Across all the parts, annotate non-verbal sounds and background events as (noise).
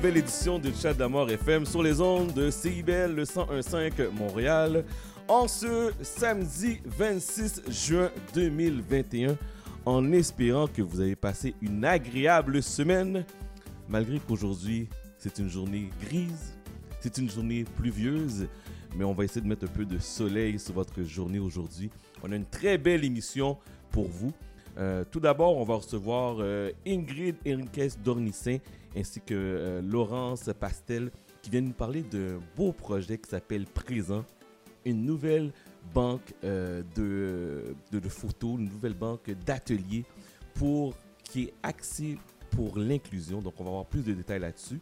nouvelle édition de Chat d'Amour FM sur les ondes de CIBL le 101.5 Montréal en ce samedi 26 juin 2021 en espérant que vous avez passé une agréable semaine malgré qu'aujourd'hui c'est une journée grise, c'est une journée pluvieuse, mais on va essayer de mettre un peu de soleil sur votre journée aujourd'hui. On a une très belle émission pour vous. Euh, tout d'abord, on va recevoir euh, Ingrid Enriquez Dornissin ainsi que euh, Laurence Pastel qui viennent nous parler d'un beau projet qui s'appelle Présent, une nouvelle banque de, photos, une nouvelle banque d'ateliers pour qui est axée pour l'inclusion. Donc, on va avoir plus de détails là-dessus.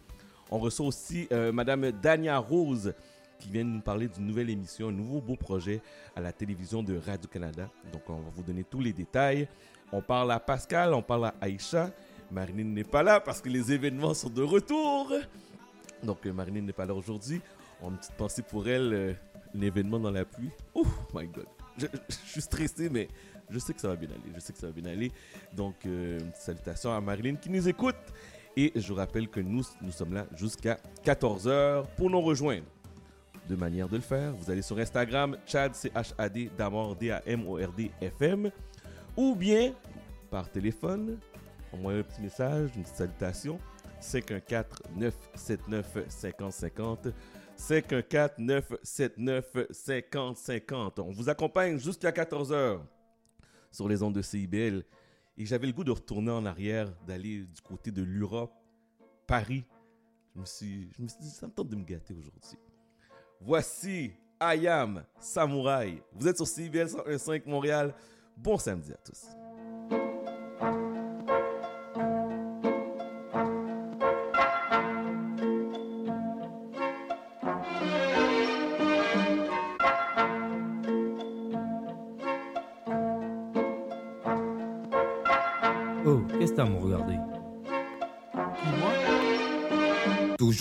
On reçoit aussi Madame Dania Rose qui vient nous parler d'une nouvelle émission, un nouveau beau projet à la télévision de Radio-Canada. Donc, on va vous donner tous les détails. On parle à Pascal, on parle à Aïcha. Marinine n'est pas là parce que les événements sont de retour. Donc, euh, Marinine n'est pas là aujourd'hui. On a une petite pensée pour elle, euh, l'événement dans la pluie. Oh my god. Je, suis stressé, mais je sais que ça va bien aller. Je sais que ça va bien aller. Donc, euh, une salutation à Marilyn qui nous écoute. Et je vous rappelle que nous, nous sommes là jusqu'à 14h pour nous rejoindre. De manière de le faire, vous allez sur Instagram, Chad, C-H-A-D, Damord, D-A-M-O-R-D, F-M ou bien par téléphone, envoyez un petit message, une salutation. 514-979-5050. 514-979-5050. On vous accompagne jusqu'à 14h sur les ondes de CIBL. Et j'avais le goût de retourner en arrière, d'aller du côté de l'Europe, Paris. Je me suis, je me suis dit, ça me tente de me gâter aujourd'hui. Voici Ayam Samouraï. Vous êtes sur CIBL 101.5 Montréal. Bon samedi à tous.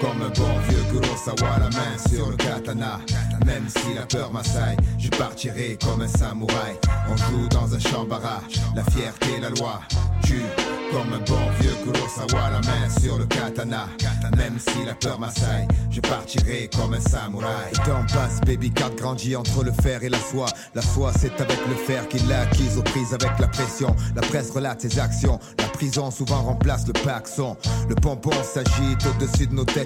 comme un bon vieux Kurosawa, la main sur le katana. Même si la peur m'assaille, je partirai comme un samouraï. On joue dans un champ barrage, la fierté, la loi. Tue comme un bon vieux Kurosawa, la main sur le katana. Même si la peur m'assaille, je partirai comme un samouraï. Le temps passe, baby card grandit entre le fer et la foi. La foi, c'est avec le fer qu'il l'a acquise aux prises avec la pression. La presse relate ses actions. La prison souvent remplace le paxon. Le pompon s'agite au-dessus de nos têtes,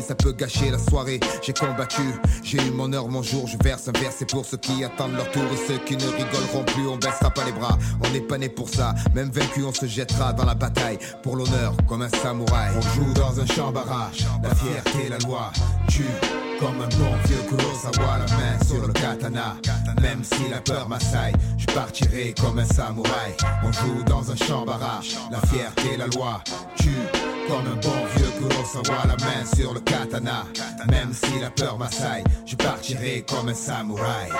ça peut gâcher la soirée. J'ai combattu, j'ai eu mon heure, mon jour. Je verse un verre, c'est pour ceux qui attendent leur tour et ceux qui ne rigoleront plus. On baissera pas les bras. On n'est pas né pour ça. Même vaincu, on se jettera dans la bataille pour l'honneur comme un samouraï. On joue dans un champ barrage, la fierté, la loi. Tue comme un bon vieux Kurosawa, la main sur le katana. Même si la peur m'assaille, je partirai comme un samouraï. On joue dans un champ barrage, la fierté, la loi. Tue comme un bon vieux Kurosawa, la main sur le katana. Même si la peur m'assaille, je partirai comme un samouraï.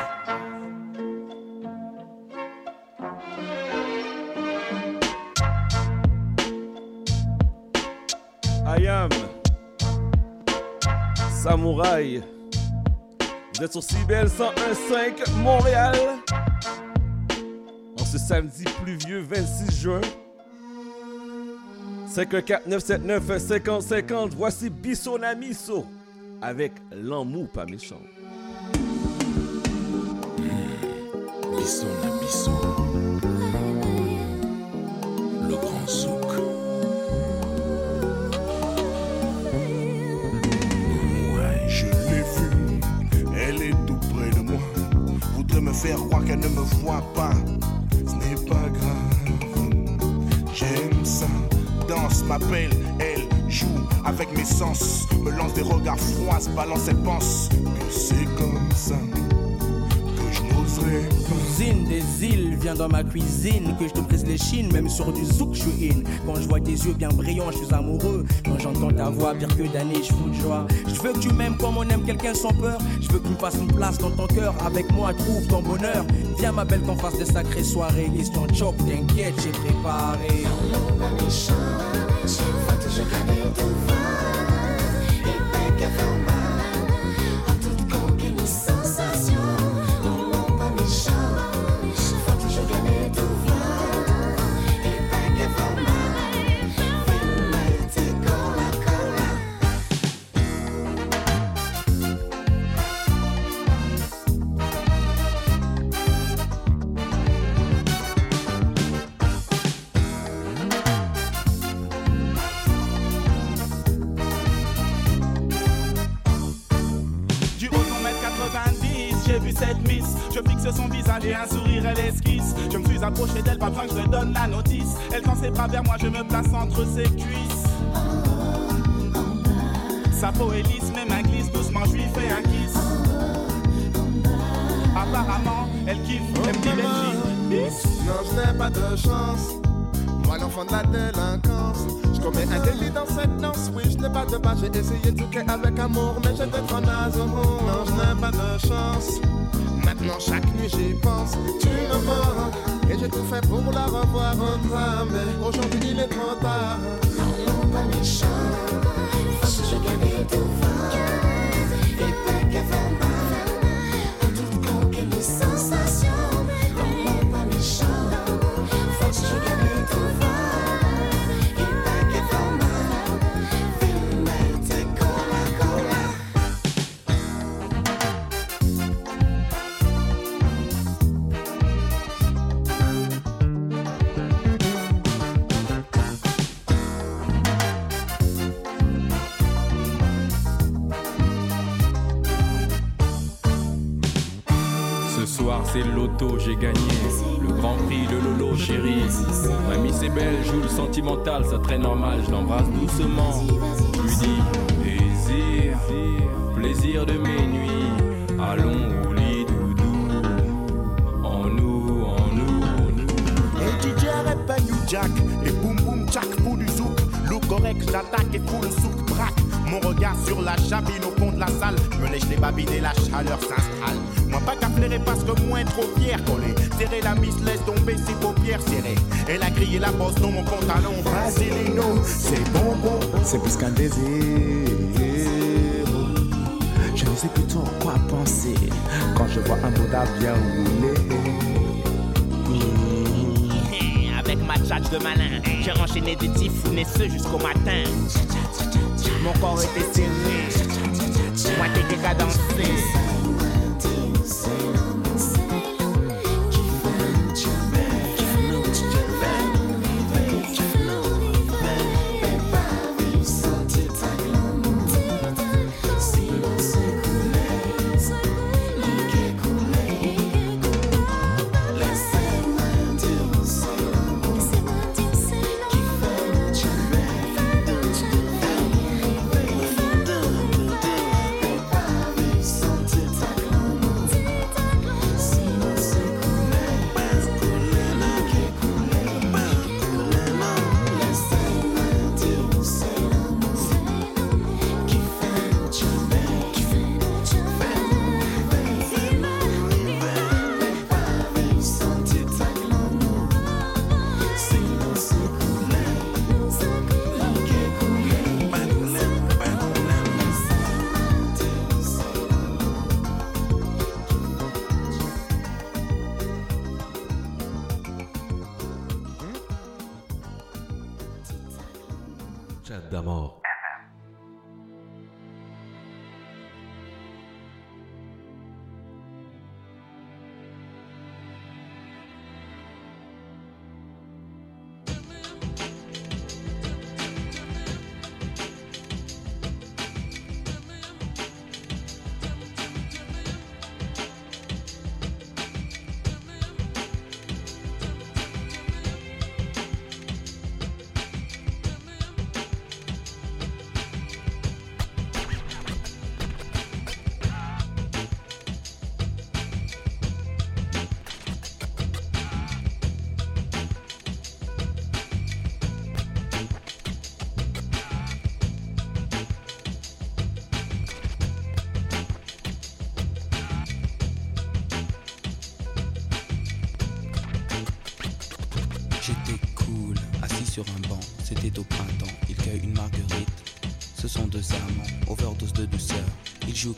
Samouraï. Vous êtes sur CBL 101.5 Montréal. En ce samedi pluvieux 26 juin. 514-979-5050. Voici Bissonamiso avec l'amour pas méchant. Bissonamiso. Le grand souk. Me faire croire qu'elle ne me voit pas. Ce n'est pas grave. J'aime ça. Danse, m'appelle, elle joue avec mes sens. Me lance des regards froids, se balance, elle pense que c'est comme ça pas. Cousine des îles, viens dans ma cuisine, que je te brise les chines, même sur du zouk, je suis in. Quand je vois tes yeux bien brillants, je suis amoureux. Quand j'entends ta voix, pire que d'années, je fous de joie. Je veux que tu m'aimes comme on aime quelqu'un sans peur. Je veux que tu me fasses une place dans ton cœur. Avec moi, trouve ton bonheur. Viens, ma belle, qu'on fasse des sacrées soirées. Question chop, t'inquiète, j'ai préparé. Sentimental, ça très normal, je l'embrasse doucement. Lui désir, plaisir de mes nuits, allons au lit doudou. En nous, en nous. Et DJ pas New Jack. Et boum boum jack pour du zouk. Look correct j'attaque et pour le souk braque. Mon regard sur la cabine au fond de la salle. Me lèche les babines et la chaleur s'installe. Moi pas qu'à flairer parce que moins trop fier. Collé Serrer la miss laisse tomber ses paupières serrées. Elle a grillé la bosse dans mon pantalon Je ne sais plus trop quoi penser quand je vois un Bouddha bien roulé. Avec ma tchatch de malin, j'ai enchaîné des typhons ce jusqu'au matin. Mon corps était serré, moi t'étais qu'à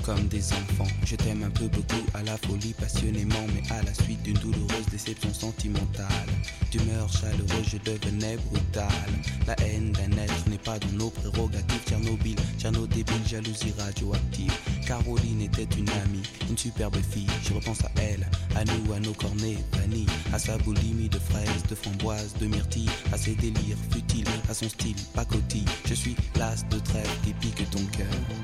comme des enfants. Je t'aime un peu beaucoup à la folie, passionnément, mais à la suite d'une douloureuse déception sentimentale. D'humeur chaleureuse, je devenais brutal. La haine d'un être n'est pas dans nos prérogatives. Tchernobyl, Tcherno débile, jalousie radioactive. Caroline était une amie, une superbe fille. Je repense à elle, à nous, à nos cornets vanille, à sa boulimie de fraises, de framboises, de myrtilles, à ses délires futiles, à son style pacotille. Je suis l'as de trêve qui pique ton cœur.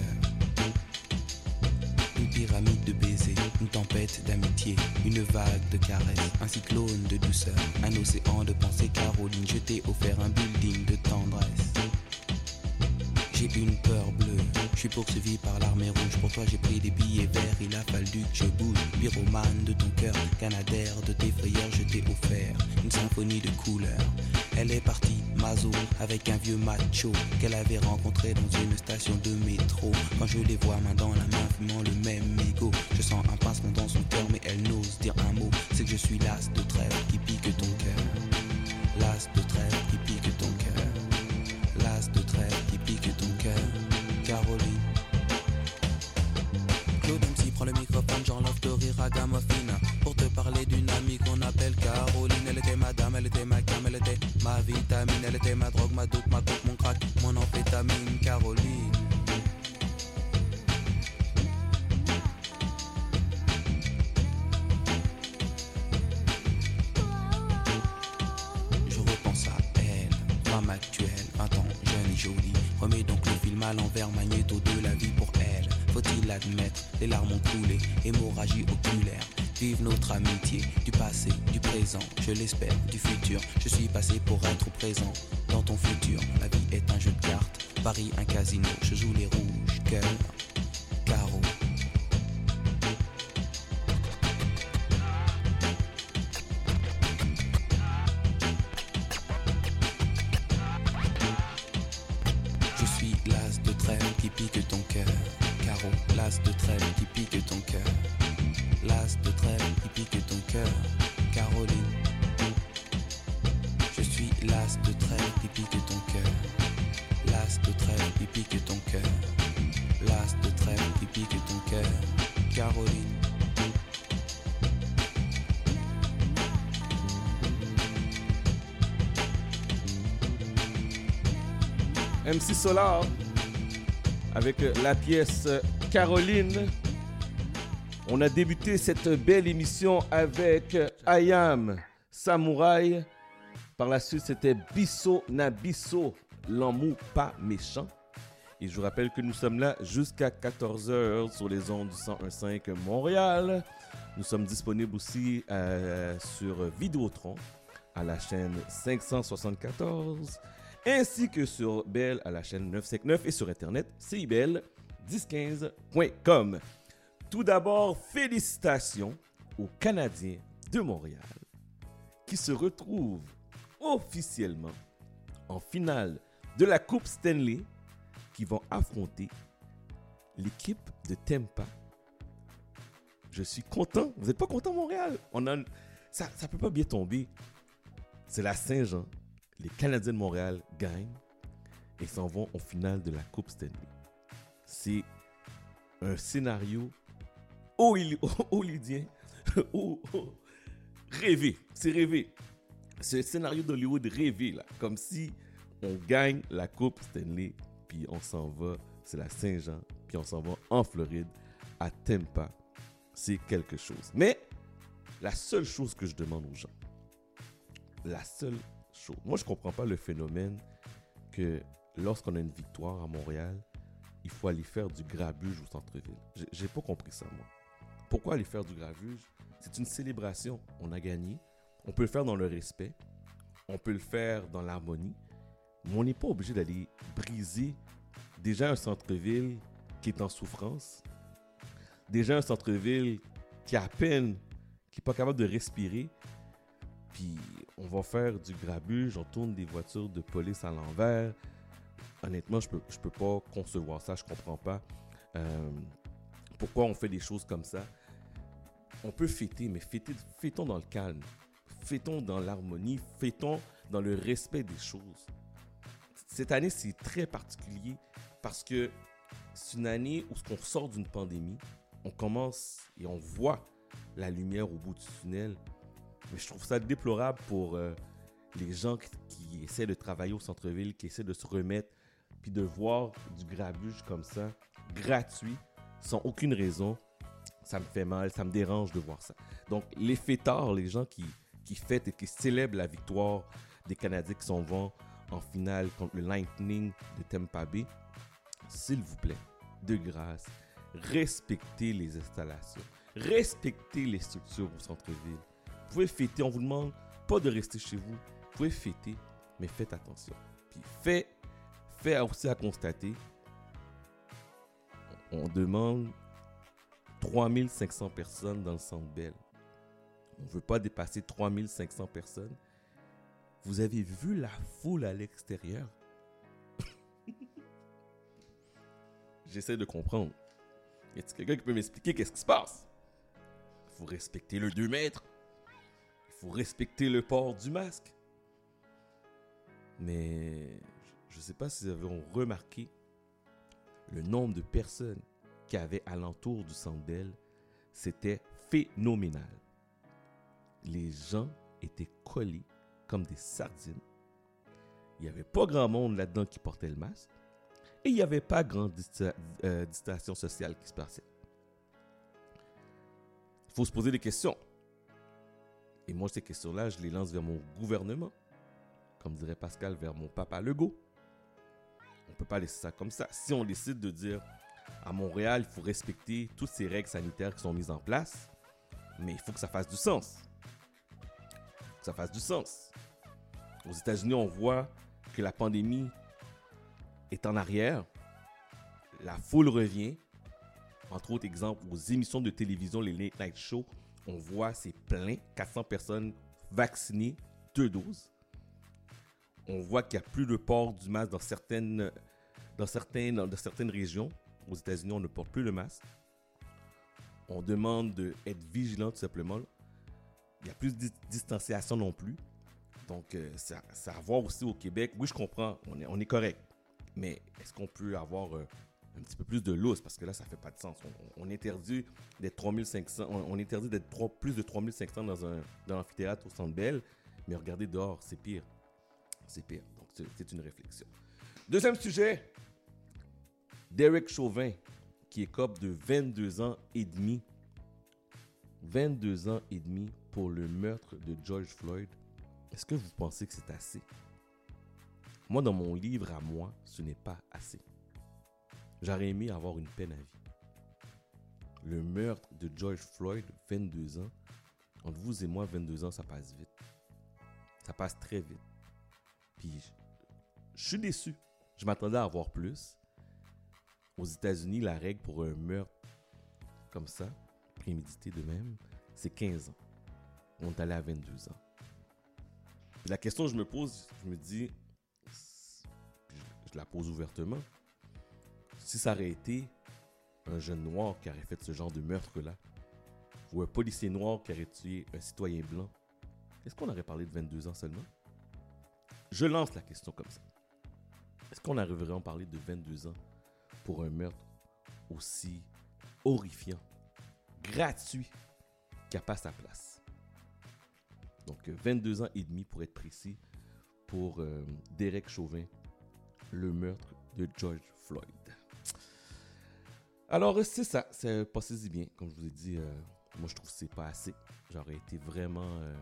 Cyclone de douceur, un océan de pensée. Caroline, je t'ai offert un building de tendresse. J'ai une peur bleue, je suis poursuivi par l'armée rouge. Pour toi, j'ai pris des billets verts, il a fallu que je bouge. Pyromane de ton cœur, canadaire de tes frayeurs, je t'ai offert une symphonie de couleurs. Elle est partie, Mazo, avec un vieux macho qu'elle avait rencontré dans une station de métro. Quand je les vois main dans la main, fumant le même mégot, je sens un pincement dans son cœur, l'as Vive notre amitié, du passé, du présent, je l'espère, du futur. Je suis passé pour être présent dans ton futur. La vie est un jeu de cartes, Paris un casino. Je joue les rouges, cœur, Solar avec la pièce Caroline. On a débuté cette belle émission avec Ayam Samouraï. Par la suite, c'était Bisso Nabisso, l'amour pas méchant. Et je vous rappelle que nous sommes là jusqu'à 14h sur les ondes du 101.5 Montréal. Nous sommes disponibles aussi euh, sur Vidéotron à la chaîne 574 ainsi que sur Bell à la chaîne 959 et sur internet cibel1015.com. Tout d'abord, félicitations aux Canadiens de Montréal qui se retrouvent officiellement en finale de la Coupe Stanley qui vont affronter l'équipe de Tempa. Je suis content. Vous n'êtes pas content, Montréal? On a... Ça ne peut pas bien tomber. C'est la Saint-Jean. Les Canadiens de Montréal gagnent et s'en vont au final de la Coupe Stanley. C'est un scénario (laughs) hollywoodien. (laughs) rêvé. C'est rêvé. C'est un scénario d'Hollywood rêvé, là. Comme si on gagne la Coupe Stanley, puis on s'en va, c'est la Saint-Jean, puis on s'en va en Floride, à Tampa. C'est quelque chose. Mais la seule chose que je demande aux gens, la seule chose, moi je comprends pas le phénomène que lorsqu'on a une victoire à Montréal, il faut aller faire du grabuge au centre-ville. J'ai pas compris ça, moi. Pourquoi aller faire du grabuge? C'est une célébration. On a gagné. On peut le faire dans le respect. On peut le faire dans l'harmonie. Mais on n'est pas obligé d'aller briser déjà un centre-ville qui est en souffrance. Déjà un centre-ville qui a à peine, qui n'est pas capable de respirer. Puis on va faire du grabuge, on tourne des voitures de police à l'envers. Honnêtement, je peux, je peux pas concevoir ça, je comprends pas. Euh, pourquoi on fait des choses comme ça. On peut fêter, mais fêter, fêtons dans le calme. Fêtons dans l'harmonie. Fêtons dans le respect des choses. Cette année, c'est très particulier parce que c'est une année où on sort d'une pandémie, on commence et on voit la lumière au bout du tunnel. Mais je trouve ça déplorable pour euh, les gens qui, essaient de travailler au centre-ville, qui essaient de se remettre, puis de voir du grabuge comme ça, gratuit, sans aucune raison. Ça me fait mal, ça me dérange de voir ça. Donc, les fêtards, les gens qui, qui fêtent et qui célèbrent la victoire des Canadiens qui sont vont en finale contre le Lightning de Tampa Bay, s'il vous plaît, de grâce, respectez les installations, respectez les structures au centre-ville. Pouvez fêter, on vous demande pas de rester chez vous. Vous pouvez fêter, mais faites attention. Puis fait, fait aussi à constater, on demande 3500 personnes dans le centre Bell. On ne veut pas dépasser 3500 personnes. Vous avez vu la foule à l'extérieur? (laughs) J'essaie de comprendre. Y a quelqu'un qui peut m'expliquer qu'est-ce qui se passe? Faut respecter le 2 mètres. Il faut respecter le port du masque. Mais je ne sais pas si vous avez remarqué le nombre de personnes qui avaient alentour du centre c'était phénoménal. Les gens étaient collés comme des sardines. Il n'y avait pas grand monde là-dedans qui portait le masque. Et il n'y avait pas grande euh, distanciation sociale qui se passait. Il faut se poser des questions. Et moi, ces questions-là, je les lance vers mon gouvernement. Comme dirait Pascal, vers mon papa Legault. On ne peut pas laisser ça comme ça. Si on décide de dire à Montréal, il faut respecter toutes ces règles sanitaires qui sont mises en place, mais il faut que ça fasse du sens. que ça fasse du sens. Aux États-Unis, on voit que la pandémie est en arrière. La foule revient. Entre autres exemples, aux émissions de télévision, les late night shows, on voit c'est plein, 400 personnes vaccinées, deux doses on voit qu'il n'y a plus de port du masque dans certaines, dans certaines, régions. Aux États-Unis, on ne porte plus le masque. On demande d'être vigilant tout simplement. Il n'y a plus de distanciation non plus. Donc, euh, ça, a voir aussi au Québec. Oui, je comprends, on est, on est correct. Mais est-ce qu'on peut avoir euh, un petit peu plus de loose? Parce que là, ça fait pas de sens. On, interdit d'être 3500, on, interdit d'être plus de 3500 dans un dans l'amphithéâtre au Centre Bell. Mais regardez dehors, c'est pire c'est pire. Donc, c'est une réflexion. Deuxième sujet, Derek Chauvin, qui cop de 22 ans et demi. 22 ans et demi pour le meurtre de George Floyd. Est-ce que vous pensez que c'est assez? Moi, dans mon livre à moi, ce n'est pas assez. J'aurais aimé avoir une peine à vie. Le meurtre de George Floyd, 22 ans. Entre vous et moi, 22 ans, ça passe vite. Ça passe très vite. Puis je suis déçu. Je m'attendais à avoir plus. Aux États-Unis, la règle pour un meurtre comme ça, prémédité de même, c'est 15 ans. On est allé à 22 ans. la question que je me pose, je me dis, je, la pose ouvertement, si ça aurait été un jeune noir qui aurait fait ce genre de meurtre-là, ou un policier noir qui aurait tué un citoyen blanc, est-ce qu'on aurait parlé de 22 ans seulement? Je lance la question comme ça. Est-ce qu'on arriverait à en parler de 22 ans pour un meurtre aussi horrifiant, gratuit, qui n'a pas sa place? Donc 22 ans et demi pour être précis pour euh, Derek Chauvin, le meurtre de George Floyd. Alors c'est ça, c'est passez-y bien, comme je vous ai dit. euh, moi, je trouve que c'est pas assez. J'aurais été vraiment euh,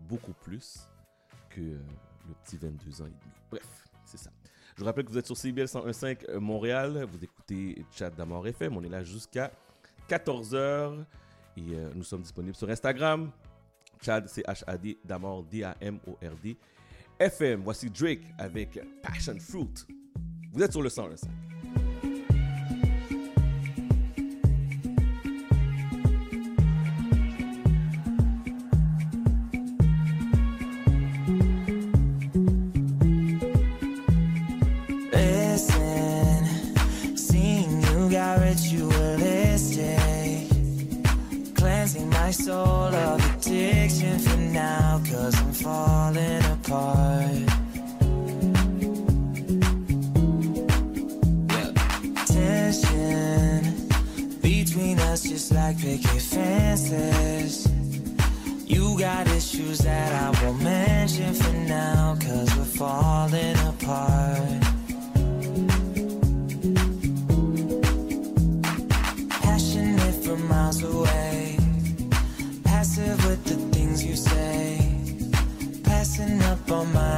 beaucoup plus que euh, le petit 22 ans et demi. Bref, c'est ça. Je vous rappelle que vous êtes sur CBL 101.5 euh, Montréal. Vous écoutez Chat d'Amour FM. On est là jusqu'à 14h. Et euh, nous sommes disponibles sur Instagram. Chad, c'est H-A-D, Damor, D-A-M-O-R-D. FM, voici Drake avec Passion Fruit. Vous êtes sur le 101.5. picket fences. You got issues that I won't mention for now, cause we're falling apart. passionate from miles away. Passive with the things you say. Passing up on my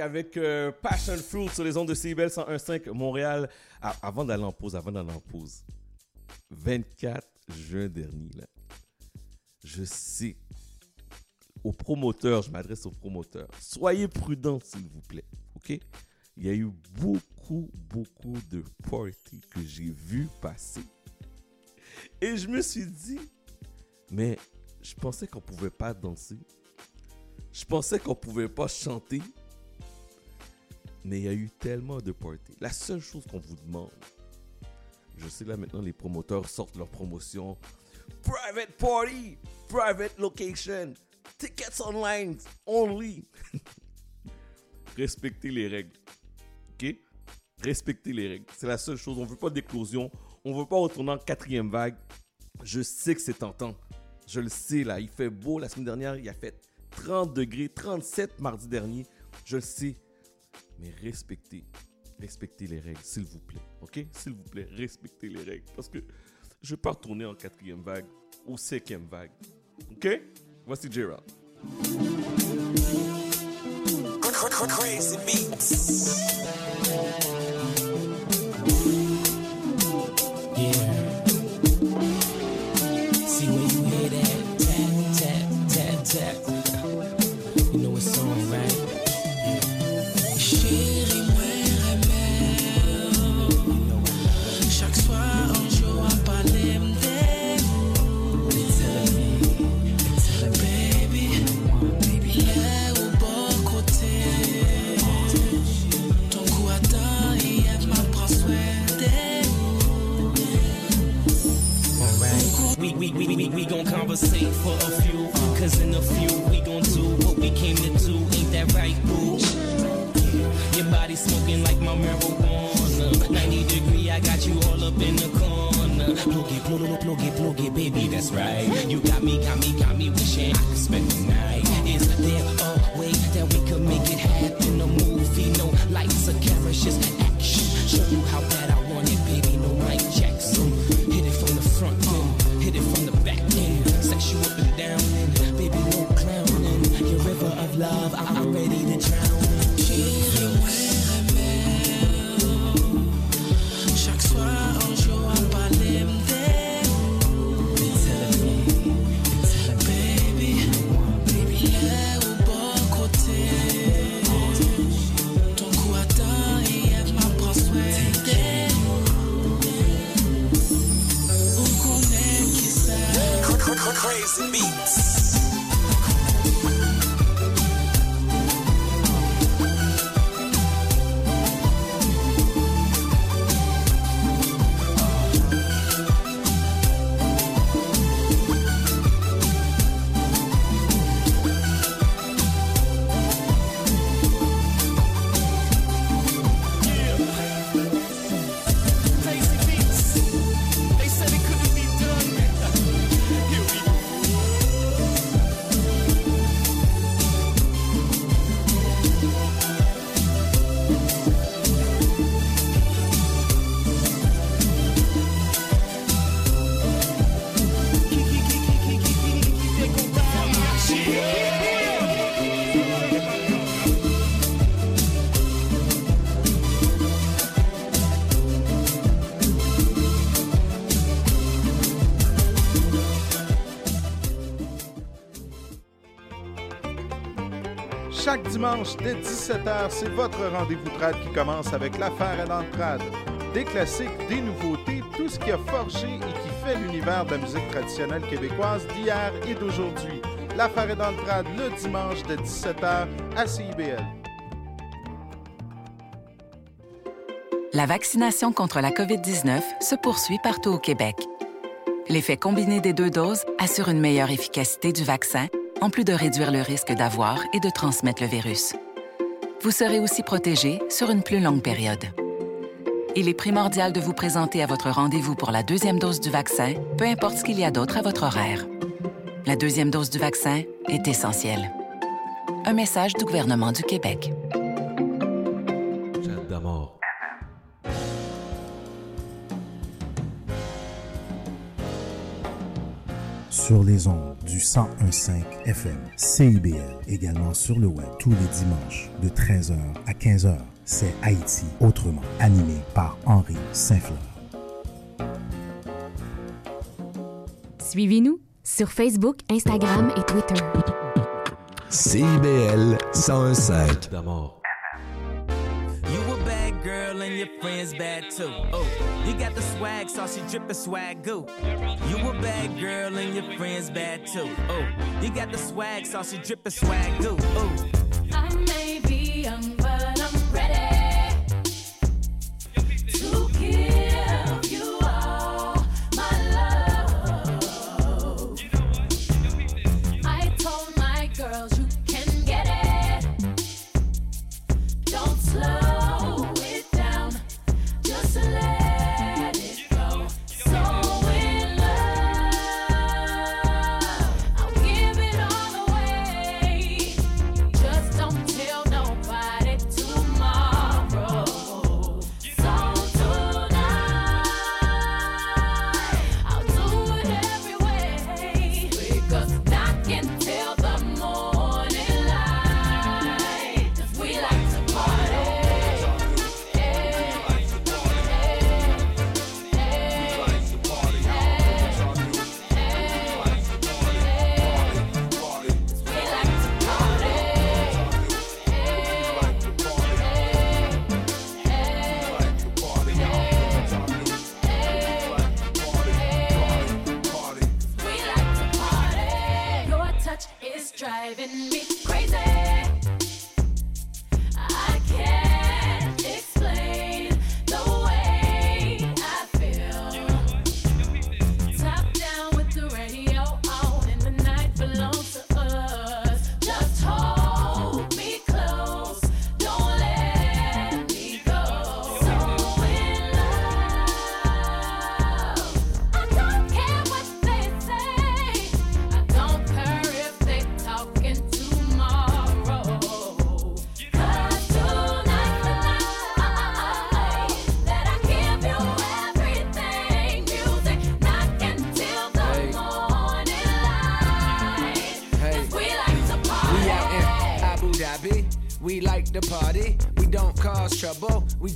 Avec euh, Passion Fruit sur les ondes de CBL 101.5 Montréal. Ah, avant d'aller en pause, avant d'aller en pause, 24 juin dernier, je sais, aux promoteurs, je m'adresse aux promoteurs, soyez prudents s'il vous plaît, ok? Il y a eu beaucoup, beaucoup de parties que j'ai vu passer. Et je me suis dit, mais je pensais qu'on pouvait pas danser. Je pensais qu'on pouvait pas chanter. Mais il y a eu tellement de parties. La seule chose qu'on vous demande, je sais là maintenant les promoteurs sortent leur promotion. Private party, private location, tickets online only. (laughs) Respectez les règles. OK? Respectez les règles. C'est la seule chose. On veut pas d'éclosion. On veut pas retourner en quatrième vague. Je sais que c'est tentant. Je le sais là. Il fait beau. La semaine dernière, il a fait 30 degrés, 37 mardi dernier. Je le sais, mais respectez, respectez les règles, s'il vous plaît. OK? S'il vous plaît, respectez les règles. Parce que je ne vais pas retourner en quatrième vague ou cinquième vague. OK? Voici Gerald. Crazy. Yeah. See where you tap, tap, tap, tap. We, gon' conversate for a few. Cause in a few, we gon' do what we came to do. Ain't that right, boo? Your body smoking like my marijuana. 90 degree, I got you all up in the corner. Plug it, plug it, baby, that's right. You got me, got me, got me wishing I could spend the night. Is there a way that we could make it happen? A movie, no lights or cameras, just action. Show you how bad I want it, baby, no Mike Jackson. Love, I- I'm ready to drown. Chérie, ouais, remède. Chaque soir, on joue à parler Baby, baby, là au bon côté. Ton cou attend et elle m'a prend soin d'elle. On connaît qui ça. Crazy beats. Dimanche dès 17h, c'est votre rendez-vous trad qui commence avec l'affaire dans le trad. Des classiques, des nouveautés, tout ce qui a forgé et qui fait l'univers de la musique traditionnelle québécoise d'hier et d'aujourd'hui. L'affaire est dans le trad le dimanche de 17h à CIBL. La vaccination contre la COVID-19 se poursuit partout au Québec. L'effet combiné des deux doses assure une meilleure efficacité du vaccin, en plus de réduire le risque d'avoir et de transmettre le virus. Vous serez aussi protégé sur une plus longue période. Il est primordial de vous présenter à votre rendez-vous pour la deuxième dose du vaccin, peu importe ce qu'il y a d'autre à votre horaire. La deuxième dose du vaccin est essentielle. Un message du gouvernement du Québec. Sur les ondes du 1015 FM, CIBL, également sur le web tous les dimanches de 13h à 15h. C'est Haïti autrement, animé par Henri Saint-Fleur. Suivez-nous sur Facebook, Instagram et Twitter. CIBL 105. D'amour. Friends bad too. Oh, you got the swag, so she drippin' swag goo. You a bad girl and your friends bad too. Oh, you got the swag, so she drippin' swag goo. Oh.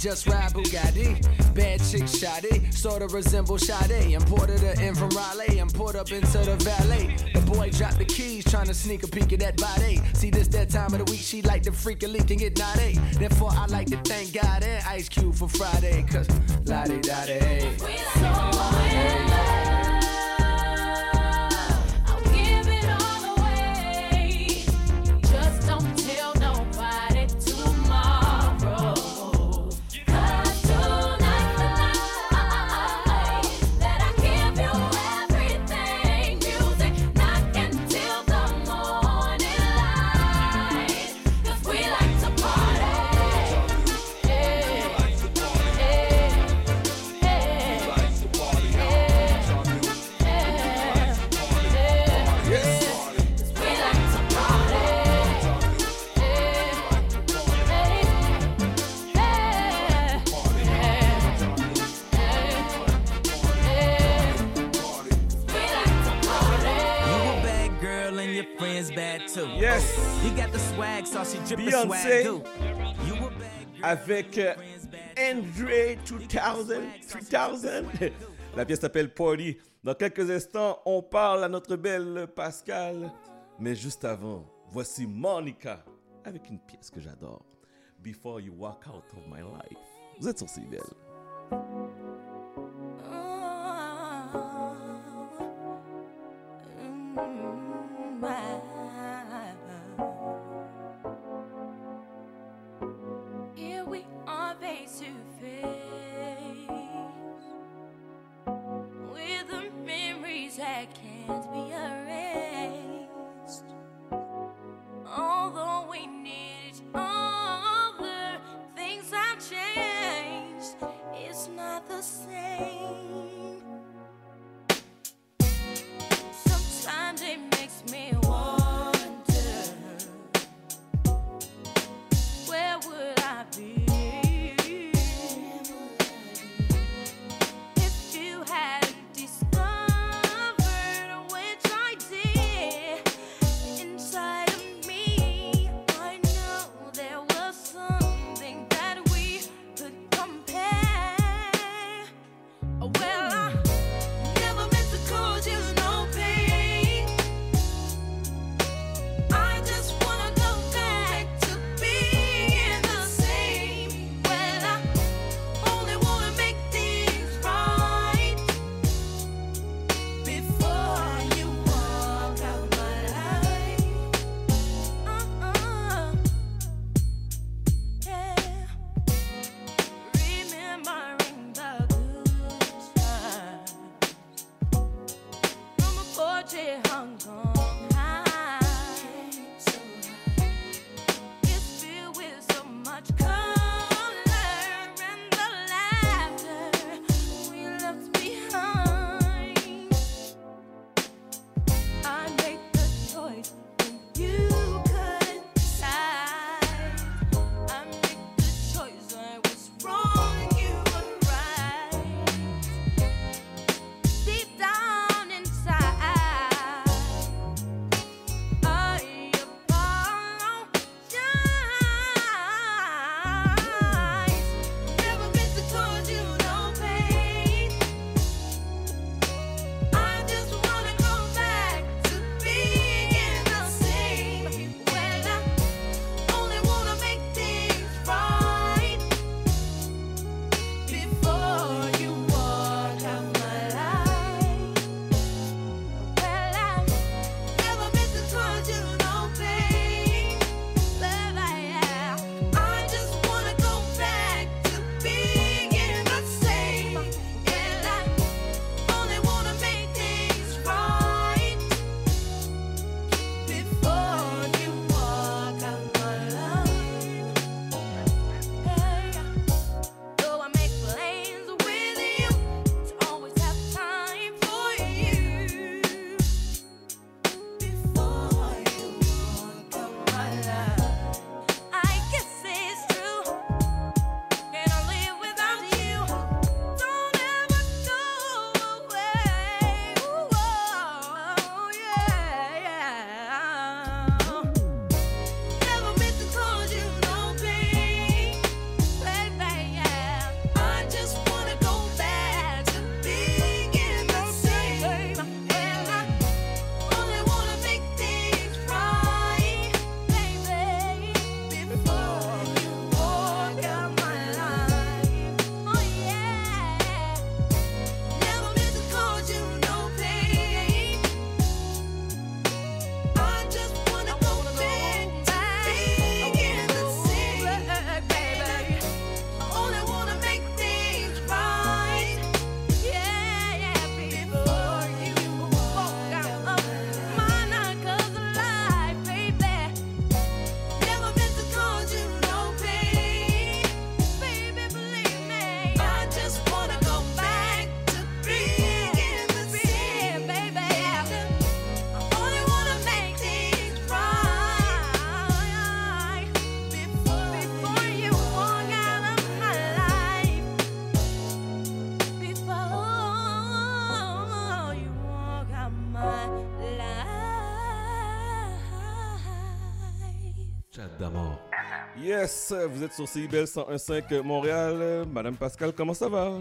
Just ride Bugatti. Bad chick shoddy, sorta resemble Sade. Imported her in from Raleigh and put up into the valet. The boy dropped the keys, trying to sneak a peek at that body. See this that time of the week, she like to freak a leak and get naughty. Therefore, I like to thank God and Ice Cube for Friday, cause la di da di. Bad too. Yes. You got the swag, so she drippin' swag too. avec euh, Andre 2000, 3000. (laughs) La pièce s'appelle Party. Dans quelques instants, on parle à notre belle Pascal. Mais juste avant, voici Monica avec une pièce que j'adore. Before You Walk Out of My Life. Vous êtes sur CBL. D'amour. Yes, vous êtes sur CIBL 101.5 Montréal. Madame Pascal, comment ça va?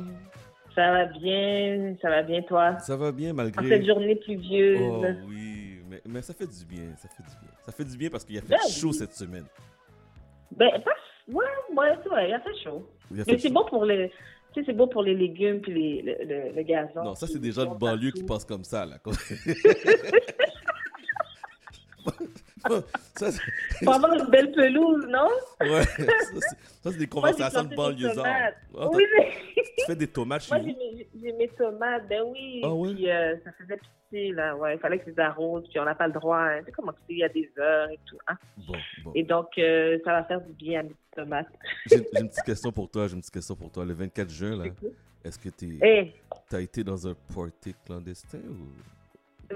Ça va bien, ça va bien toi? Ça va bien malgré... En cette journée pluvieuse. Oh oui, mais, mais ça fait du bien, ça fait du bien. Ça fait du bien parce qu'il a fait Ben chaud oui. cette semaine. Ben, pas... Ouais, ouais, c'est vrai, il a fait chaud. Mais fait c'est chaud. bon pour les... Tu sais, c'est bon pour les légumes puis les, le, le, le gazon. Non, ça c'est des gens de banlieue qui pensent comme ça, là. (laughs) (laughs) ça, Pour avoir une belle pelouse, non? Ouais, ça, c'est- des Moi, conversations de banlieusards. Ah, Oui, mais... Tu fais des tomates chez Moi, j'ai mes, tomates, ben oui. Ah ouais? Puis euh, ça faisait pisser, là, ouais. Il fallait que je les arrose, puis on n'a pas le droit. Hein. Tu sais comment c'est, il y a des heures et tout. Hein? Bon, bon. Et donc, euh, ça va faire du bien à mes petites tomates. J'ai une petite question pour toi, j'ai une petite question pour toi. Le 24 juin, là, est-ce que tu Eh. as été dans un party clandestin ou...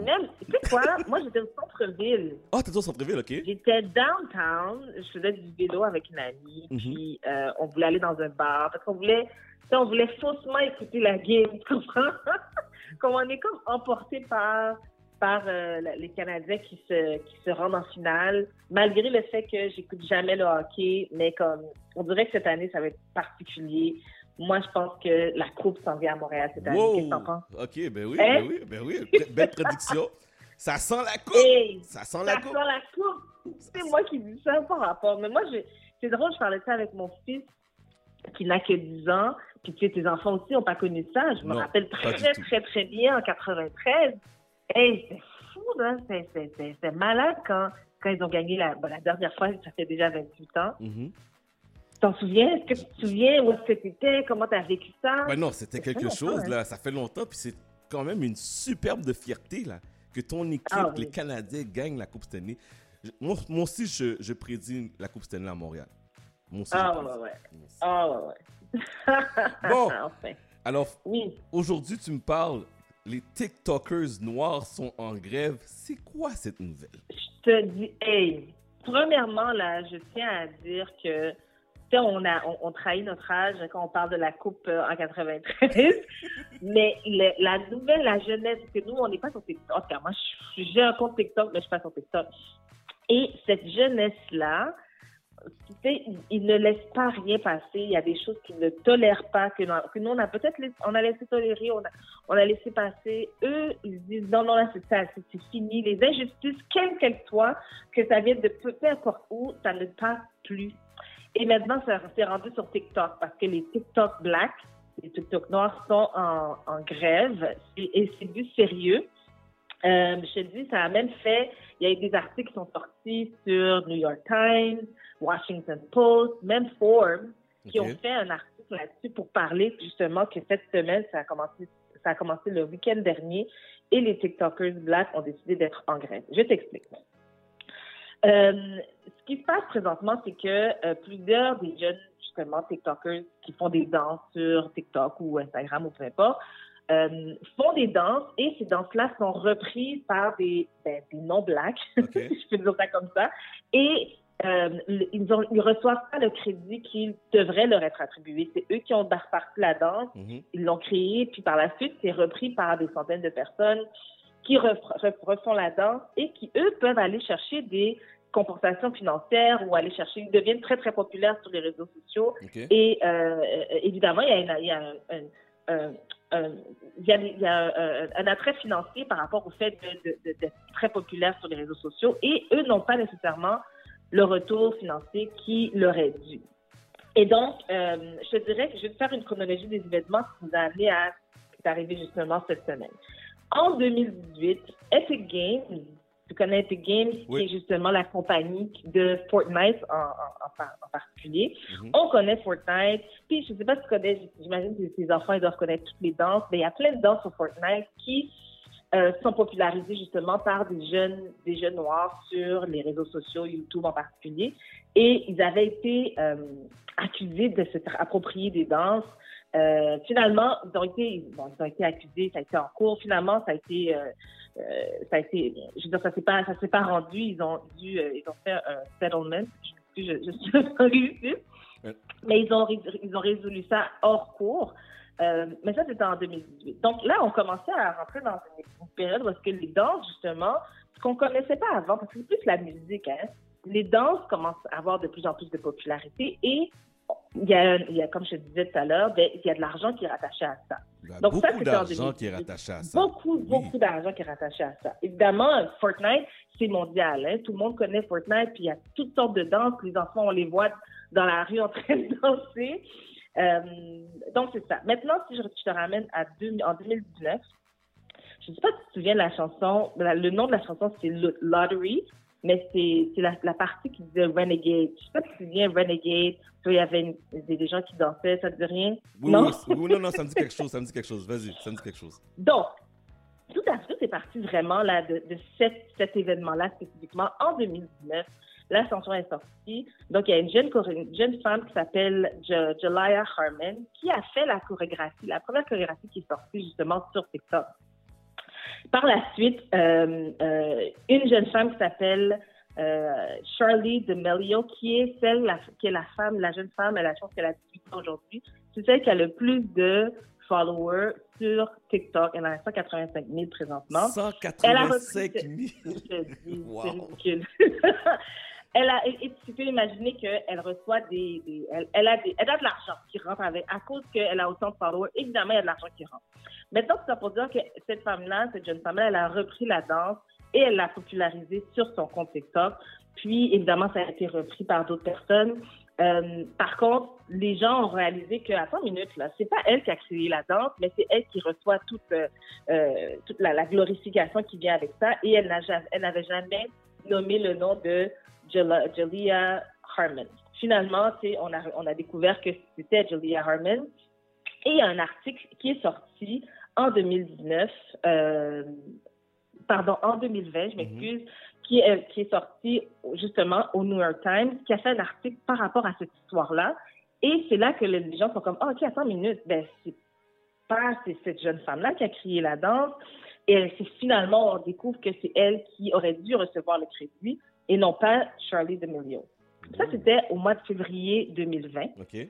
Même, tu sais quoi? Moi, j'étais au centre-ville. Ah, t'es au centre-ville, ok. J'étais downtown, je faisais du vélo avec une amie, Mhm. puis euh, on voulait aller dans un bar, parce qu'on voulait, on voulait faussement écouter la game, tu comprends? (laughs) comme on est comme emporté par, par euh, les Canadiens qui se, qui se rendent en finale, malgré le fait que j'écoute jamais le hockey, mais comme, on dirait que cette année, ça va être particulier. Moi, je pense que la coupe s'en vient à Montréal cette année. Wow! Qu'est-ce que t'en penses? Ok, ben oui, Hein? ben oui, ben oui. Be- Belle prédiction. Ça sent la coupe! Hey, ça sent la coupe! Ça sent la coupe! C'est moi qui dis ça par rapport. Mais moi, je- c'est drôle, je parlais de ça avec mon fils qui n'a que 10 ans. Puis tu sais, tes enfants aussi n'ont pas connu ça. Je me rappelle très, très, très, très bien en 93. Hey, c'est fou, là. C'est- c'est- C'est c'est malade quand, quand ils ont gagné la, bon, la dernière fois, ça fait déjà 28 ans. Mhm. Tu t'en souviens? Est-ce que tu te souviens où est-ce que tu étais? Comment tu as vécu ça? Ben non, c'était quelque chose, hein. là. Ça fait longtemps, puis c'est quand même une superbe de fierté, là, que ton équipe, Ah oui. les Canadiens, gagnent la Coupe Stanley. Moi, moi aussi, je, je prédis la Coupe Stanley à Montréal. Moi aussi, Ah, ouais, ouais. Ah, ouais, ouais. Bon. (laughs) enfin. Alors, Oui. aujourd'hui, tu me parles, les TikTokers noirs sont en grève. C'est quoi cette nouvelle? Je te dis, hey, premièrement, là, je tiens à dire que, on, a, on, trahit notre âge quand on parle de la Coupe euh, en 93, (laughs) mais la nouvelle, la jeunesse, parce que nous, on n'est pas sur TikTok. Moi, j'ai un compte TikTok, mais je suis pas sur TikTok. Et cette jeunesse-là, ils- ne laissent pas rien passer. Il y a des choses qu'ils ne tolèrent pas, que, nous- on a peut-être on a laissé tolérer, on a, on a laissé passer. Eux, ils disent non, non, là, c'est ça, c'est fini. Les injustices, quelles qu'elles soient, que ça vienne de peu importe où, ça ne passe plus. Et maintenant, ça s'est rendu sur TikTok parce que les TikTok blacks, les TikTok noirs sont en, en grève et, c'est du sérieux. Euh, je te dis, ça a même fait, il y a eu des articles qui sont sortis sur New York Times, Washington Post, même Forbes, qui ont fait un article là-dessus pour parler justement que cette semaine, ça a commencé, ça a commencé le week-end dernier et les TikTokers blacks ont décidé d'être en grève. Je t'explique. Euh, ce qui se passe présentement, c'est que euh, plusieurs des jeunes, justement, TikTokers qui font des danses sur TikTok ou Instagram ou peu importe, euh, font des danses et ces danses-là sont reprises par des, ben, des non-blacks, (laughs) je peux dire ça comme ça, et euh, ils, ils reçoivent pas le crédit qui devrait leur être attribué. C'est eux qui ont parti la danse, ils l'ont créé, puis par la suite, c'est repris par des centaines de personnes qui ref- ref- refont la danse et qui, eux, peuvent aller chercher des compensations financières ou aller chercher, ils deviennent très, très populaires sur les réseaux sociaux. Et euh, euh, évidemment, il y a, une- il y a un, un- un- un- il y a, il y a un, un attrait financier par rapport au fait d'être très populaire sur les réseaux sociaux et eux n'ont pas nécessairement le retour financier qui leur est dû. Et donc, euh, je te dirais que je vais te faire une chronologie des événements qui nous a amené à ce qui est arrivé justement cette semaine. En 2018, Epic Games, tu connais Epic Games, qui est justement la compagnie de Fortnite en, en- en par- en particulier. On connaît Fortnite. Puis, je ne sais pas si tu connais, j'imagine que tes enfants ils doivent connaître toutes les danses, mais il y a plein de danses sur Fortnite qui euh, sont popularisées justement par des jeunes, des jeunes noirs sur les réseaux sociaux, YouTube en particulier. Et ils avaient été euh, accusés de se approprier des danses. Euh, finalement, ils ont été, bon, ils ont été accusés, ça a été en cours. Finalement, ça a été, ça a été, je veux dire, ça s'est pas, ça s'est pas rendu. Ils ont dû, euh, ils ont fait un settlement. Je, je, je suis pas (laughs) réussi. Mais ils ont, ils ont résolu ça hors cours. Euh, mais ça, c'était en 2018. Donc là, on commençait à rentrer dans une, période où est-ce que les danses, justement, ce qu'on connaissait pas avant, parce que c'est plus la musique, hein. les danses commencent à avoir de plus en plus de popularité et il y a, il y a comme je te disais tout à l'heure, ben, il y a de l'argent qui est rattaché à ça. Il y a Donc ça, beaucoup d'argent 2018. qui est rattaché à ça. Beaucoup, beaucoup d'argent qui est rattaché à ça. Évidemment, Fortnite, c'est mondial. hein. Tout le monde connaît Fortnite, puis il y a toutes sortes de danses. Les enfants, on les voit dans la rue en train de danser. Euh, donc, c'est ça. Maintenant, si je, je te ramène à deux- en 2019, je ne sais pas si tu te souviens de la chanson. le nom de la chanson, c'est Lo- Lottery, mais c'est la, la partie qui disait Renegade. Je ne sais pas si tu te souviens, Renegade. Il y avait une- des, gens qui dansaient, ça te dit rien? Oui, non? oui, oui, (laughs) oui, non, non, ça me dit quelque chose, ça me dit quelque chose. Vas-y, ça me dit quelque chose. Donc, tout à fait, c'est parti vraiment là, de, de cet, cet événement-là spécifiquement en 2019. La chanson est sortie. Donc, il y a une jeune, une jeune femme qui s'appelle Jelaya Harmon qui a fait la chorégraphie, la première chorégraphie qui est sortie justement sur TikTok. Par la suite, euh, euh, une jeune femme qui s'appelle euh, Charlie D'Amelio, qui est celle, la, qui est la femme, la jeune femme, elle a la chance qu'elle a 18 ans aujourd'hui, c'est celle qui a le plus de followers sur TikTok. Elle en a 185 000 présentement. 185 000. Je te dis, Wow. (laughs) Elle a, et, et tu peux imaginer qu'elle reçoit des, elle, a des, elle a de l'argent qui rentre avec, à cause qu'elle a autant de followers, évidemment, il y a de l'argent qui rentre. Maintenant, c'est pour dire que cette femme-là, cette jeune femme-là, elle a repris la danse et elle l'a popularisée sur son compte TikTok. Puis, évidemment, ça a été repris par d'autres personnes. Euh, par contre, les gens ont réalisé que, attends une minute, là, c'est pas elle qui a créé la danse, mais c'est elle qui reçoit toute, euh, euh, la, glorification qui vient avec ça. Et elle n'avait jamais nommé le nom de Jelia Harmon. Finalement, on a, on a découvert que c'était Jelia Harmon. Et il y a un article qui est sorti en 2019, euh, pardon, en 2020, je m'excuse, qui, est, qui est sorti justement au New York Times, qui a fait un article par rapport à cette histoire-là. Et c'est là que les gens sont comme, Ah, OK, attends une minute, ben, c'est pas cette jeune femme-là qui a crié la danse. Et c'est finalement, on découvre que c'est elle qui aurait dû recevoir le crédit et non pas Charlie D'Amelio. Ça, c'était au mois de février 2020. OK.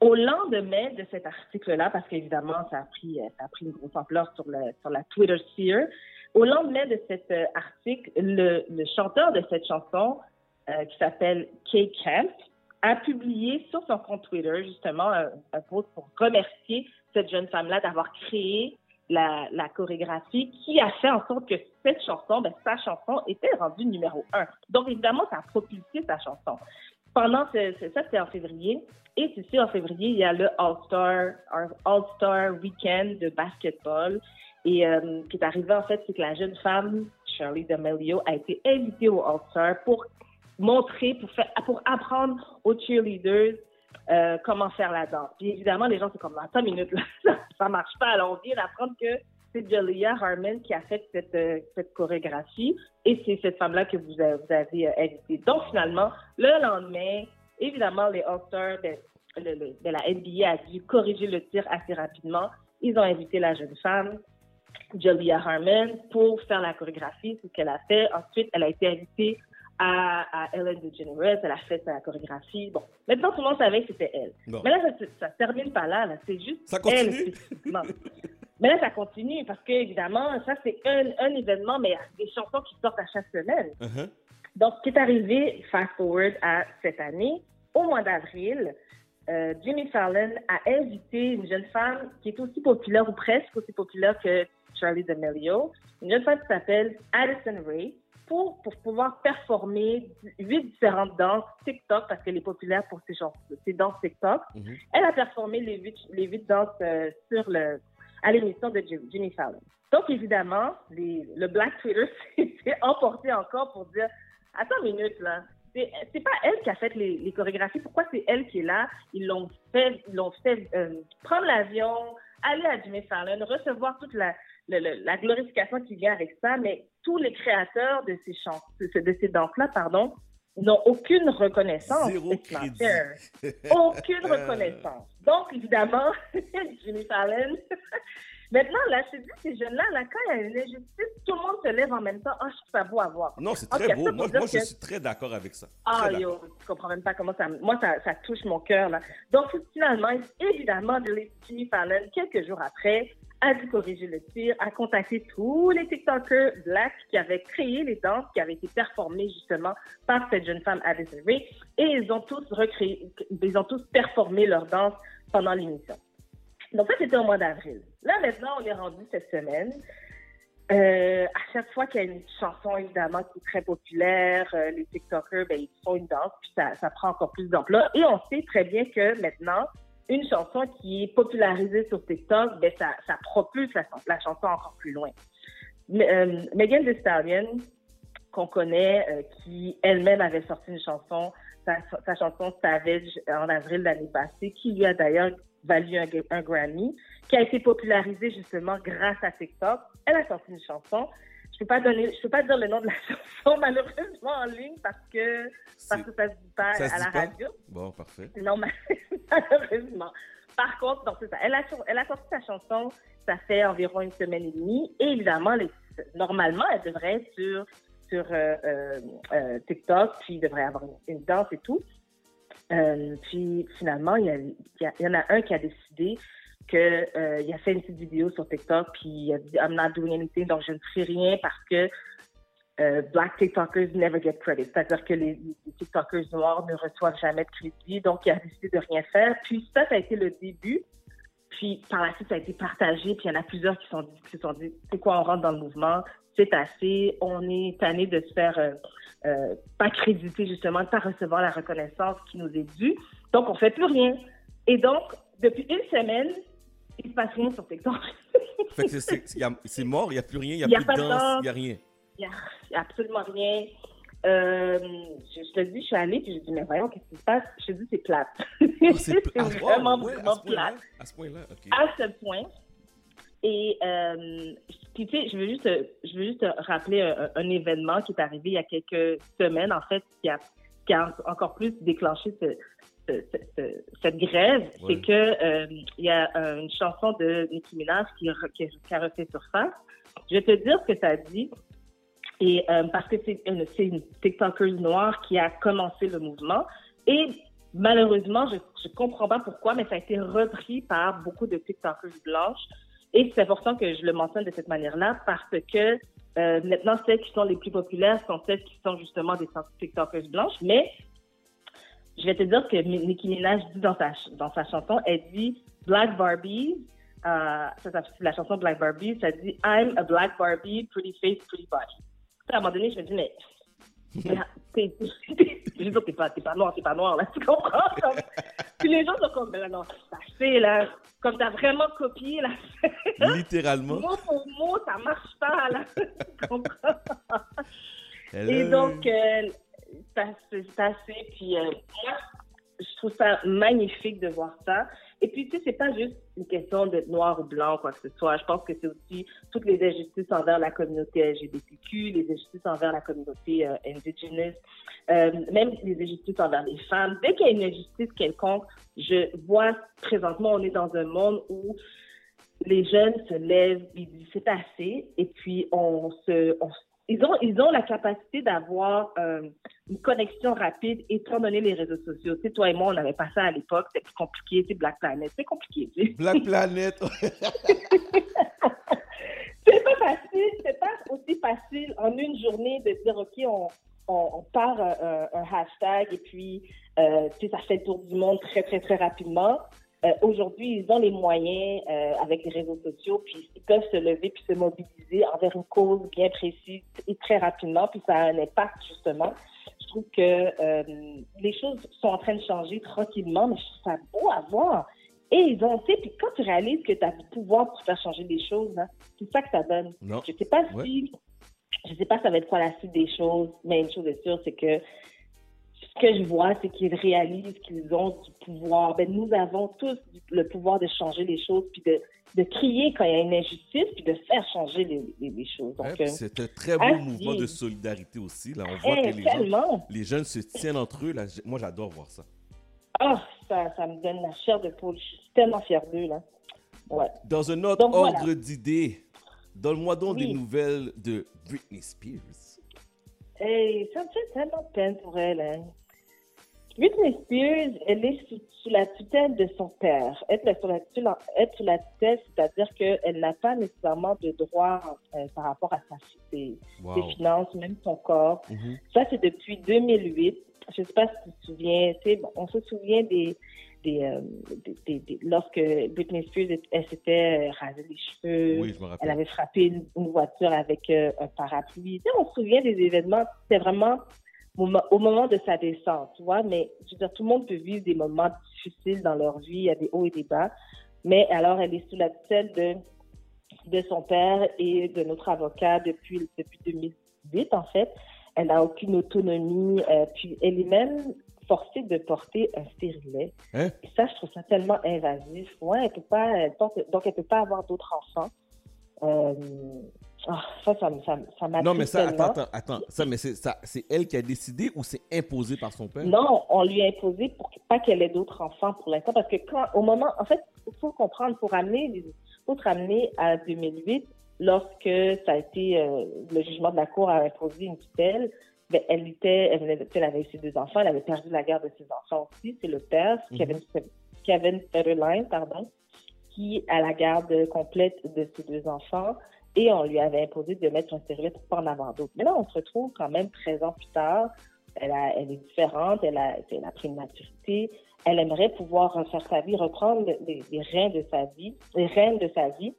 Au lendemain de cet article-là, parce qu'évidemment, ça a pris, euh, ça a pris une grosse ampleur sur, le, sur la Twitter sphere, au lendemain de cet euh, article, le, le chanteur de cette chanson, euh, qui s'appelle Kay Camp, a publié sur son compte Twitter, justement, un, un post pour remercier cette jeune femme-là d'avoir créé la, chorégraphie qui a fait en sorte que cette chanson, ben, sa chanson, était rendue numéro un. Donc, évidemment, ça a propulsé sa chanson. Pendant ce, ce- ça, c'était en février. Et sûr, en février, il y a le All-Star All-Star Weekend de basketball. Et euh, qui est arrivé, en fait, c'est que la jeune femme, Shirley D'Amelio, a été invitée au All-Star pour montrer, pour, faire, pour apprendre aux cheerleaders euh, comment faire la danse. Puis évidemment, les gens, c'est comme, attends une minute, là, (laughs) ça, marche pas. Alors, on vient d'apprendre que c'est Julia Harmon qui a fait cette, euh, cette chorégraphie et c'est cette femme-là que vous, avez- euh, invitée. Donc, finalement, le lendemain, évidemment, les All-Stars de, la NBA a dû corriger le tir assez rapidement. Ils ont invité la jeune femme, Julia Harmon, pour faire la chorégraphie, ce qu'elle a fait. Ensuite, elle a été invitée à, à Ellen DeGeneres, elle a fait sa chorégraphie. Bon, maintenant, tout le monde savait que c'était elle. Bon. Mais là, ça, se termine pas là, là. c'est juste Ça elle continue? spécifiquement. Mais là, ça continue parce que, évidemment, ça, c'est un, un événement, mais il y a des chansons qui sortent à chaque semaine. Uh-huh. Donc, ce qui est arrivé, fast forward à cette année, au mois d'avril, euh, Jimmy Fallon a invité une jeune femme qui est aussi populaire, ou presque aussi populaire que Charlie D'Amelio, une jeune femme qui s'appelle Addison Ray, pour, pour pouvoir performer huit différentes danses TikTok, parce qu'elle est populaire pour ses, chansons, ses danses TikTok. Elle a performé les huit, les huit danses euh, sur le, à l'émission de Jim- Jimmy Fallon. Donc, évidemment, les- le Black Twitter (laughs) s'est emporté encore pour dire Attends une minute, là. C'est c'est pas elle qui a fait les, les chorégraphies. Pourquoi c'est elle qui est là? Ils l'ont fait, ils l'ont fait euh, prendre l'avion, aller à Jimmy Fallon, recevoir toute la, le- le- la glorification qui vient avec ça, mais tous les créateurs de ces chants, de, ce- de ces danses-là, pardon, n'ont aucune reconnaissance Zéro financière. Aucune reconnaissance. Donc, évidemment, (laughs) Jimmy Fallon. (laughs) Maintenant, là, je te dis, ces jeunes-là, là, quand il y a une injustice, tout le monde se lève en même temps. Ah, je trouve ça beau à voir. Non, c'est très ça beau. Moi, je suis très d'accord avec ça. ah, yo, tu comprends même pas comment ça. Moi, ça, ça touche mon cœur, là. Donc, finalement, évidemment, de Jimmy Fallon, quelques jours après, a dû corriger le tir, a contacté tous les TikTokers black qui avaient créé les danses qui avaient été performées justement par cette jeune femme Addison Rae et ils ont tous recréé, ils ont tous performé leurs danses pendant l'émission. Donc ça, c'était au mois d'avril. Là, maintenant, on est rendu cette semaine. Euh, à chaque fois qu'il y a une chanson, évidemment, qui est très populaire, euh, les TikTokers, ben, ils font une danse, puis ça, ça prend encore plus d'ampleur. Et on sait très bien que maintenant, une chanson qui est popularisée sur TikTok, ben, ça, ça propulse la, chanson encore plus loin. Euh, Megan Thee Stallion, qu'on connaît, euh, qui elle-même avait sorti une chanson, sa, chanson Savage en avril l'année passée, qui lui a d'ailleurs valu un Grammy, qui a été popularisée justement grâce à TikTok. Elle a sorti une chanson. Je peux pas donner, je peux pas dire le nom de la (laughs) chanson malheureusement en ligne parce que parce que ça se dit pas Ça se à la pas? radio. Bon, parfait. Non, (laughs) ma- malheureusement. Par contre, donc, c'est ça. Elle, a, elle a sorti sa chanson, ça fait environ une semaine et demie. Et évidemment, les- normalement, elle devrait être sur, sur euh, euh, euh, TikTok, puis il devrait avoir une, une danse et tout. Euh, puis finalement, y a- il y en a un qui a décidé que euh, il a fait une petite vidéo sur TikTok, puis il a dit I'm not doing anything, donc je ne ferai rien parce que euh, Black TikTokers never get credit. C'est-à-dire que les, TikTokers noirs ne reçoivent jamais de crédit, donc il a décidé de rien faire. Puis ça, ça a été le début. Puis par la suite, ça a été partagé, puis il y en a plusieurs qui, sont, qui se sont dit c'est quoi, on rentre dans le mouvement, c'est assez, on est tanné de se faire euh, euh, pas créditer, justement, de pas recevoir la reconnaissance qui nous est due. Donc, on fait plus rien. Et donc, depuis une semaine, il se passe rien sur TikTok. (laughs) Fait que c'est- mort, il n'y a plus rien, il n'y a a, plus pas de danse, il n'y a rien. Il n'y a, absolument rien. Euh, je, je te dis, je suis allée, puis je dis, mais voyons, qu'est-ce qui se passe? Je te dis, c'est plate. (laughs) c'est Ah, vraiment, ouais, à vraiment ce point-là, plate. À ce point-là, ok. À ce point. Et, euh, puis, tu sais, je veux juste, je veux juste rappeler un, un événement qui est arrivé il y a quelques semaines, en fait, qui a, qui a encore plus déclenché ce- cette grève. Ouais. C'est que euh, il y a euh, une chanson de Nicki Minaj qui, qui, qui a refait surface. Je vais te dire ce que ça dit. Et euh, parce que c'est une, une TikToker noire qui a commencé le mouvement. Et malheureusement, je ne comprends pas pourquoi, mais ça a été repris par beaucoup de TikTokers blanches. Et c'est important que je le mentionne de cette manière-là parce que euh, maintenant, celles qui sont les plus populaires sont celles qui sont justement des TikTokers blanches. Mais je vais te dire que Nicki Minaj dit dans sa, dans sa chanson, elle dit Black Barbie, euh, ça, ça, c'est la chanson Black Barbie, ça dit I'm a Black Barbie, pretty face, pretty body. À un moment donné, je me dis, mais. (laughs) t'es, t'es- pas, t'es pas noir, t'es pas noir, là, tu comprends? Comme- Puis les gens sont comme, ben là, non, c'est assez, là. Comme t'as vraiment copié, là. (laughs) Littéralement. Mot pour mot, ça marche pas, là. (laughs) tu comprends? Et donc, euh, c'est assez. Puis, euh, moi, je trouve ça magnifique de voir ça. Et puis, tu sais, c'est pas juste une question d'être noir ou blanc, quoi que ce soit. Je pense que c'est aussi toutes les injustices envers la communauté LGBTQ, les injustices envers la communauté euh, euh, même les injustices envers les femmes. Dès qu'il y a une injustice quelconque, je vois présentement, on est dans un monde où les jeunes se lèvent, ils disent c'est assez, et puis on se, ils ont, ils ont la capacité d'avoir euh, une connexion rapide, étant donné les réseaux sociaux. Tu sais, toi et moi, on avait pas ça à l'époque, c'était plus compliqué, c'est Black Planet, c'est compliqué. tu sais. Black (laughs) Planet. c'est pas facile, c'est pas aussi facile en une journée de dire, OK, on, on, on part un, un hashtag et puis, euh, tu sais, ça fait le tour du monde très, très, très rapidement. Euh, Aujourd'hui, ils ont les moyens euh, avec les réseaux sociaux, puis ils peuvent se lever puis se mobiliser envers une cause bien précise et très rapidement, puis ça a un impact, justement. Je trouve que euh, les choses sont en train de changer tranquillement, mais je trouve ça beau à voir. Et ils ont, tu sais, puis quand tu réalises que tu as du pouvoir pour faire changer des choses, hein, c'est ça que ça donne. Non. Je sais pas Ouais. si, je sais pas ça va être quoi la suite des choses, mais une chose est sûre, c'est que ce que je vois, c'est qu'ils réalisent qu'ils ont du pouvoir. Ben, nous avons tous le pouvoir de changer les choses, puis de, de crier quand il y a une injustice, puis de faire changer les, les- les choses. Donc, Ouais, euh, c'est un très beau à mouvement de solidarité aussi. Là, on voit Eh, que les, gens, tellement. les jeunes se tiennent entre eux. Là. Moi, j'adore voir ça. Ah, ça, ça me donne la chair de poule. Je suis tellement fière d'eux, là. Ouais. Dans un autre Donc, voilà. ordre d'idées, donne-moi donc des nouvelles de Britney Spears. Hey, ça me fait tellement de peine pour elle, hein. Britney Spears, elle est sous, sous la tutelle de son père. Être sous la tutelle, être sous la tutelle, c'est-à-dire qu'elle n'a pas nécessairement de droit euh, par rapport à sa, ses, Wow. ses finances, même son corps. Mhm. Ça, c'est depuis 2008. Je ne sais pas si tu te souviens. bon, on se souvient des, des, euh, des- des- des- lorsque Britney Spears elle, s'était euh, rasé les cheveux. Oui, je me rappelle. Elle avait frappé une, une voiture avec euh, un parapluie. Tu sais, on se souvient des événements. C'était vraiment au, mo- au moment de sa descente, tu vois. Mais je veux dire, tout le monde peut vivre des moments difficiles dans leur vie. Il y a des hauts et des bas. Mais alors, elle est sous la tutelle de, de son père et de notre avocat depuis, depuis 2008, en fait. Elle n'a aucune autonomie. euh, puis, elle est même forcée de porter un stérilet. Hein? Et ça, je trouve ça tellement invasif. Ouais, elle peut pas, elle porte- donc elle peut pas avoir d'autres enfants. Euh, ah, ça, ça, ça, ça m'attriste Non, mais ça, tellement. attends, attends. Ça, mais c'est ça, c'est elle qui a décidé ou c'est imposé par son père? Non, on lui a imposé pour pas qu'elle ait d'autres enfants pour l'instant, parce que quand, au moment, en fait, il faut comprendre, pour amener, les- se ramener à 2008, lorsque ça a été, euh, le jugement de la Cour a imposé une tutelle, elle était, elle, venait elle avait eu ses deux enfants, elle avait perdu la garde de ses enfants aussi, c'est le père, Mhm. Kevin, Kevin Federline, pardon, qui a la garde complète de ses deux enfants, et on lui avait imposé de mettre un pas en avoir d'autres. Mais là, on se retrouve quand même 13 ans plus tard, elle, a- elle est différente, elle a, elle a pris une maturité, elle aimerait pouvoir refaire sa vie, reprendre les, les reins de sa vie, les rênes de sa vie.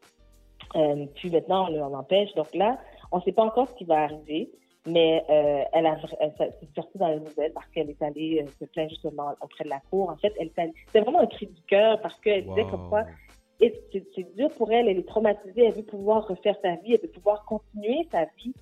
Euh, puis maintenant, on l'en empêche. Donc là, on ne sait pas encore ce qui va arriver, mais euh, elle a elle s'est sortie dans les nouvelles parce qu'elle est allée euh, se plaindre justement auprès de la cour. En fait, elle c'est vraiment un cri du cœur parce qu'elle disait comme quoi c'est dur pour elle, elle est traumatisée, elle veut pouvoir refaire sa vie, elle veut pouvoir continuer sa vie.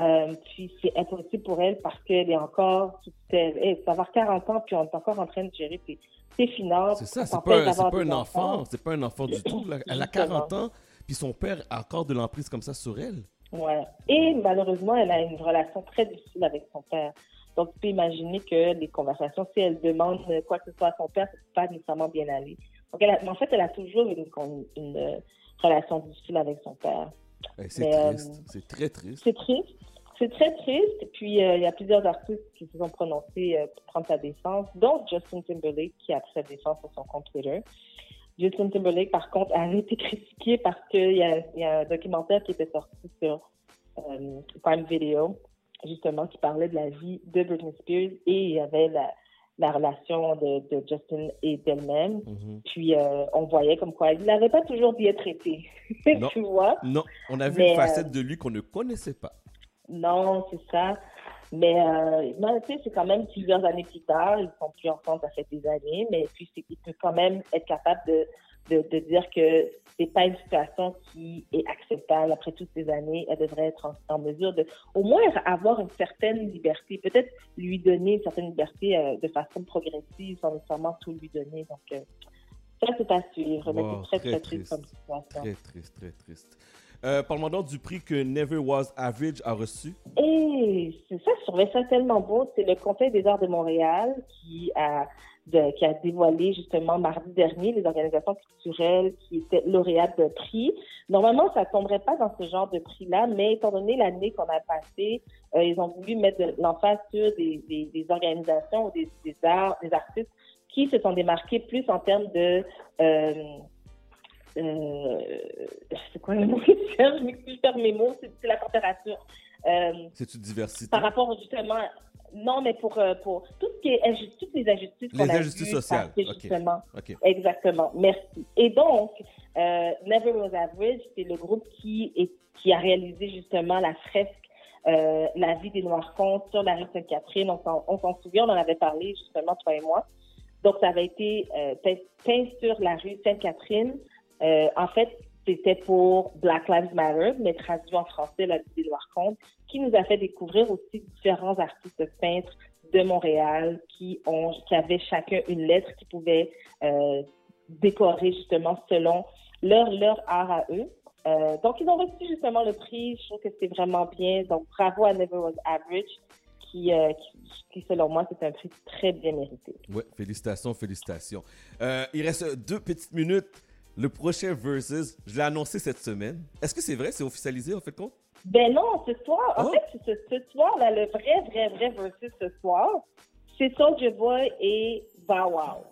Euh, puis c'est impossible pour elle parce qu'elle est encore sous tutelle. Elle va avoir 40 ans, puis on est encore en train de gérer ses, ses finances. C'est ça, c'est pas, un- pas enfant, c'est pas un enfant du tout. là. Elle a Justement. 40 ans, puis son père a encore de l'emprise comme ça sur elle. Ouais. Et malheureusement, elle a une relation très difficile avec son père. Donc, tu peux imaginer que les conversations, si elle demande quoi que ce soit à son père, ça ne peut pas nécessairement bien aller. Donc, elle a- mais en fait, elle a toujours une, une, une, relation difficile avec son père. Eh, C'est euh, triste, c'est très triste. C'est triste. C'est très triste. Et puis, euh, il y a plusieurs artistes qui se sont prononcés euh, pour prendre sa défense, dont Justin Timberlake, qui a pris sa défense sur son compte Twitter. Justin Timberlake, par contre, a été critiqué parce qu'il y a, il y a un documentaire qui était sorti sur euh, Prime Video, justement, qui parlait de la vie de Britney Spears et il y avait la, la relation de, de Justin et d'elle-même. Mhm. Puis, euh, on voyait comme quoi il n'avait pas toujours bien traité. (laughs) Tu vois? Non, on a vu Mais, une euh, facette de lui qu'on ne connaissait pas. Non, c'est ça. Mais euh, non, tu sais, c'est quand même plusieurs années plus tard. Ils sont plus ensemble, ça fait des années. Mais puis, c'est- il peut quand même être capable de, de, de dire que c'est pas une situation qui est acceptable après toutes ces années. Elle devrait être en, en mesure de, au moins, avoir une certaine liberté. Peut-être lui donner une certaine liberté euh, de façon progressive, sans nécessairement tout lui donner. Donc, euh, ça, c'est à suivre. Mais c'est très, très, triste comme situation. Très triste, très triste. Euh, Parle-moi du prix que Never Was Average a reçu. Et c'est ça, je trouvais ça tellement beau. C'est le Conseil des arts de Montréal qui a, qui a dévoilé justement mardi dernier les organisations culturelles qui étaient lauréates de prix. Normalement, ça ne tomberait pas dans ce genre de prix-là, mais étant donné l'année qu'on a passée, euh, ils ont voulu mettre l'emphase sur des, des, des organisations ou des, des arts, des artistes qui se sont démarqués plus en termes de euh, euh, c'est quoi le mot je m'excuse, je perds mes mots, c'est c'est la température. Euh, C'est-tu diversité? par rapport justement, non, mais pour, euh, pour tout ce qui est injustice, toutes les injustices qu'on Les a injustices sociales, justement. Exactement, merci. Et donc, euh, Never Was Average, c'est le groupe qui, est, qui a réalisé justement la fresque euh, La vie des Noirs Contes sur la rue Sainte-Catherine. On s'en on s'en souvient, on en avait parlé justement, toi et moi. Donc, ça avait été euh, peint, peint sur la rue Sainte-Catherine. Euh, en fait, c'était pour Black Lives Matter, mais traduit en français, la Noirs Contes, qui nous a fait découvrir aussi différents artistes peintres de Montréal qui ont, qui avaient chacun une lettre qui pouvait euh, décorer justement selon leur, leur art à eux. Euh, donc, ils ont reçu justement le prix. Je trouve que c'est vraiment bien. Donc, bravo à Never Was Average, qui, qui, selon moi, c'est un prix très bien mérité. Ouais, félicitations, félicitations. Il reste deux petites minutes. Le prochain Versus, je l'ai annoncé cette semaine. Est-ce que c'est vrai? C'est officialisé, en fait, compte? Ben non, ce soir, en Oh. fait, ce, ce soir, là, le vrai, vrai, vrai versus ce soir, C'est Soldier Boy et Bow Wow.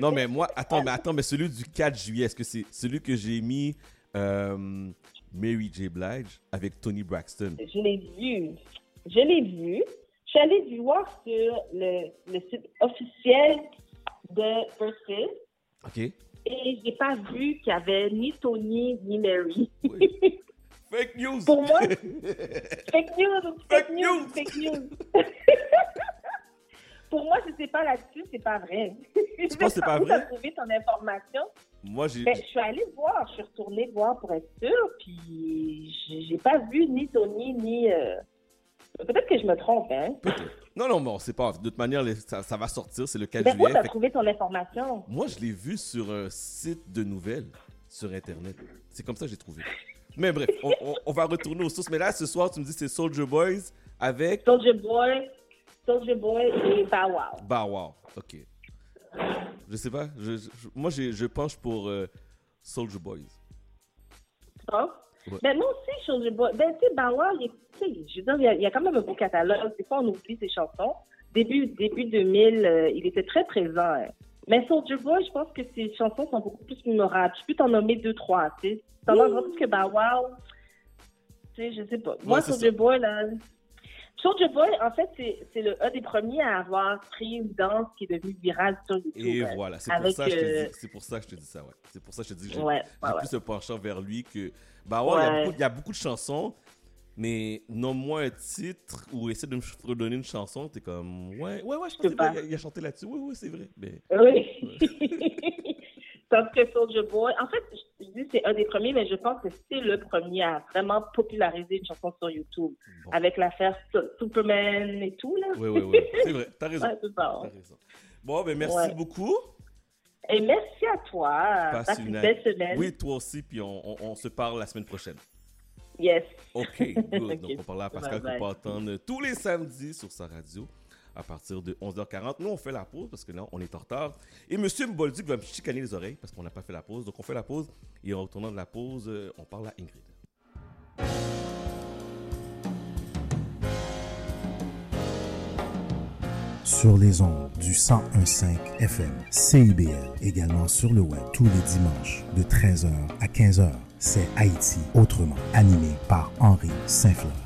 Non, mais moi, attends, mais (laughs) attends, mais celui du 4 juillet, est-ce que c'est celui que j'ai mis euh, Mary J. Blige avec Tony Braxton? Je l'ai vu. Je l'ai vu. Je suis allée voir sur le, le site officiel de Versus OK. et j'ai pas vu qu'il y avait ni Tony ni Mary. (laughs) Fake news! Pour moi, (laughs) fake news, fake news, fake news. (laughs) Pour moi, si c'est pas là-dessus, c'est pas vrai. Tu penses que c'est pas vrai? t'as trouvé ton information? Moi, j'ai. Ben, je suis allée voir, je suis retournée voir pour être sûre, puis j'ai j'ai pas vu ni Tony ni. euh, Peut-être que je me trompe, hein? Non, non, bon, c'est pas. De toute manière, les- ça, ça va sortir, c'est le 4 Ben, où juillet. t'as fait trouvé ton information? Moi, je l'ai vu sur un site de nouvelles sur Internet. C'est comme ça que j'ai trouvé. Mais bref, on, on- on va retourner aux sources. Mais là, ce soir, tu me dis que c'est Soldier Boys avec Soldier Boy, Soldier Boy et Bow Wow. Bow Wow. OK. Je sais pas. je- je- moi, je penche pour euh, Soldier Boys. Hein? Ouais. Ben, moi aussi, Soldier Boy. Ben, tu sais, Wow, il, je veux dire, il y, a, il y a quand même un beau catalogue. Des fois, on oublie ses chansons. Début, début 2000, euh, il était très présent. hein. Mais Soldier Boy, je pense que ses chansons sont beaucoup plus mémorables. Je peux t'en nommer deux, trois, tu sais. T'en as que Wow. Tu sais, je sais pas. Moi, Ouais, Soldier Boy, là... Soldier Boy, en fait, c'est un des premiers à avoir pris une danse qui est devenue virale sur YouTube. Et voilà, c'est pour, ça que je te euh, c'est pour ça que je te dis ça, ouais. C'est pour ça que je te dis que j'ai Ouais, ouais, ouais. plus un penchant vers lui que... Bah ouais, il y a beaucoup- il y, a beaucoup de chansons, mais nomme-moi un titre ou essaie de me redonner une chanson, t'es comme... Ouais, ouais, ouais, je pense que c'est pas. vrai, il a, a chanté là-dessus. Oui, oui, c'est vrai. Mais... Oui. (laughs) Tandis que Soldier Boy, en fait, je dis c'est un des premiers, mais je pense que c'est le premier à vraiment populariser une chanson sur YouTube. Avec l'affaire Su- Superman et tout, là. Oui, oui, oui. C'est vrai, t'as raison. (laughs) Ouais, ça. T'as raison. Bon, ben merci Ouais. beaucoup. Et merci à toi. Passe Passe une une belle semaine. Oui, toi aussi, puis on, on- on se parle la semaine prochaine. Yes. OK, good. (laughs) Ok. Donc, on parle à Pascal Bye tous les samedis sur sa radio à partir de 11h40. Nous, on fait la pause parce que là, on est en retard. Et M. Mbolduc va me chicaner les oreilles parce qu'on n'a pas fait la pause. Donc, on fait la pause et en retournant de la pause, euh, on parle à Ingrid. sur les ondes du 1015 FM CIBL, également sur le web tous les dimanches de 13h à 15h. C'est Haïti autrement, animé par Henri Saint-Fleur.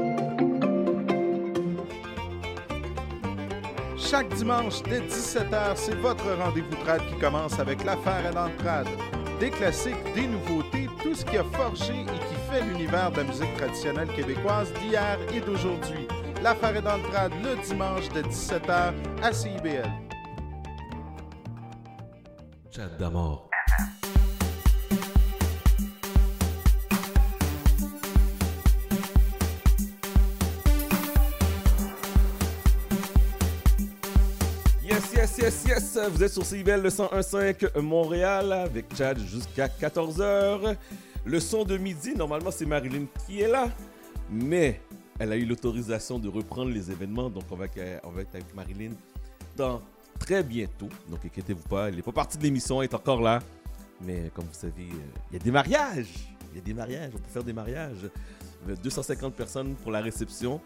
Chaque dimanche dès 17h, c'est votre rendez-vous trad qui commence avec l'affaire à l'entrade. Des classiques, des nouveautés, tout ce qui a forgé et qui fait l'univers de la musique traditionnelle québécoise d'hier et d'aujourd'hui. L'affaire est dans le trad le dimanche de 17h à CIBL. Chat d'amour. Yes, yes. Vous êtes sur CIBL le 101.5 Montréal avec Chad jusqu'à 14h. Le son de midi, normalement, c'est Marilyn qui est là. Mais elle a eu l'autorisation de reprendre les événements. Donc, on va, être avec Marilyn dans très bientôt. Donc, inquiétez-vous pas. Elle n'est pas partie de l'émission. Elle est encore là. Mais comme vous savez, euh, il y a des mariages. Il y a des mariages. On peut faire des mariages. Euh, 250 personnes pour la réception.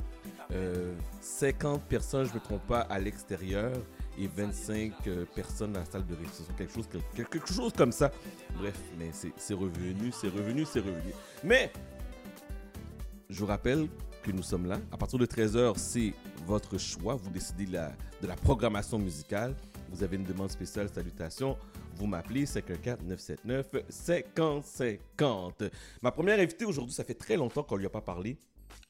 Euh, 50 personnes, je ne me trompe pas, à l'extérieur et 25 euh, personnes dans la salle de réception. Quelque chose, comme ça. Bref, mais c'est revenu, c'est revenu, c'est revenu. Mais, je vous rappelle que nous sommes là. À partir de 13h, c'est votre choix. Vous décidez de la programmation musicale. Vous avez une demande spéciale, salutations. Vous m'appelez 514-979-5050. Ma première invitée aujourd'hui, ça fait très longtemps qu'on ne lui a pas parlé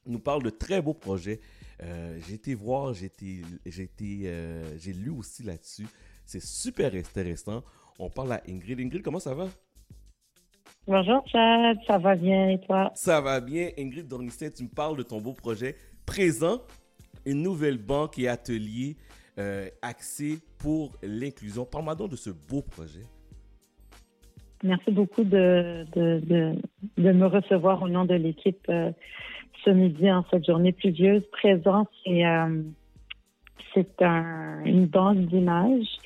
nous parle de très beaux projets. Euh, j'ai été voir, j'ai été, j'ai été, euh, j'ai lu aussi là-dessus. C'est super intéressant. On parle à Ingrid. Ingrid, comment ça va? Bonjour Chad, ça va bien et toi? Ça va bien. Ingrid Dornisset, tu me parles de ton beau projet présent une nouvelle banque et atelier euh, axé pour l'inclusion. Parle-moi donc de ce beau projet. Merci beaucoup de, de, de, de me recevoir au nom de l'équipe ce midi en cette journée pluvieuse. Présent, c'est euh, c'est un, une banque d'images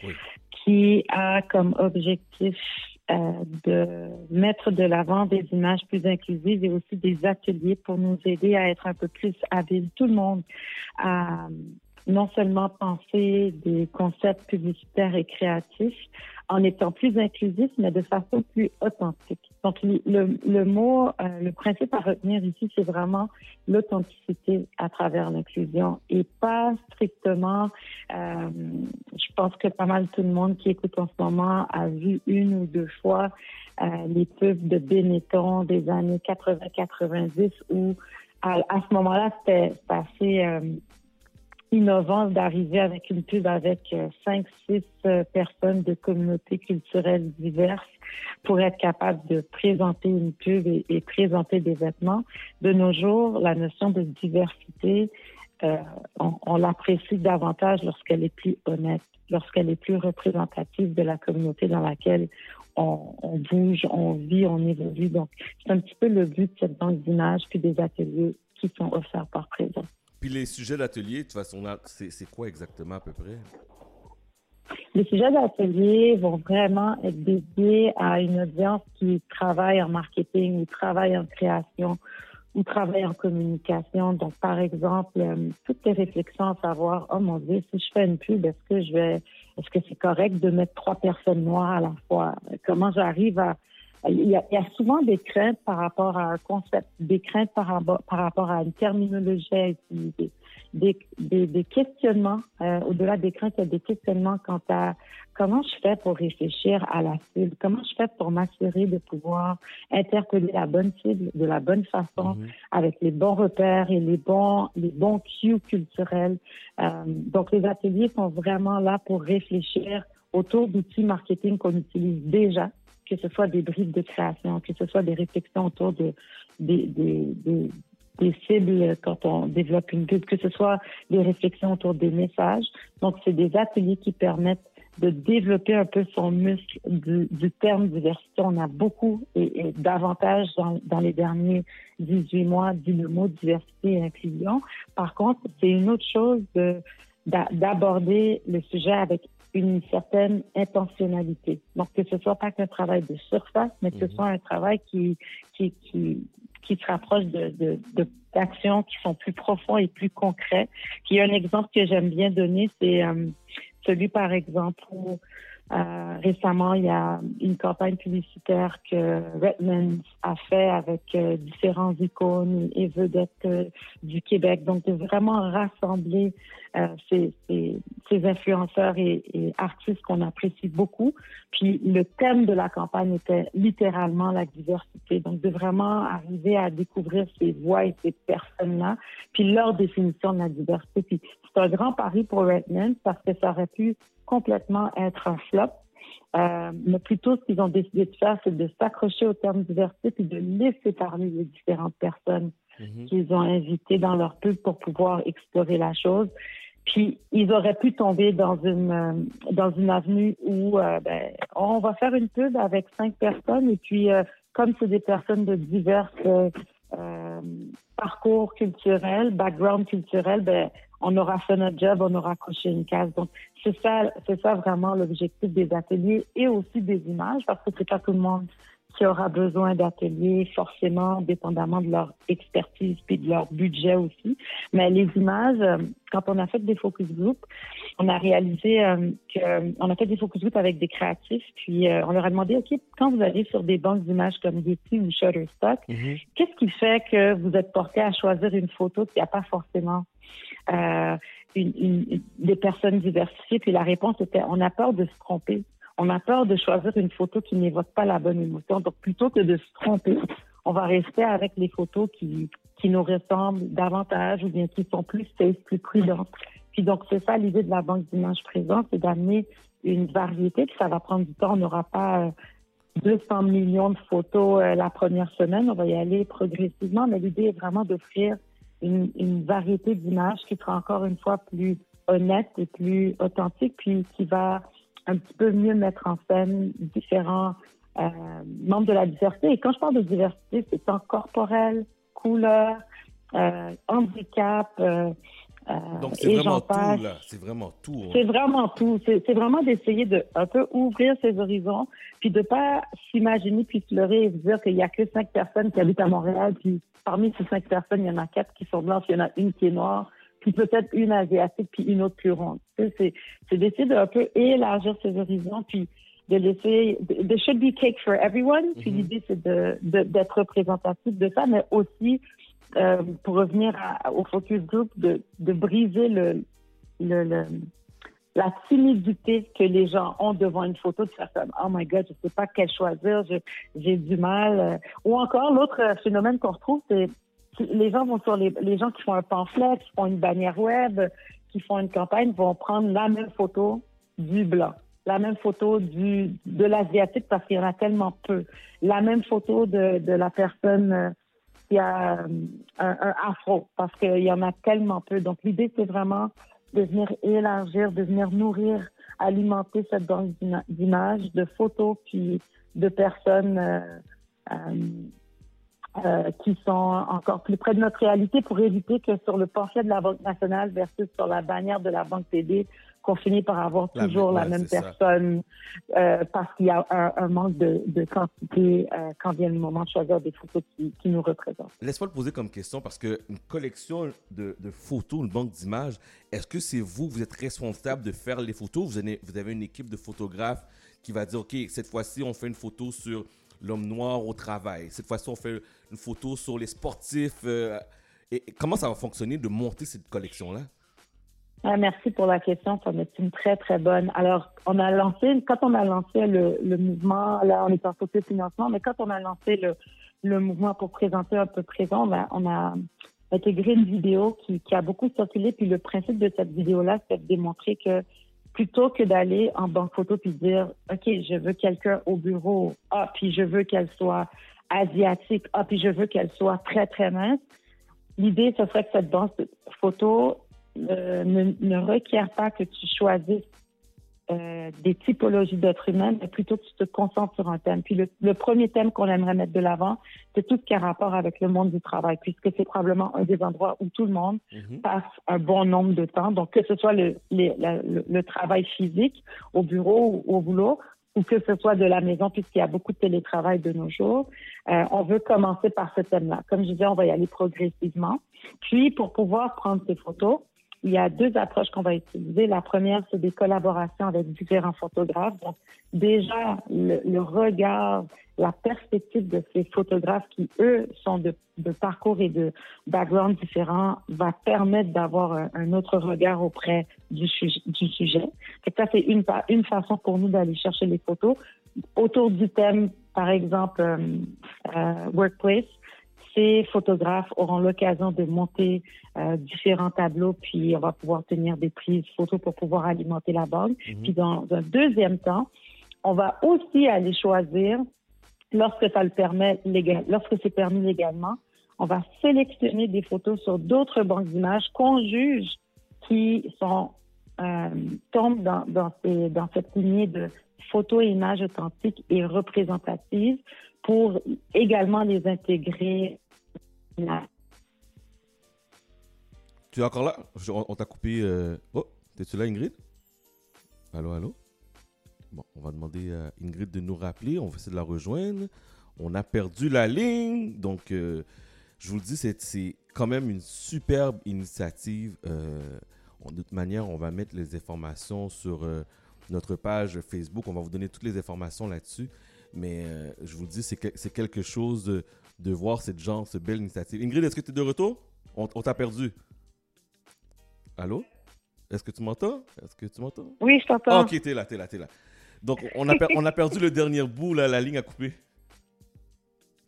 qui a comme objectif euh, de mettre de l'avant des images plus inclusives et aussi des ateliers pour nous aider à être un peu plus habiles, tout le monde, à non seulement penser des concepts publicitaires et créatifs en étant plus inclusif, mais de façon plus authentique. Donc, le, le, mot, euh, le principe à retenir ici, c'est vraiment l'authenticité à travers l'inclusion et pas strictement, euh, je pense que pas mal tout le monde qui écoute en ce moment a vu une ou deux fois euh, les pubs de Benetton des années 80-90 où à, à ce moment-là, c'était assez innovant d'arriver avec une pub avec euh, cinq, six euh, personnes de communautés culturelles diverses pour être capable de présenter une pub et, présenter des vêtements. De nos jours, la notion de diversité, euh, on, on l'apprécie davantage lorsqu'elle est plus honnête, lorsqu'elle est plus représentative de la communauté dans laquelle on, on, bouge, on vit, on évolue. Donc, c'est un petit peu le but de cette banque d'images puis des ateliers qui sont offerts par présent. Puis les sujets d'atelier, de toute façon, c'est quoi exactement à peu près? Les sujets d'atelier vont vraiment être dédiés à une audience qui travaille en marketing ou travaille en création ou travaille en communication. Donc, par exemple, euh, toutes les réflexions à savoir, oh mon Dieu, si je fais une pub, est-ce que je vais, est-ce que c'est correct de mettre trois personnes noires à la fois? Comment j'arrive à, il y, a, il y, a, souvent des craintes par rapport à un concept, des craintes par, rapport, par rapport à une terminologie à utiliser, des, des, des questionnements. Euh, Au-delà des craintes, il y a des questionnements quant à comment je fais pour réfléchir à la cible, comment je fais pour m'assurer de pouvoir interpeller la bonne cible de la bonne façon, mmh. avec les bons repères et les bons, les bons cues culturels? Euh, donc, les ateliers sont vraiment là pour réfléchir autour d'outils marketing qu'on utilise déjà que ce soit des briefs de création, que ce soit des réflexions autour de, des, cibles quand on développe une pub, que ce soit des réflexions autour des messages. Donc, c'est des ateliers qui permettent de développer un peu son muscle du, terme diversité. On a beaucoup et, davantage dans, dans, les derniers 18 mois dit le mot diversité et inclusion. Par contre, c'est une autre chose d'aborder le sujet avec une certaine intentionnalité. Donc, que ce soit pas qu'un travail de surface, mais que ce soit un travail qui, qui, qui, qui se rapproche de, de, de d'actions qui sont plus profonds et plus concrets. Puis un exemple que j'aime bien donner, c'est euh, celui, par exemple, où euh, récemment, il y a une campagne publicitaire que Redmond a fait avec euh, différents icônes et vedettes euh, du Québec. Donc, de vraiment rassembler euh, ces, ces, ces, influenceurs et, et artistes qu'on apprécie beaucoup. Puis, le thème de la campagne était littéralement la diversité. Donc, de vraiment arriver à découvrir ces voix et ces personnes-là, puis leur définition de la diversité. C'est un grand pari pour Redmond parce que ça aurait pu complètement être un flop. Euh, mais plutôt, ce qu'ils ont décidé de faire, c'est de s'accrocher au terme diversité et de laisser parler les différentes personnes mm-hmm. qu'ils ont invitées dans leur pub pour pouvoir explorer la chose. Puis ils auraient pu tomber dans une euh, dans une avenue où euh, ben, on va faire une pub avec cinq personnes et puis euh, comme c'est des personnes de divers parcours culturels, background culturel, ben on aura fait notre job, on aura coché une case. Donc, c'est ça, c'est ça vraiment l'objectif des ateliers et aussi des images, parce que c'est pas tout le monde qui aura besoin d'ateliers, forcément, dépendamment de leur expertise puis de leur budget aussi. Mais les images, euh, quand on a fait des focus group, on a réalisé euh, que on a fait des focus group avec des créatifs, puis euh, on leur a demandé, OK, quand vous allez sur des banques d'images comme Getty ou Shutterstock, mm-hmm. qu'est-ce qui fait que vous êtes porté à choisir une photo qui n'a pas forcément euh, une, une, des personnes diversifiées? Puis la réponse était, on a peur de se tromper. On a peur de choisir une photo qui n'évoque pas la bonne émotion. Donc, plutôt que de se tromper, on va rester avec les photos qui, qui nous ressemblent davantage ou bien qui sont plus safe, plus prudentes. Puis donc, c'est ça l'idée de la banque d'images présente, c'est d'amener une variété, puis ça va prendre du temps. On n'aura pas euh, 200 millions de photos euh, la première semaine. On va y aller progressivement, mais l'idée est vraiment d'offrir une, une variété d'images qui sera encore une fois plus honnête et plus authentique, puis qui va un petit peu mieux mettre en scène différents euh, membres de la diversité. Et quand je parle de diversité, c'est tant corporel, couleur, euh, handicap. euh, euh, Donc, c'est vraiment tout, là. C'est vraiment tout. hein. C'est vraiment tout. C'est vraiment d'essayer de un peu ouvrir ses horizons, puis de pas s'imaginer puis se leurrer et se dire qu'il y a que cinq personnes qui habitent à Montréal, puis parmi ces cinq personnes, il y en a quatre qui sont blanches, il y en a une qui est noire, puis peut-être une asiatique, puis une autre plus ronde. C'est c'est d'essayer de un peu élargir ses horizons, puis de laisser. There should be cake for everyone. Puis l'idée, c'est de- de- d'être représentatif de ça, mais aussi, euh, pour revenir à- au focus group, de, de briser le, le, le- la timidité que les gens ont devant une photo, de faire comme Oh my God, je sais pas quel choisir, j'ai du mal. euh. Ou encore, l'autre euh, phénomène qu'on retrouve, c'est les gens vont sur les, gens qui font un pamphlet, qui font une bannière web, qui font une campagne, vont prendre la même photo du blanc, la même photo du, de l'asiatique parce qu'il y en a tellement peu, la même photo de, de la personne euh, qui a euh, un, afro parce qu'il y en a tellement peu. Donc l'idée, c'est vraiment de venir élargir, de venir nourrir, alimenter cette banque d'ima- d'images, de photos, puis de personnes euh, euh, qui sont encore plus près de notre réalité pour éviter que sur le pamphlet de la Banque nationale versus sur la bannière de la Banque TD, qu'on finit par avoir La toujours même- la même personne euh, parce qu'il y a un, un manque de, de quantité euh, quand vient le moment de choisir des photos qui, qui nous représentent. Laisse-moi le poser comme question parce qu'une collection de, de photos, une banque d'images, est-ce que c'est vous, vous êtes responsable de faire les photos? Vous avez, vous avez une équipe de photographes qui va dire, OK, cette fois-ci, on fait une photo sur l'homme noir au travail. Cette fois-ci, on fait une photo sur les sportifs. euh, et, comment ça va fonctionner de monter cette collection-là? Ah, merci pour la question, ça est une très, très bonne. Alors, on a lancé, quand on a lancé le, mouvement, là, on est en côté financement, mais quand on a lancé le, le mouvement pour présenter un peu présent, ben, on a intégré une vidéo qui, qui a beaucoup circulé. Puis le principe de cette vidéo-là, c'est de démontrer que plutôt que d'aller en banque photo puis dire, OK, je veux quelqu'un au bureau, ah, puis je veux qu'elle soit asiatique, ah, puis je veux qu'elle soit très, très mince, L'idée, ce serait que cette banque photo euh, ne, ne requiert pas que tu choisisses euh, des typologies d'êtres humains, mais plutôt que tu te concentres sur un thème. Puis le, le premier thème qu'on aimerait mettre de l'avant, c'est tout ce qui a rapport avec le monde du travail, puisque c'est probablement un des endroits où tout le monde passe un bon nombre de temps. Donc, que ce soit le, les- la- le, le travail physique au bureau ou au boulot, ou que ce soit de la maison, puisqu'il y a beaucoup de télétravail de nos jours. Euh, on veut commencer par ce thème-là. Comme je disais, on va y aller progressivement. Puis, pour pouvoir prendre ces photos, il y a deux approches qu'on va utiliser. La première, c'est des collaborations avec différents photographes. Donc, déjà, le, le regard, la perspective de ces photographes qui, eux, sont de, de parcours et de background différents, va permettre d'avoir un, autre regard auprès du, sujet- du sujet. Que ça, c'est une, une façon pour nous d'aller chercher les photos. Autour du thème, par exemple, euh, euh, workplace, ces photographes auront l'occasion de monter euh, différents tableaux, puis on va pouvoir tenir des prises photos pour pouvoir alimenter la banque. Puis dans un deuxième temps, on va aussi aller choisir, lorsque ça le permet légal, lorsque c'est permis légalement, on va sélectionner des photos sur d'autres banques d'images qu'on juge qui sont euh, tombent dans, dans, ces- dans cette lignée de photos et images authentiques et représentatives pour également les intégrer. Tu es encore là? On t'a coupé. euh, Oh, t'es-tu là, Ingrid? Allô, allô? Bon, on va demander à Ingrid de nous rappeler. On va essayer de la rejoindre. On a perdu la ligne. Donc, euh, je vous le dis, c'est- quand même une superbe initiative. Euh, de toute manière, on va mettre les informations sur euh, notre page Facebook. On va vous donner toutes les informations là-dessus. Mais je vous le dis, c'est que- c'est quelque chose de, de voir cette genre, cette belle initiative. Ingrid, est-ce que tu es de retour? On, on t'a perdu. Allô? Est-ce que tu m'entends? Est-ce que tu m'entends? Oui, je t'entends. Ah, ok, t'es là, t'es là, t'es là. Donc, on a, per- on a perdu le dernier bout, là, la ligne a coupé.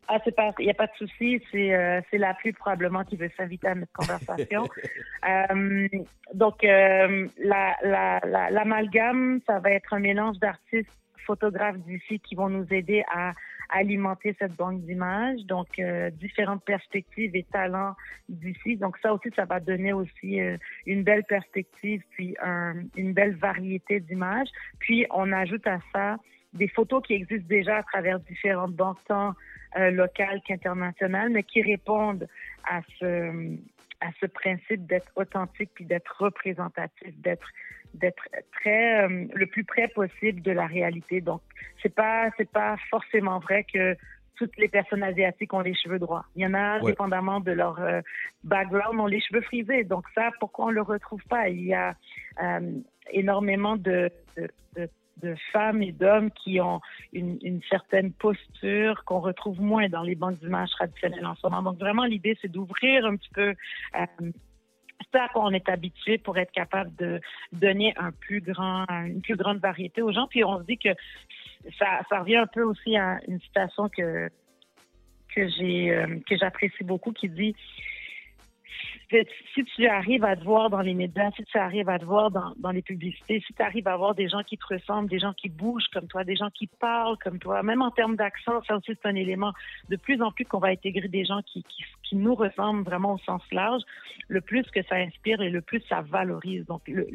Ah, c'est pas, il n'y a pas de souci. C'est, euh, c'est la pluie probablement qui veut s'inviter à notre conversation. (laughs) Euh, donc, euh, la, la, la- l'amalgame, ça va être un mélange d'artistes, photographes d'ici qui vont nous aider à alimenter cette banque d'images. Donc, euh, différentes perspectives et talents d'ici. Donc, ça aussi, ça va donner aussi euh, une belle perspective, puis un- une belle variété d'images. Puis, on ajoute à ça des photos qui existent déjà à travers différentes banques, tant euh, locales qu'internationales, mais qui répondent à ce, à ce principe d'être authentique puis d'être représentatif, d'être d'être très euh, le plus près possible de la réalité. Donc c'est pas c'est pas forcément vrai que toutes les personnes asiatiques ont les cheveux droits. Il y en a, Ouais. dépendamment de leur euh, background, ont les cheveux frisés. Donc ça, pourquoi on le retrouve pas? Il y a euh, énormément de, de, de- de femmes et d'hommes qui ont une, une certaine posture qu'on retrouve moins dans les banques d'images traditionnelles en ce moment. Donc vraiment, l'idée, c'est d'ouvrir un petit peu euh, ça qu'on est habitué pour être capable de donner un plus grand, une plus grande variété aux gens. Puis on se dit que ça, ça revient un peu aussi à une citation que que j'ai euh, que j'apprécie beaucoup qui dit si tu arrives à te voir dans les médias, si tu arrives à te voir dans, dans les publicités, si tu arrives à voir des gens qui te ressemblent, des gens qui bougent comme toi, des gens qui parlent comme toi, même en termes d'accent, ça aussi c'est un élément de plus en plus qu'on va intégrer des gens qui, qui, qui nous ressemblent vraiment au sens large, le plus que ça inspire et le plus ça valorise. Donc, le-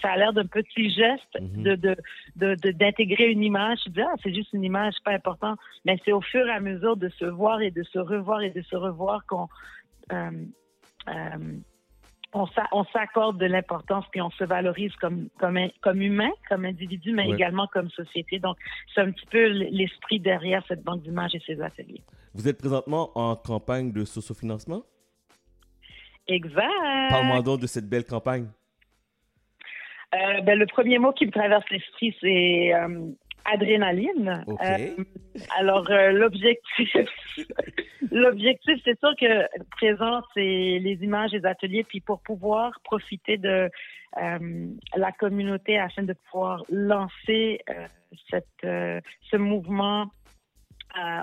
ça a l'air d'un petit geste de de- de- de- d'intégrer une image. Je dis, ah, c'est juste une image, c'est pas important. Mais c'est au fur et à mesure de se voir et de se revoir et de se revoir qu'on euh, on s'a- on s'accorde de l'importance puis on se valorise comme comme un- comme humain, comme individu, mais Ouais. également comme société. Donc, c'est un petit peu l'esprit derrière cette banque d'images et ces ateliers. Vous êtes présentement en campagne de sociofinancement? Exact. Parle-moi donc de cette belle campagne. Euh, ben, le premier mot qui me traverse l'esprit, c'est euh, adrénaline. Euh, alors, euh, l'objectif, (laughs) l'objectif, c'est sûr que présent, c'est les images des ateliers, puis pour pouvoir profiter de euh, la communauté afin de pouvoir lancer cette, ce mouvement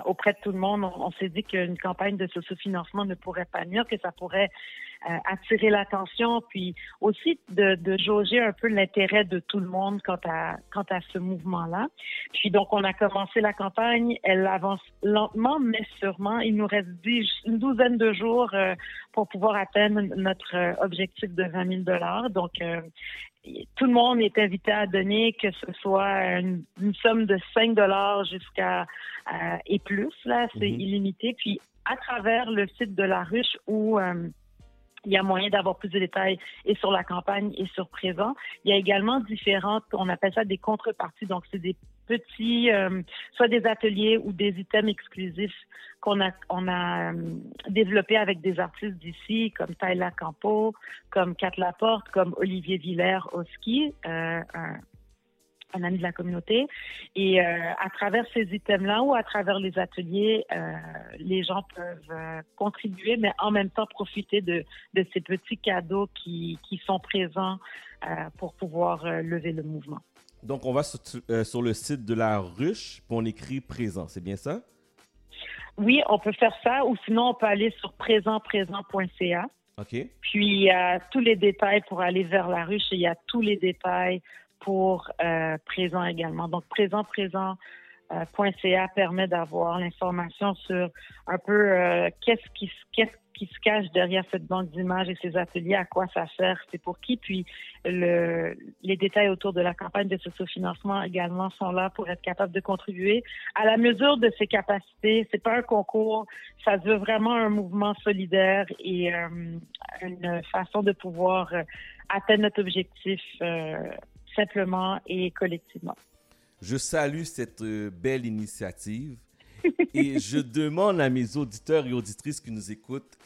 auprès de tout le monde, on, on s'est dit qu'une campagne de sociofinancement ne pourrait pas nuire, que ça pourrait euh, attirer l'attention, puis aussi de, de jauger un peu l'intérêt de tout le monde quant à, quant à ce mouvement-là. Puis donc, on a commencé la campagne, elle avance lentement, mais sûrement. Il nous reste dix- une douzaine de jours euh, pour pouvoir atteindre notre euh, objectif de 20 000 dollars. Donc, euh, tout le monde est invité à donner, que ce soit une, une somme de 5 dollars jusqu'à euh, et plus, là, c'est illimité. Puis à travers le site de la ruche où euh, il y a moyen d'avoir plus de détails et sur la campagne et sur présent. Il y a également différentes, on appelle ça des contreparties. Donc, c'est des petits, euh, soit des ateliers ou des items exclusifs qu'on a, on a euh, développés avec des artistes d'ici, comme Tyler Campo, comme Kat Laporte, comme Olivier Villers au euh, un, un ami de la communauté. Et euh, à travers ces items-là ou à travers les ateliers, euh, les gens peuvent euh, contribuer, mais en même temps profiter de, de ces petits cadeaux qui, qui sont présents euh, pour pouvoir lever le mouvement. Donc, on va sur, sur le site de la ruche, puis on écrit présent. C'est bien ça? Oui, on peut faire ça, ou sinon on peut aller sur présentprésent.ca. OK. Puis il y a tous les détails pour aller vers la ruche et il y a tous les détails pour euh, présent également. Donc présent présent euh, permet d'avoir l'information sur un peu euh, qu'est-ce qui qui se cache derrière cette banque d'images et ces ateliers, à quoi ça sert, c'est pour qui, puis le, les détails autour de la campagne de sociofinancement également sont là pour être capable de contribuer à la mesure de ses capacités. C'est pas un concours, ça veut vraiment un mouvement solidaire et une façon de pouvoir atteindre notre objectif simplement et collectivement. Je salue cette euh, belle initiative (laughs) et je demande à mes auditeurs et auditrices qui nous écoutent,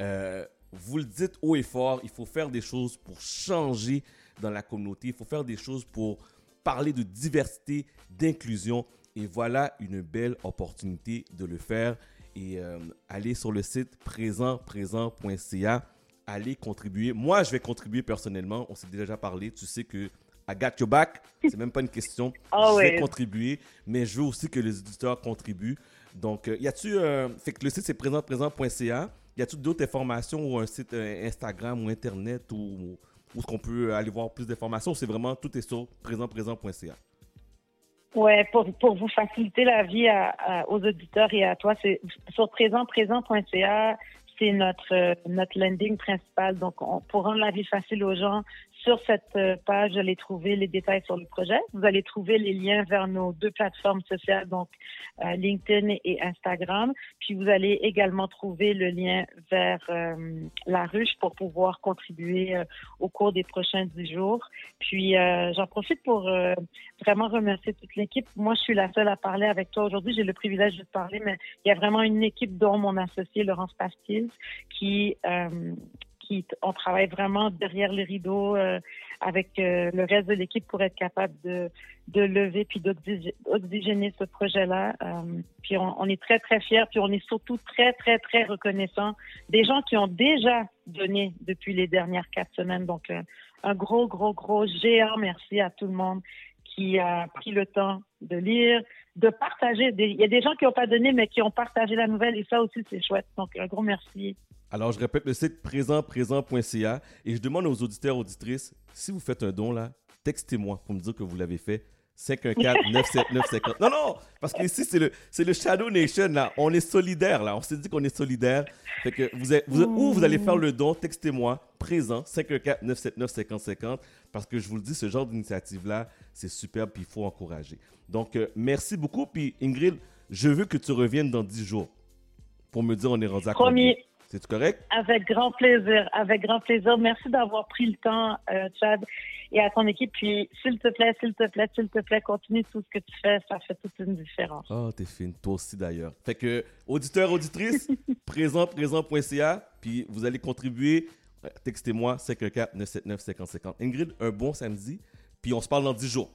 euh, vous le dites haut et fort, il faut faire des choses pour changer dans la communauté, il faut faire des choses pour parler de diversité, d'inclusion et voilà une belle opportunité de le faire et euh, allez sur le site présentprésent.ca, allez contribuer. Moi, je vais contribuer personnellement, on s'est déjà parlé, tu sais que I got your back, c'est même pas une question. (laughs) Je vais contribuer, mais je veux aussi que les auditeurs contribuent. Donc, euh, y a-tu. euh, fait que le site c'est présentprésent.ca. Y a-tu d'autres informations ou un site euh, Instagram ou Internet ou où est-ce qu'on peut aller voir plus d'informations c'est vraiment tout est sur présentprésent.ca? Ouais, pour, pour vous faciliter la vie à- à- aux auditeurs et à toi, c'est sur présentprésent.ca, c'est notre euh, notre landing principal. Donc, on, pour rendre la vie facile aux gens, sur cette euh, page, vous allez trouver les détails sur le projet. Vous allez trouver les liens vers nos deux plateformes sociales, donc euh, LinkedIn et Instagram. Puis vous allez également trouver le lien vers euh, la ruche pour pouvoir contribuer euh, au cours des prochains dix jours. Puis euh, j'en profite pour vraiment remercier toute l'équipe. Moi, je suis la seule à parler avec toi aujourd'hui. J'ai le privilège de te parler, mais il y a vraiment une équipe dont mon associé Laurence Pastil qui on travaille vraiment derrière les rideaux euh, avec euh, le reste de l'équipe pour être capable de, lever puis d'oxygé- d'oxygéner ce projet-là. Euh, puis on, est très très fiers, puis on est surtout très très très reconnaissants des gens qui ont déjà donné depuis les dernières quatre semaines. Donc un gros gros gros géant merci à tout le monde qui a pris le temps de lire, de partager. Il y a des gens qui n'ont pas donné, mais qui ont partagé la nouvelle, et ça aussi, c'est chouette. Donc, un gros merci. Alors, je répète le site présentprésent.ca et je demande aux auditeurs, auditrices, si vous faites un don là, textez-moi pour me dire que vous l'avez fait. 514-979-50. Non, non, parce que ici, c'est le, le Shadow Nation, là. On est solidaire, là. On s'est dit qu'on est solidaire. Fait que vous êtes, vous, où vous allez faire le don, textez-moi, présent, 514-979-5050, parce que je vous le dis, ce genre d'initiative-là, c'est superbe, puis il faut encourager. Donc, euh, merci beaucoup. Puis, Ingrid, je veux que tu reviennes dans 10 jours pour me dire on est rendu à Promis. C'est correct? Avec grand plaisir, avec grand plaisir. Merci d'avoir pris le temps, euh, Chad, et à ton équipe. Puis, s'il te plaît, s'il te plaît, s'il te plaît, continue tout ce que tu fais. Ça fait toute une différence. Oh, t'es fine. Toi aussi, d'ailleurs. Fait que, auditeurs, auditrices, (laughs) présent, présent.ca, puis vous allez contribuer. Euh, Textez-moi 514-979-5050. Ingrid, un bon samedi, puis on se parle dans 10 jours.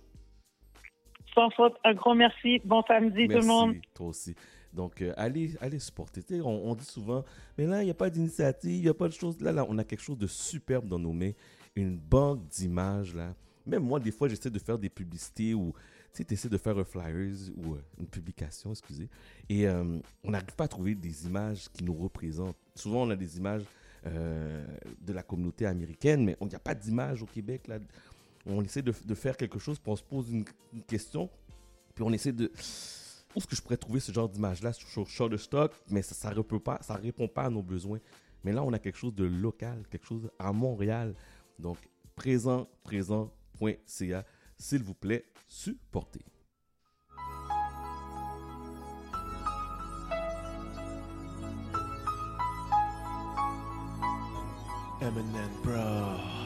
Sans faute, un gros merci. Bon samedi, tout le monde. Merci, toi aussi. Donc, euh, allez, allez supporter. On, on dit souvent, mais là, il n'y a pas d'initiative, il n'y a pas de choses. Là, là, on a quelque chose de superbe dans nos mains. Une banque d'images, là. Même moi, des fois, j'essaie de faire des publicités ou, tu sais, essaies de faire un flyers ou euh, une publication, excusez. Et euh, on n'arrive pas à trouver des images qui nous représentent. Souvent, on a des images de la communauté américaine, mais il n'y a pas d'image au Québec, là. On essaie de, faire quelque chose, puis on se pose une question, puis on essaie de où est-ce que je pourrais trouver ce genre d'image-là sur Shutterstock, mais ça ne répond, pas- ça répond pas à nos besoins. Mais là, on a quelque chose de local, quelque chose à Montréal. Donc, présent, présent.ca. S'il vous plaît, supportez. Eminem, bro.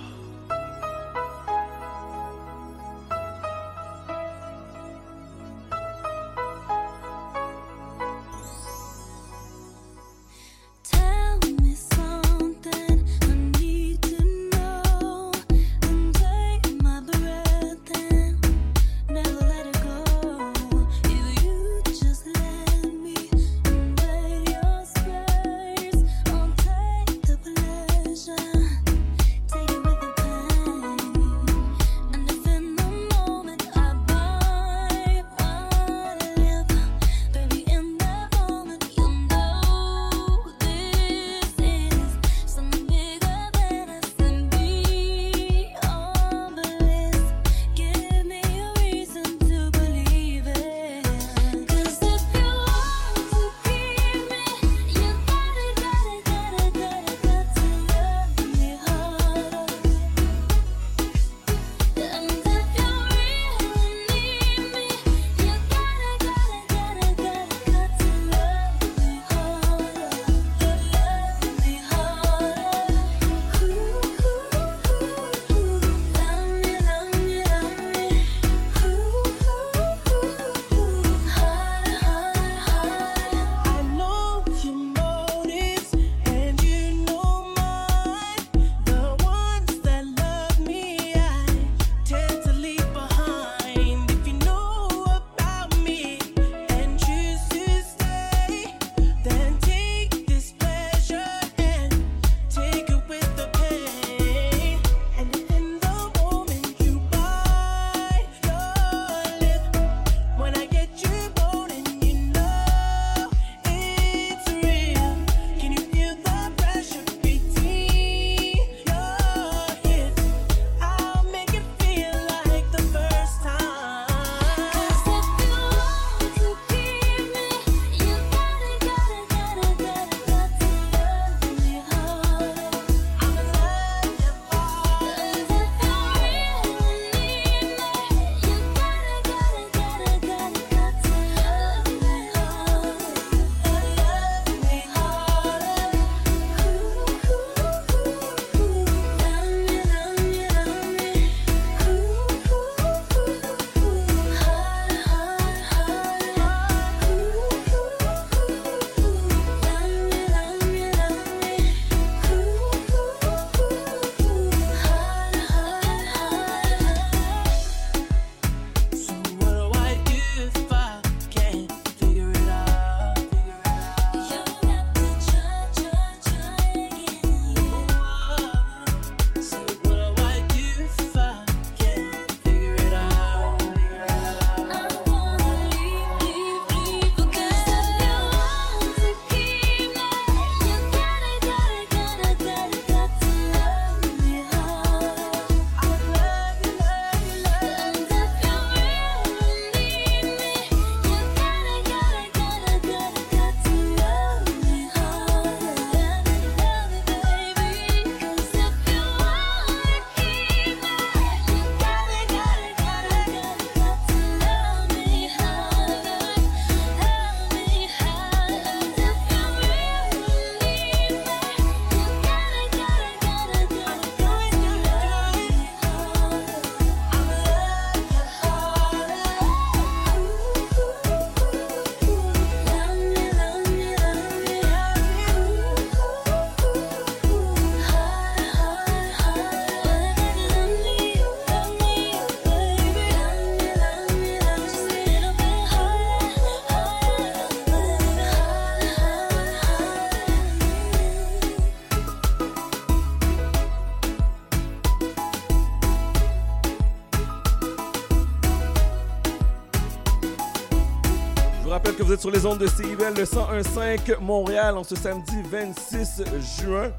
Sur les ondes de CIBL le 101.5 Montréal en ce samedi 26 juin.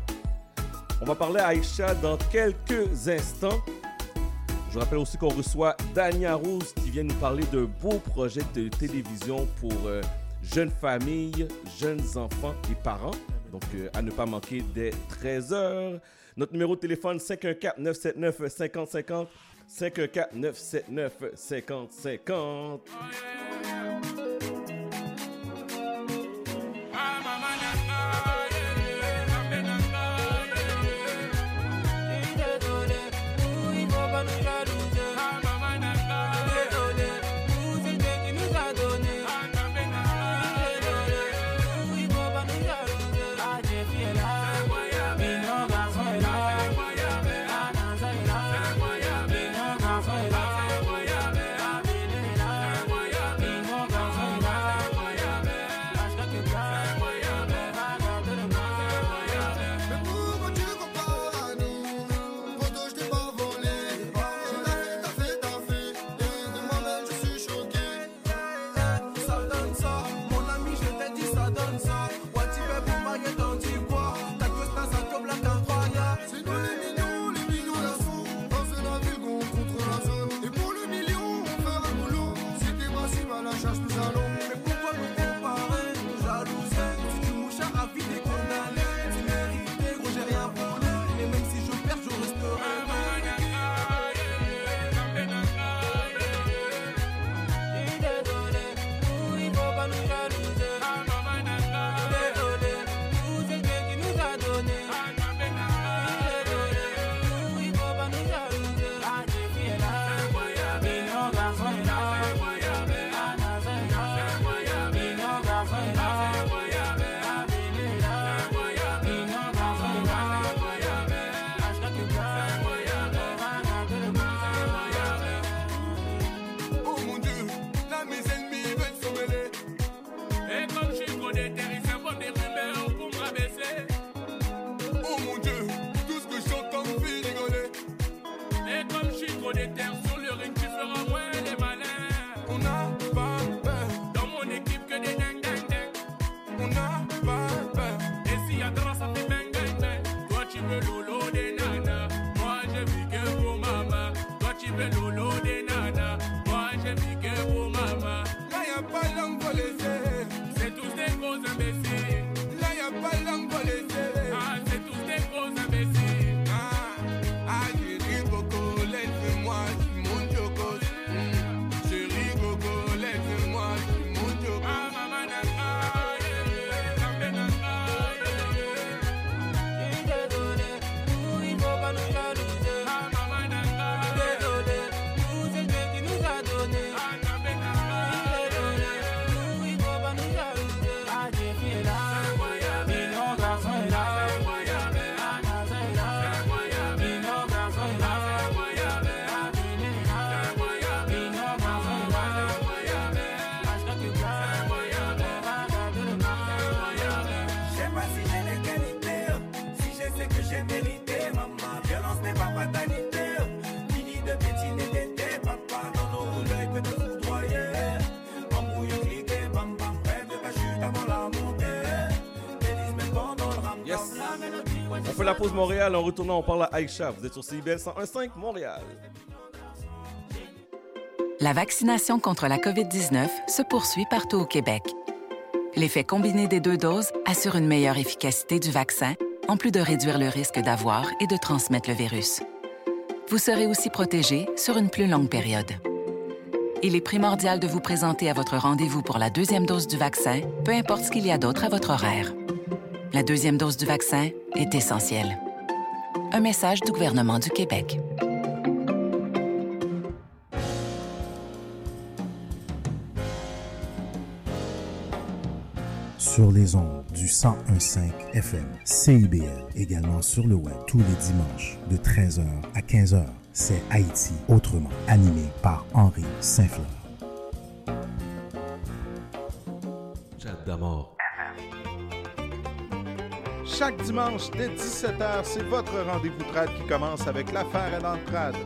On va parler à Aïcha dans quelques instants. Je rappelle aussi qu'on reçoit Dania Rose qui vient nous parler d'un beau projet de télévision pour euh, jeunes familles, jeunes enfants et parents. Donc euh, à ne pas manquer dès 13h. Notre numéro de téléphone 514-979-5050. 514-979-5050. Ça On fait la pause Montréal. En retournant, on parle à Aïcha. Vous êtes sur CIBL 101.5 Montréal. La vaccination contre la COVID-19 se poursuit partout au Québec. L'effet combiné des deux doses assure une meilleure efficacité du vaccin, en plus de réduire le risque d'avoir et de transmettre le virus. Vous serez aussi protégé sur une plus longue période. Il est primordial de vous présenter à votre rendez-vous pour la deuxième dose du vaccin, peu importe ce qu'il y a d'autre à votre horaire. La deuxième dose du vaccin est essentielle. Un message du gouvernement du Québec. sur les ondes du 1015 FM CIBL, également sur le web tous les dimanches de 13h à 15h. C'est Haïti autrement, animé par Henri Saint-Fleur. Dimanche dès 17h, c'est votre rendez-vous trad qui commence avec l'affaire à l'entrade.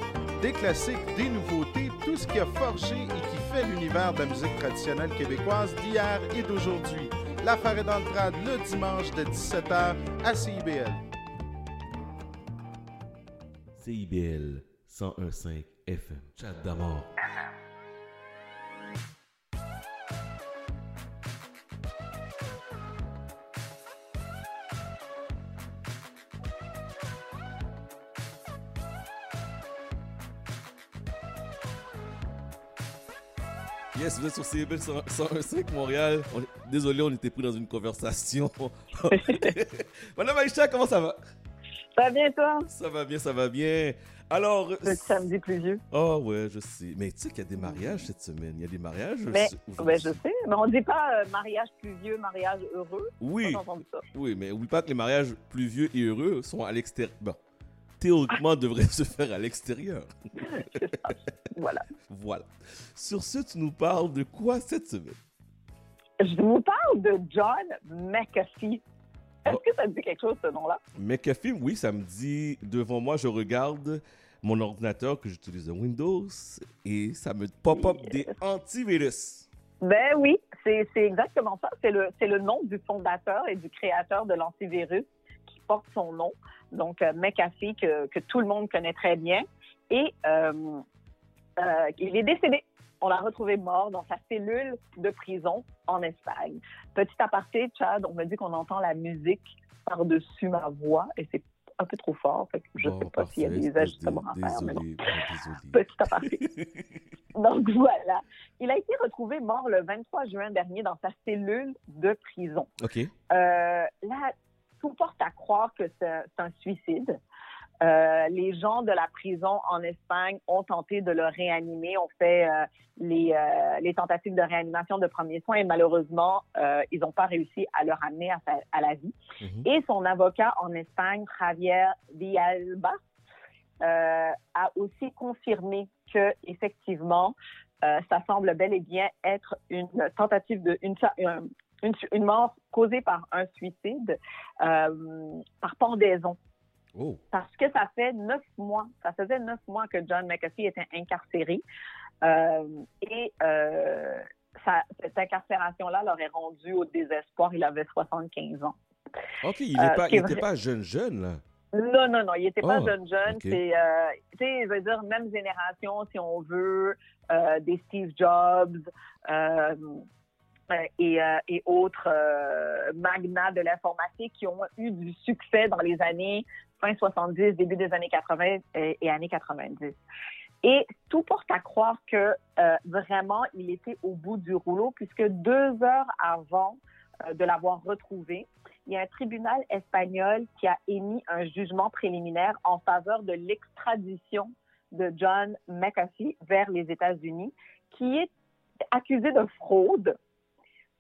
Des classiques, des nouveautés, tout ce qui a forgé et qui fait l'univers de la musique traditionnelle québécoise d'hier et d'aujourd'hui. L'affaire est dans le trad le dimanche de 17h à CIBL. CIBL 101.5 FM. Chat d'amour. Yes, vous êtes sur CBL 101.5 Montréal. On Désolé, on était pris dans une conversation. (laughs) Madame Aïcha, comment ça va? Ça va bien, toi? Ça va bien, ça va bien. Alors. Le samedi pluvieux. Oh, ouais, je sais. Mais tu sais qu'il y a des mariages cette semaine. Il y a des mariages. Mais, aujourd'hui. ben, je sais, mais on dit pas euh, mariage pluvieux, mariage heureux. Oui. Ça. Oui, mais oublie pas que les mariages plus vieux et heureux sont à l'extérieur. Bon, théoriquement, devraient se faire à l'extérieur. voilà. Voilà. Sur ce, tu nous parles de quoi cette semaine? Je vous parle de John McAfee. Est-ce Oh. que ça te dit quelque chose, ce nom-là? McAfee, oui, ça me dit, devant moi, je regarde mon ordinateur que j'utilise Windows et ça me pop-up des antivirus. Ben oui, c'est exactement ça. C'est le, nom du fondateur et du créateur de l'antivirus porte son nom. Donc, euh, McAfee, que, que tout le monde connaît très bien. Et euh, euh, il est décédé. On l'a retrouvé mort dans sa cellule de prison en Espagne. Petit aparté, Chad, on me dit qu'on entend la musique par-dessus ma voix et c'est un peu trop fort. Fait que je ne sais pas s'il y a des ajustements à faire. mais bon. Désolé. Petit aparté. (laughs) Donc voilà. Il a été retrouvé mort le 23 juin dernier dans sa cellule de prison. OK. Euh, là, tout porte à croire que c'est un suicide. Euh, les gens de la prison en Espagne ont tenté de le réanimer, ont fait euh, les, euh, les tentatives de réanimation de premiers soins et malheureusement, ils n'ont pas réussi à le ramener à, sa- à la vie. Et son avocat en Espagne, Javier Villalba, a aussi confirmé que effectivement, ça semble bel et bien être une tentative de une, un- une, une mort causée par un suicide euh, par pendaison. Oh. Parce que ça fait neuf mois, ça faisait neuf mois que John McAfee était incarcéré. Euh, et euh, ça- cette incarcération-là l'aurait rendu au désespoir. Il avait 75 ans. OK, il n'était pas, jeune, jeune, là. Non, non, non, il n'était pas Oh, jeune jeune. C'est, euh, tu sais, je veux dire, même génération, si on veut, euh, des Steve Jobs euh, et, euh, et autres euh, magnats de l'informatique qui ont eu du succès dans les années fin 70, début des années 80 et, années 90. Et tout porte à croire que euh, vraiment, il était au bout du rouleau, puisque deux heures avant euh, de l'avoir retrouvé, il y a un tribunal espagnol qui a émis un jugement préliminaire en faveur de l'extradition de John McAfee vers les États-Unis, qui est accusé de fraude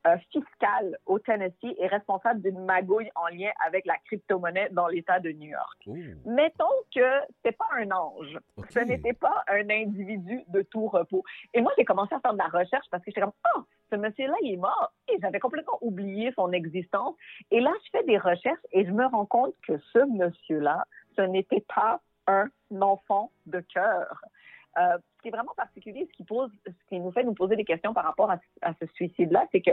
euh, fiscale au Tennessee et responsable d'une magouille en lien avec la crypto-monnaie dans l'État de New York. Mettons que c'est pas un ange. Ce n'était pas un individu de tout repos. Et moi, j'ai commencé à faire de la recherche parce que j'étais comme, oh, ce monsieur-là, il est mort. Et j'avais complètement oublié son existence. Et là, je fais des recherches et je me rends compte que ce monsieur-là, ce n'était pas un enfant de cœur. Euh, ce qui est vraiment particulier, ce qui, nous fait nous poser des questions par rapport à, à ce suicide-là, c'est que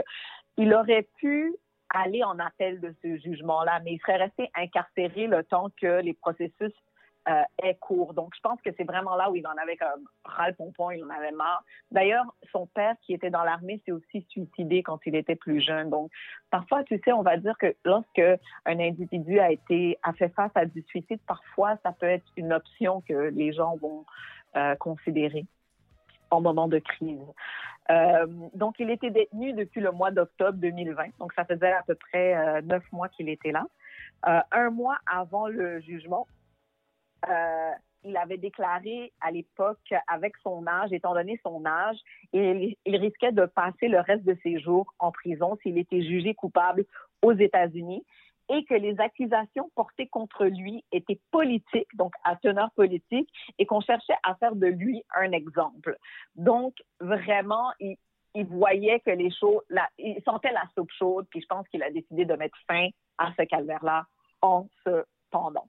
il aurait pu aller en appel de ce jugement-là, mais il serait resté incarcéré le temps que les processus euh, aient cours. Donc, je pense que c'est vraiment là où il en avait comme ras le pompon, il en avait marre. D'ailleurs, son père, qui était dans l'armée, s'est aussi suicidé quand il était plus jeune. Donc, parfois, tu sais, on va dire que lorsque un individu a été a fait face à du suicide, parfois, ça peut être une option que les gens vont euh, considérer en moment de crise. Euh, donc, il était détenu depuis le mois d'octobre 2020. Donc, ça faisait à peu près neuf mois qu'il était là. Un mois avant le jugement, euh, il avait déclaré à l'époque, avec son âge, étant donné son âge, il, risquait de passer le reste de ses jours en prison s'il était jugé coupable aux États-Unis et que les accusations portées contre lui étaient politiques, donc à teneur politique, et qu'on cherchait à faire de lui un exemple. Donc, vraiment, il, voyait que les choses, il sentait la soupe chaude, puis je pense qu'il a décidé de mettre fin à ce calvaire-là en se pendant.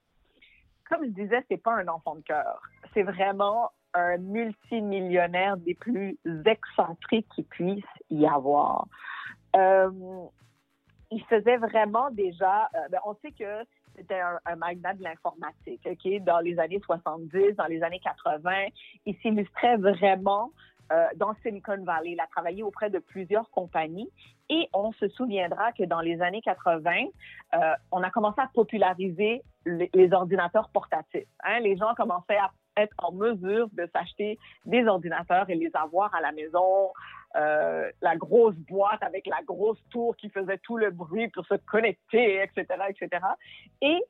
Comme je disais, c'est pas un enfant de cœur. C'est vraiment un multimillionnaire des plus excentriques qu'il puisse y avoir. Euh, il faisait vraiment déjà, euh, ben, on sait que c'était un, un magnat de l'informatique, OK? Dans les années 70, dans les années 80, il s'illustrait vraiment euh, dans Silicon Valley. Il a travaillé auprès de plusieurs compagnies et on se souviendra que dans les années 80, euh, on a commencé à populariser les, ordinateurs portatifs. Hein? Les gens commençaient à être en mesure de s'acheter des ordinateurs et les avoir à la maison. Euh, la grosse boîte avec la grosse tour qui faisait tout le bruit pour se connecter, etc., etc. Et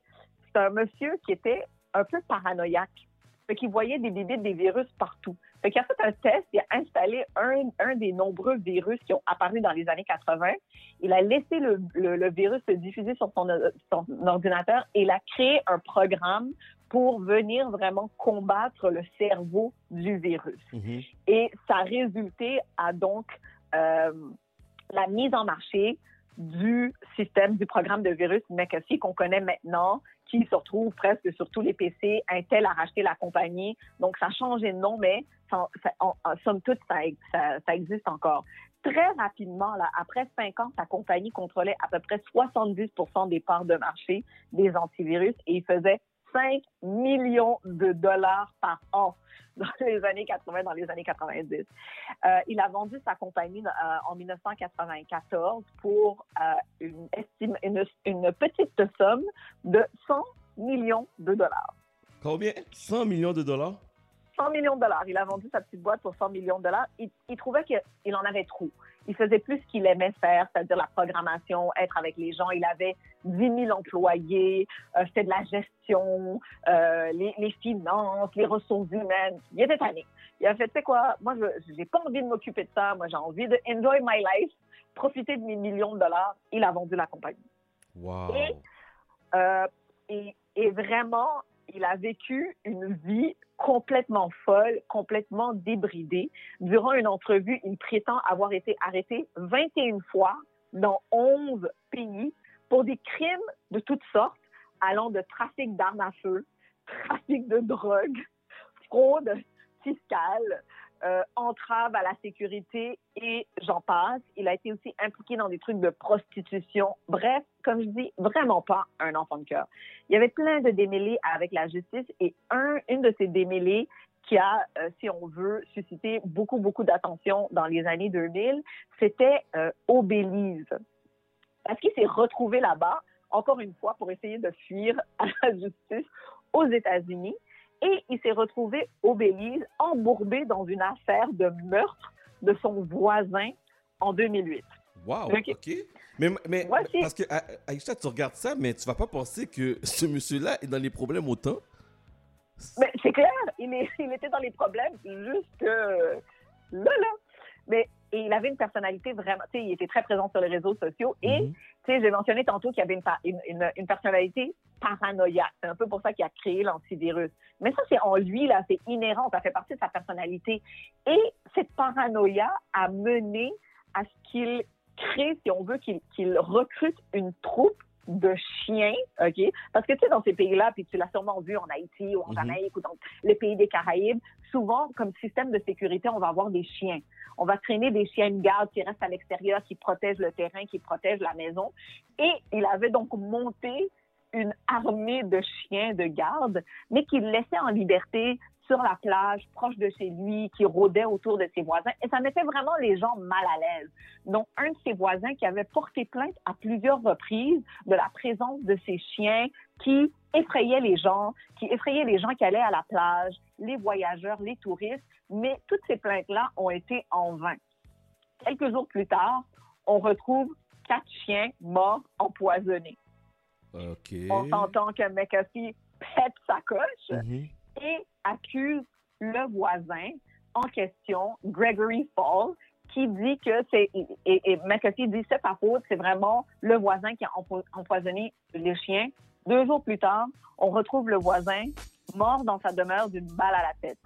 c'est un monsieur qui était un peu paranoïaque, qu'il voyait des bébés, des virus partout. Fait qu'il a fait un test, il a installé un, un des nombreux virus qui ont apparu dans les années 80. Il a laissé le, le, le virus se diffuser sur son, son ordinateur et il a créé un programme pour venir vraiment combattre le cerveau du virus. Et ça a résulté à donc euh, la mise en marché du système, du programme de virus McAfee qu'on connaît maintenant, qui se retrouve presque sur tous les PC. Intel a racheté la compagnie, donc ça a changé de nom, mais ça, en, somme toute, ça, ça- ça existe encore. Très rapidement, là, après cinq ans, sa compagnie contrôlait à peu près 70% des parts de marché des antivirus et il faisait 5 millions de dollars par an (laughs) dans les années 80, dans les années 90. Euh, il a vendu sa compagnie euh, en 1994 pour euh, une, estime, une, une petite somme de 100 millions de dollars. Combien? 100 millions de dollars? 100 millions de dollars. Il a vendu sa petite boîte pour 100 millions de dollars. Il, il trouvait qu'il en avait trop. Il faisait plus ce qu'il aimait faire, c'est-à-dire la programmation, être avec les gens. Il avait 10 000 employés, euh, c'était de la gestion, euh, les, les finances, les ressources humaines. Il était tanné. Il a fait, tu sais quoi, moi, je n'ai pas envie de m'occuper de ça. Moi, j'ai envie de enjoy my life, profiter de mes millions de dollars. Il a vendu la compagnie. Wow. Et, euh, et, et vraiment, il a vécu une vie complètement folle, complètement débridée. Durant une entrevue, il prétend avoir été arrêté 21 fois dans 11 pays pour des crimes de toutes sortes, allant de trafic d'armes à feu, trafic de drogue, fraude fiscale, euh, entrave à la sécurité et j'en passe. Il a été aussi impliqué dans des trucs de prostitution. Bref, comme je dis, vraiment pas un enfant de cœur. Il y avait plein de démêlés avec la justice et un, une de ces démêlés qui a, euh, si on veut, suscité beaucoup, beaucoup d'attention dans les années 2000, c'était euh, Obélise. Parce qu'il s'est retrouvé là-bas, encore une fois, pour essayer de fuir (laughs) à la justice aux États-Unis. Et il s'est retrouvé au Belize, embourbé dans une affaire de meurtre de son voisin en 2008. Wow, Ok. Mais, mais Voici. parce que, A- Aïcha, tu regardes ça, mais tu vas pas penser que (laughs) ce monsieur-là est dans les problèmes autant? Mais c'est clair, il, est- (laughs) il était dans les problèmes jusque là, là. Mais et il avait une personnalité vraiment, tu sais, il était très présent sur les réseaux sociaux et, tu sais, j'ai mentionné tantôt qu'il y avait une, une, une- une personnalité paranoïaque. C'est un peu pour ça qu'il a créé l'antivirus. Mais ça, c'est en lui, là, c'est inhérent, ça fait partie de sa personnalité. Et cette paranoïa a mené à ce qu'il crée, si on veut, qu'il qu'il recrute une troupe de chiens, OK? Parce que, tu sais, dans ces pays-là, puis tu l'as sûrement vu en Haïti ou en Mhm. Jamaïque ou dans les pays des Caraïbes, souvent, comme système de sécurité, on va avoir des chiens. On va traîner des chiens de garde qui restent à l'extérieur, qui protègent le terrain, qui protègent la maison. Et il avait donc monté une armée de chiens de garde, mais qu'il laissait en liberté sur la plage, proche de chez lui, qui rôdait autour de ses voisins. Et ça mettait vraiment les gens mal à l'aise. Donc, un de ses voisins qui avait porté plainte à plusieurs reprises de la présence de ces chiens qui effrayaient les gens, qui effrayaient les gens qui allaient à la plage, les voyageurs, les touristes. Mais toutes ces plaintes-là ont été en vain. Quelques jours plus tard, on retrouve quatre chiens morts empoisonnés. OK. On s'entend que McAfee pète sa coche Mhm. et accuse le voisin en question, Gregory Fall, qui dit que c'est et, et McAfee dit c'est sa faute, c'est vraiment le voisin qui a empo- empoisonné les chiens. Deux jours plus tard, on retrouve le voisin mort dans sa demeure d'une balle à la tête.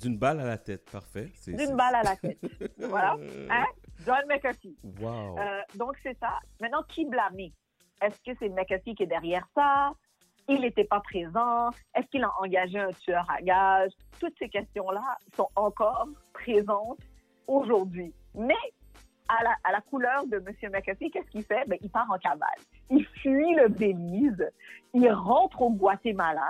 D'une balle à la tête, parfait. D'une balle à la (laughs) tête. voilà. Hein? John McAfee. Wow. Euh, donc, c'est ça. Maintenant, qui blâmer? Est-ce que c'est McAfee qui est derrière ça? Il n'était pas présent, est-ce qu'il a engagé un tueur à gages? Toutes ces questions-là sont encore présentes aujourd'hui. Mais à la, à la couleur de M. McAfee, qu'est-ce qu'il fait? Ben, il part en cavale. Il fuit le Belize, il rentre au Guatemala,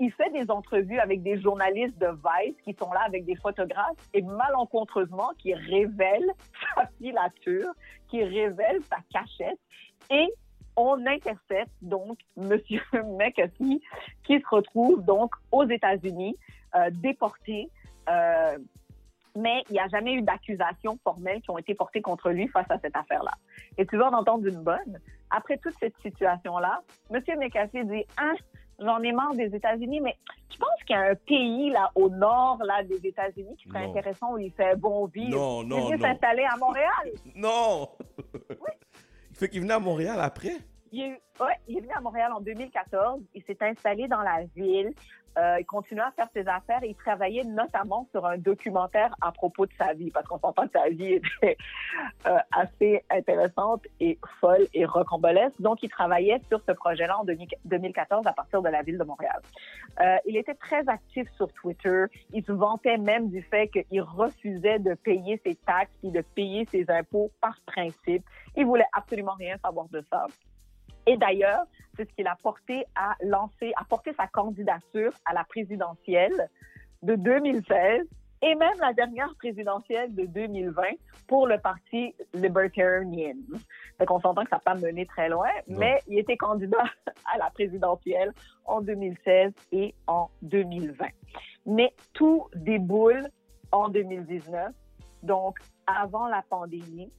il fait des entrevues avec des journalistes de Vice qui sont là avec des photographes et malencontreusement qui révèlent (laughs) sa filature, qui révèlent sa cachette et on intercepte donc (laughs) M. McAfee qui se retrouve donc aux États-Unis, euh, déporté. euh, mais il n'y a jamais eu d'accusations formelles qui ont été portées contre lui face à cette affaire-là. Et tu vas en entendre une bonne. Après toute cette situation-là, M. McAfee dit Ah, j'en ai marre des États-Unis, mais je pense qu'il y a un pays là au nord là des États-Unis qui serait Non. intéressant où il fait bon vivre? Non, non, il s'installer à Montréal. (laughs) Non! Il fait qu'il venait à Montréal après? Il est, ouais, il est venu à Montréal en 2014. Il s'est installé dans la ville. Euh, il continuait à faire ses affaires et il travaillait notamment sur un documentaire à propos de sa vie, parce qu'on s'entend que sa vie était euh, assez intéressante et folle et rocambolesque. Donc, il travaillait sur ce projet-là en 2000 2014 à partir de la ville de Montréal. Euh, il était très actif sur Twitter. Il se vantait même du fait qu'il refusait de payer ses taxes et de payer ses impôts par principe. Il voulait absolument rien savoir de ça. Et d'ailleurs, c'est ce qu'il a porté à lancer, à porter sa candidature à la présidentielle de 2016 et même la dernière présidentielle de 2020 pour le parti Libertarian. Fait qu'on s'entend que ça n'a pas mené très loin, Non. mais il était candidat (laughs) à la présidentielle en 2016 et en 2020. Mais tout déboule en 2019, donc avant la pandémie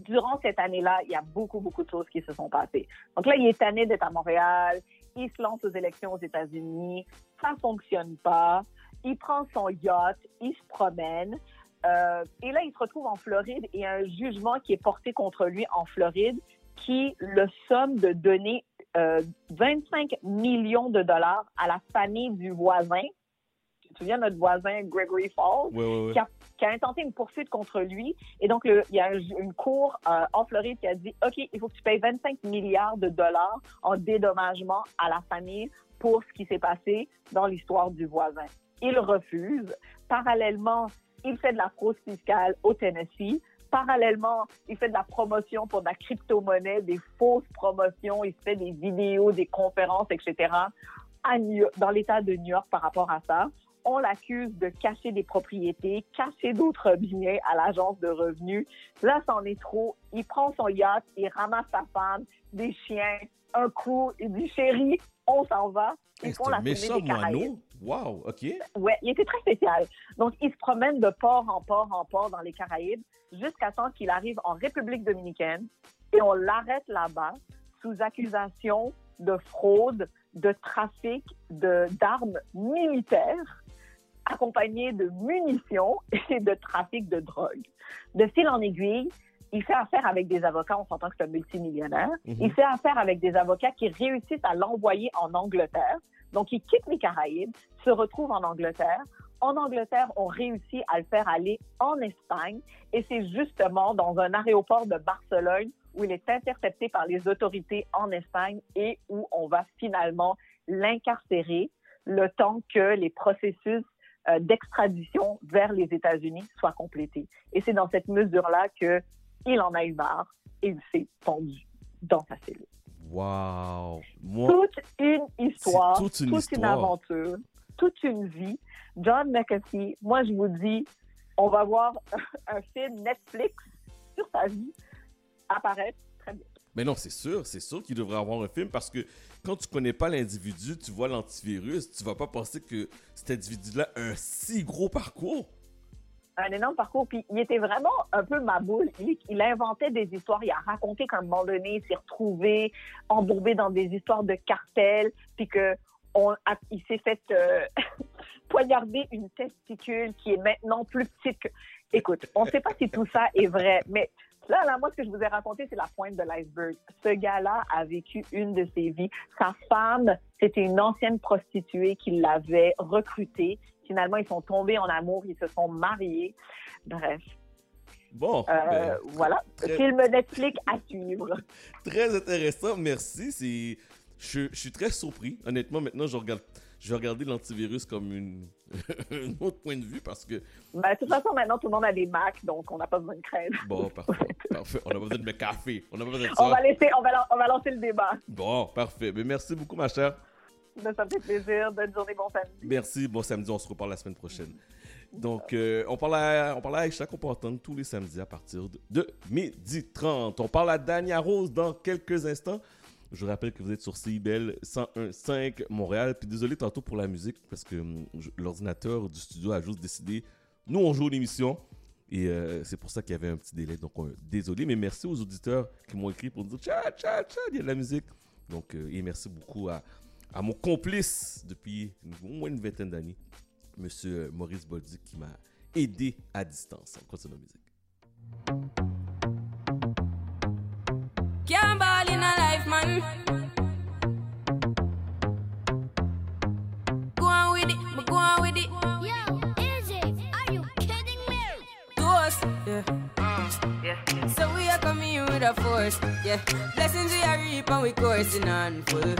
durant cette année-là, il y a beaucoup, beaucoup de choses qui se sont passées. Donc là, il est tanné d'être à Montréal, il se lance aux élections aux États-Unis, ça fonctionne pas, il prend son yacht, il se promène, euh, et là, il se retrouve en Floride et un jugement qui est porté contre lui en Floride qui le somme de donner euh, 25 millions de dollars à la famille du voisin. Tu te souviens, notre voisin Gregory Falls, Ouais, ouais, ouais. qui a qui a intenté une poursuite contre lui. Et donc, il y a un- une cour euh, en Floride qui a dit, OK, il faut que tu payes 25 milliards de dollars en dédommagement à la famille pour ce qui s'est passé dans l'histoire du voisin. Il refuse. Parallèlement, il fait de la fraude fiscale au Tennessee. Parallèlement, il fait de la promotion pour de la crypto-monnaie, des fausses promotions. Il fait des vidéos, des conférences, etc. à New dans l'État de New York par rapport à ça. On l'accuse de cacher des propriétés, cacher d'autres biens à l'agence de revenus. Là, c'en est trop. Il prend son yacht, il ramasse sa femme, des chiens, un coup, il dit chérie, on s'en va. Ils Hey, font la tournée méchant des Caraïbes. Wow, OK. Ouais, il était très spécial. Donc, il se promène de port en port en port dans les Caraïbes jusqu'à temps qu'il arrive en République dominicaine et on l'arrête là-bas sous accusation de fraude, de trafic de- d'armes militaires accompagné de munitions (laughs) et de trafic de drogue. De fil en aiguille, il fait affaire avec des avocats, on s'entend que c'est un multimillionnaire. Mhm. Il fait affaire avec des avocats qui réussissent à l'envoyer en Angleterre. Donc, il quitte les Caraïbes, se retrouve en Angleterre. En Angleterre, on réussit à le faire aller en Espagne. Et c'est justement dans un aéroport de Barcelone où il est intercepté par les autorités en Espagne et où on va finalement l'incarcérer le temps que les processus euh, d'extradition vers les États-Unis soient complétés. Et c'est dans cette mesure-là que il en a eu marre et il s'est pendu dans sa cellule. Wow. Moi, Toute une histoire, toute une une histoire. aventure, toute une vie. John McAfee, moi je vous dis, on va voir (laughs) un film Netflix sur sa vie apparaître. Mais non, c'est sûr, c'est sûr qu'il devrait avoir un film parce que quand tu connais pas l'individu, tu vois l'antivirus, tu vas pas penser que cet individu-là a un si gros parcours. un énorme parcours. Puis il était vraiment un peu ma boule. Il, il inventait des histoires. Il a raconté qu'à un moment donné, il s'est retrouvé embourbé dans des histoires de cartels, puis que s'est fait euh, (laughs) poignarder une testicule qui est maintenant plus petite que. Écoute, on ne sait pas si tout ça est vrai, mais là, là, moi, ce que je vous ai raconté, c'est la pointe de l'iceberg. Ce gars-là a vécu une de ses vies. Sa femme, c'était une ancienne prostituée qui l'avait recrutée. Finalement, ils sont tombés en amour, ils se sont mariés. Bref. Bon, Euh, ben, voilà, très- film Netflix à suivre. Très intéressant, merci. Je, je suis très surpris. Honnêtement, maintenant, je regarde, je vais regarder l'antivirus comme une, (laughs) un autre point de vue parce que, Ben, de toute façon, maintenant, tout le monde a des Macs, donc on n'a pas besoin de craindre. bon, parfait, parfait. On n'a pas besoin de me café. On n'a pas besoin de ça. On va, laisser, on, va, on va lancer le débat. Bon, parfait. Mais merci beaucoup, ma chère. Ben, ça me fait plaisir. Bonne journée, bon samedi. Merci. Bon samedi, on se reparle la semaine prochaine. Donc, euh, on parle à, on parle à Aïcha tous les samedis à partir de, de midi 30. On parle à Dania Rose dans quelques instants. Je rappelle que vous êtes sur CIBEL 101.5 Montréal. Puis désolé tantôt pour la musique parce que hum, l'ordinateur du studio a juste décidé. Nous, on joue l'émission. Et euh, c'est pour ça qu'il y avait un petit délai. Donc, euh, désolé. Mais merci aux auditeurs qui m'ont écrit pour nous dire Tcha, tcha, tcha, il y a de la musique. Donc, euh, et merci beaucoup à, à mon complice depuis au moins une vingtaine d'années, Monsieur Maurice Bolduc, qui m'a aidé à distance. On continue la musique. Can't in a life, man. Go on with it, but go on with it. Yo, easy. Are you kidding me? To us, yeah. Mm, yeah. So we are coming in with a force, yeah. Blessings we are reap and we coursing on full.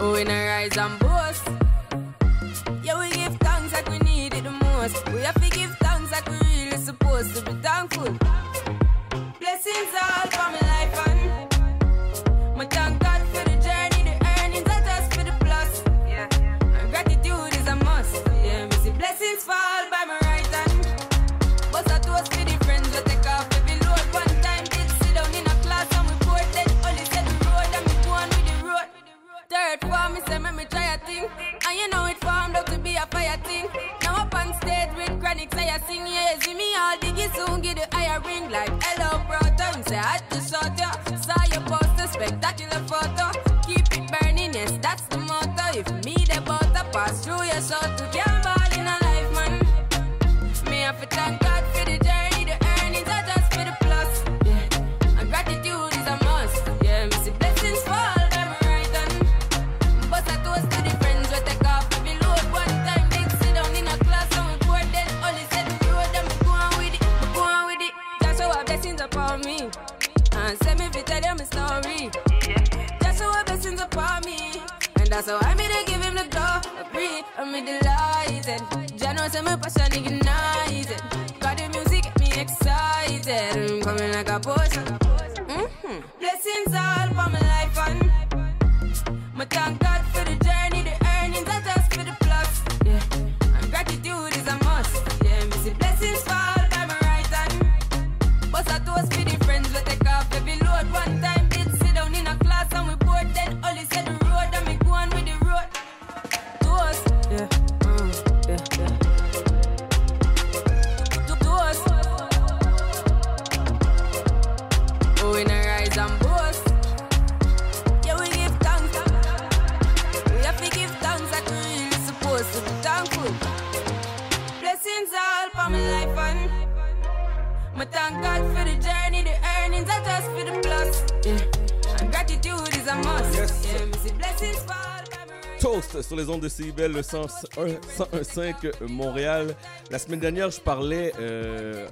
Oh, we not rise and boast. Yeah, we give thanks like we need it the most. We have to give thanks like we really supposed to be thankful. Blessings all for yeah. See me all diggy soon, get the higher ring like hello, brother. Me say, I just shot ya. Jah knows say my passion ignited. Got the music get me excited. I'm coming like a potion. Ondes de CIBEL, le 101 101.5 Montréal. La semaine dernière, je parlais euh,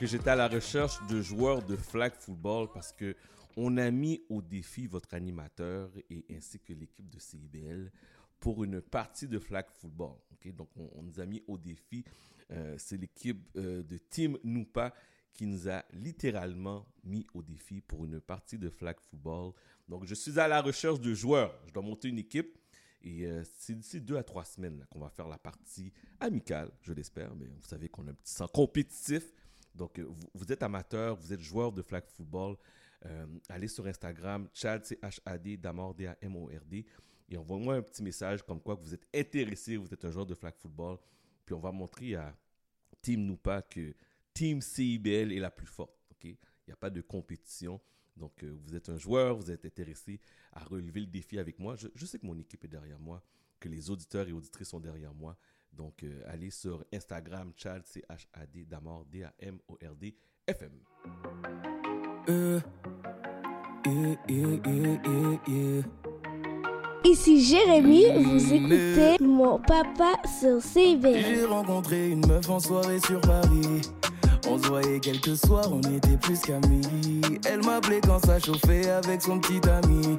que j'étais à la recherche de joueurs de flag football parce que on a mis au défi votre animateur et ainsi que l'équipe de CIBL pour une partie de flag football. Donc, on, nous a mis au défi. euh, C'est l'équipe euh, de Team Noupa qui nous a littéralement mis au défi pour une partie de flag football. Donc, je suis à la recherche de joueurs. Je dois monter une équipe. Et euh, c'est d'ici deux à trois semaines qu'on va faire la partie amicale, je l'espère. Mais vous savez qu'on a un petit sang compétitif. Donc, euh, vous, êtes amateur, vous êtes joueur de flag football. euh, allez sur Instagram, Chad, C-H-A-D, Damord, D-A-M-O-R-D. Et envoyez-moi un petit message comme quoi que vous êtes intéressé, vous êtes un joueur de flag football. Puis on va montrer à Team Noupa que Team CIBL est la plus forte. Il n'y a pas de compétition. Donc, euh, vous êtes un joueur, vous êtes intéressé à relever le défi avec moi. Je, je sais que mon équipe est derrière moi, que les auditeurs et auditrices sont derrière moi. Donc, euh, allez sur Instagram, Chad, C-H-A-D, Damord, D-A-M-O-R-D, FM. Euh, yeah, yeah, yeah, yeah, yeah. Ici Jérémy, vous écoutez mon papa sur CIBL. J'ai rencontré une meuf en soirée sur Paris. On se voyait quelques soirs, on était plus qu'amis. Elle m'appelait quand ça chauffait avec son petit ami.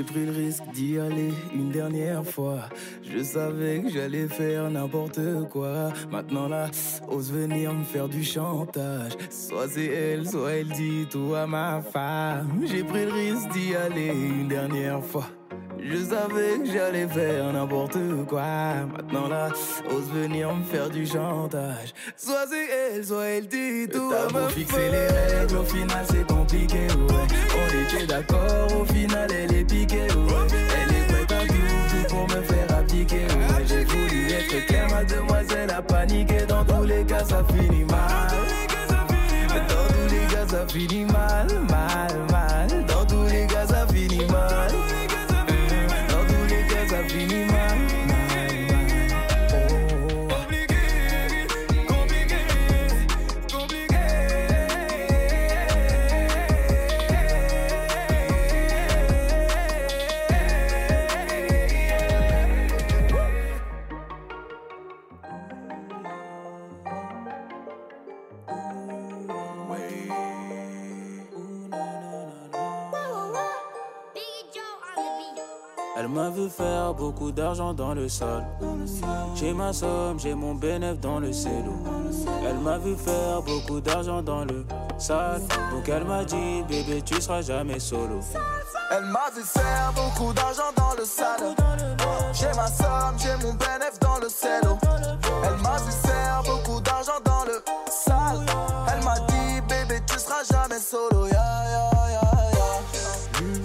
J'ai pris le risque d'y aller une dernière fois. Je savais que j'allais faire n'importe quoi. Maintenant là, ose venir me faire du chantage. Soit c'est elle, soit elle dit tout à ma femme. J'ai pris le risque d'y aller une dernière fois. Je savais que j'allais faire n'importe quoi. Maintenant là, ose venir me faire du chantage. Soit c'est elle, soit elle dit tout à ma fixer les règles, au final c'est compliqué, ouais. On était d'accord, au final elle est piquée, ouais. Elle est prête à tout, tout pour me faire appliquer, ouais. J'ai voulu être clair, mademoiselle a paniqué. Dans tous les cas, ça finit mal. Dans tous les cas, ça finit mal, mal, mal. Vu faire beaucoup d'argent dans le sol. J'ai ma somme, j'ai mon bénéf dans le cello. Elle m'a vu faire beaucoup d'argent dans le sale. Donc elle m'a dit, bébé, tu seras jamais solo. Elle m'a vu faire beaucoup d'argent dans le sale. J'ai ma somme, j'ai mon bénéf dans le cello. Elle m'a vu faire beaucoup d'argent dans le sale. Elle m'a dit, bébé, tu seras jamais solo. Yeah, yeah, yeah,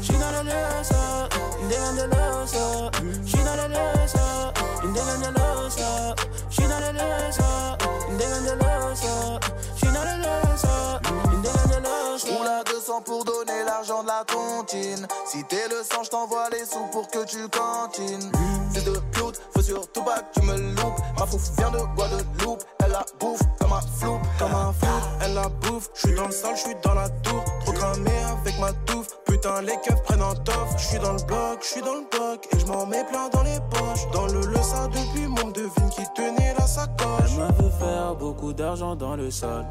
yeah. She not a loser, they on the loser. She not a loser, they on the loser. She not a loser, they on the loser. She not a loser, they on the loser. Roule à 200 pour donner l'argent de la tontine. Si t'es le sang, je t'envoie les sous pour que tu cantines. Fils de pute, faut surtout pas que tu me loupes. Ma fouf vient de Guadeloupe. Elle la bouffe comme un flou, comme un flou. Elle la bouffe, je suis dans le sol, je suis dans la tour. Trop cramé avec ma touffe. Putain, les keufs prennent un tof. Je suis dans le bloc, je suis dans le bloc. Et je m'en mets plein dans les poches. Dans le le ça depuis mon devine qui tenait la sacoche. Elle m'a vu faire beaucoup d'argent dans le sol.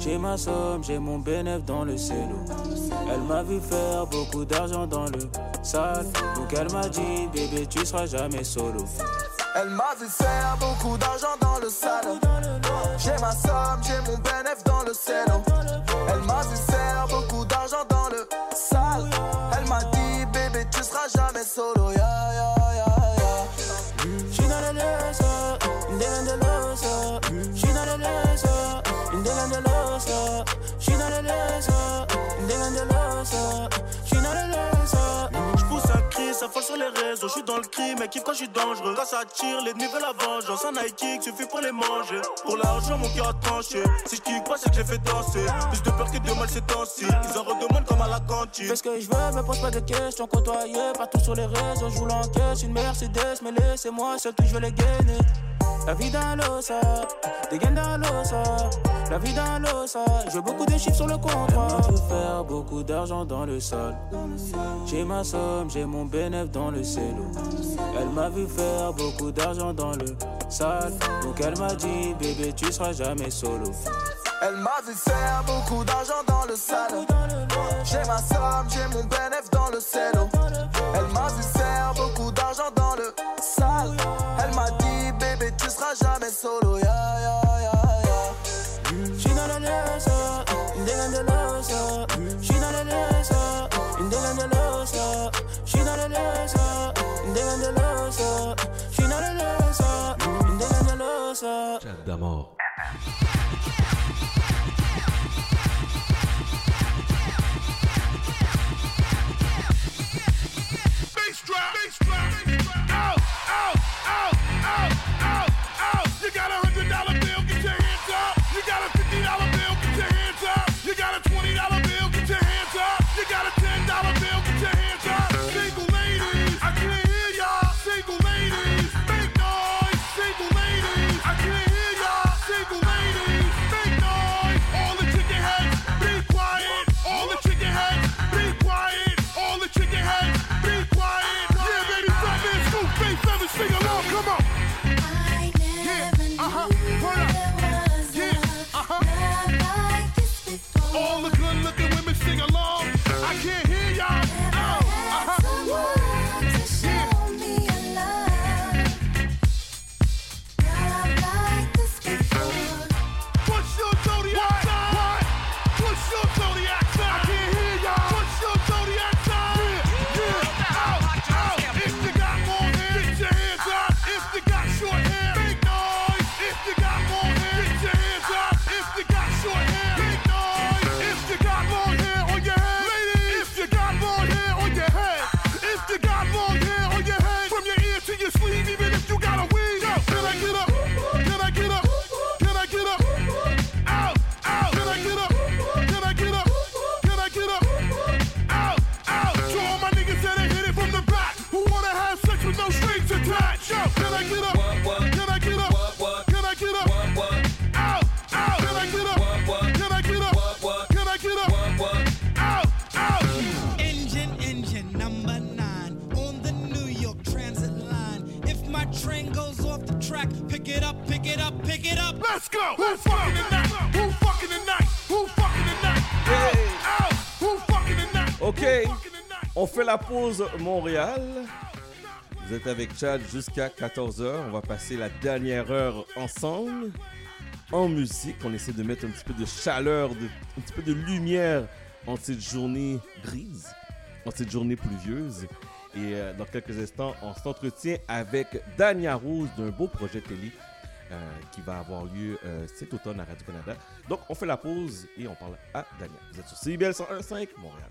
J'ai ma somme, j'ai mon bénéf dans le cello. Elle m'a vu faire beaucoup d'argent dans le sale. Donc elle m'a dit, bébé, tu seras jamais solo. Elle m'a vu faire beaucoup d'argent dans le sale. J'ai ma somme, j'ai mon bénéf dans le cello. Elle m'a vu faire beaucoup d'argent dans le sale. Elle m'a dit, bébé, tu seras jamais solo. Yeah, yeah, yeah, yeah. She not a loser, they on the loser. She not a loser, they on the loser. She not a loser, they on the loser. She not a loser. Ça folle sur les réseaux. Je suis dans le crime, kiffe quand je suis dangereux. Quand ça tire, l'ennemi veut la vengeance. Un high kick suffit pour les manger. Pour l'argent, mon cœur a tranché. Si je pas, c'est que j'ai fait danser. Plus de peur que de mal, c'est temps-ci. Ils en redemandent comme à la cantine. Fais ce que je veux, me pose pas de questions. Côtoyé partout sur les réseaux, je vous l'encaisse. Une Mercedes, mais laissez-moi seul, tout je les gainer. La vie dans l'osa, des gains dans l'osa. La vie dans l'osa, j'ai beaucoup de chiffres sur le comptoir. Elle m'a fait faire beaucoup d'argent dans le sol. J'ai ma somme, j'ai mon bénéf dans le cello. Elle m'a vu faire beaucoup d'argent dans le sale. Donc elle m'a dit, bébé, tu seras jamais solo. Elle m'a vu faire beaucoup d'argent dans le salon. J'ai ma somme, j'ai mon bénéf dans le cello. Elle m'a vu faire beaucoup d'argent dans le sale. Elle m'a dit, bébé, tu seras jamais solo. Yeah, yeah, yeah, yeah. J'suis dans la losa, une dégaine de losa. J'suis dans la losa, une dégaine de losa. J'suis dans la losa, une dégaine de fait la pause Montréal. Vous êtes avec Chad jusqu'à 14h. On va passer la dernière heure ensemble en musique. On essaie de mettre un petit peu de chaleur, un petit peu de lumière en cette journée grise, en cette journée pluvieuse. Et euh, dans quelques instants, on s'entretient avec Dania Rose d'un beau projet télé euh, qui va avoir lieu euh, cet automne à Radio-Canada. Donc, on fait la pause et on parle à Dania. Vous êtes sur CIBL 101.5 Montréal.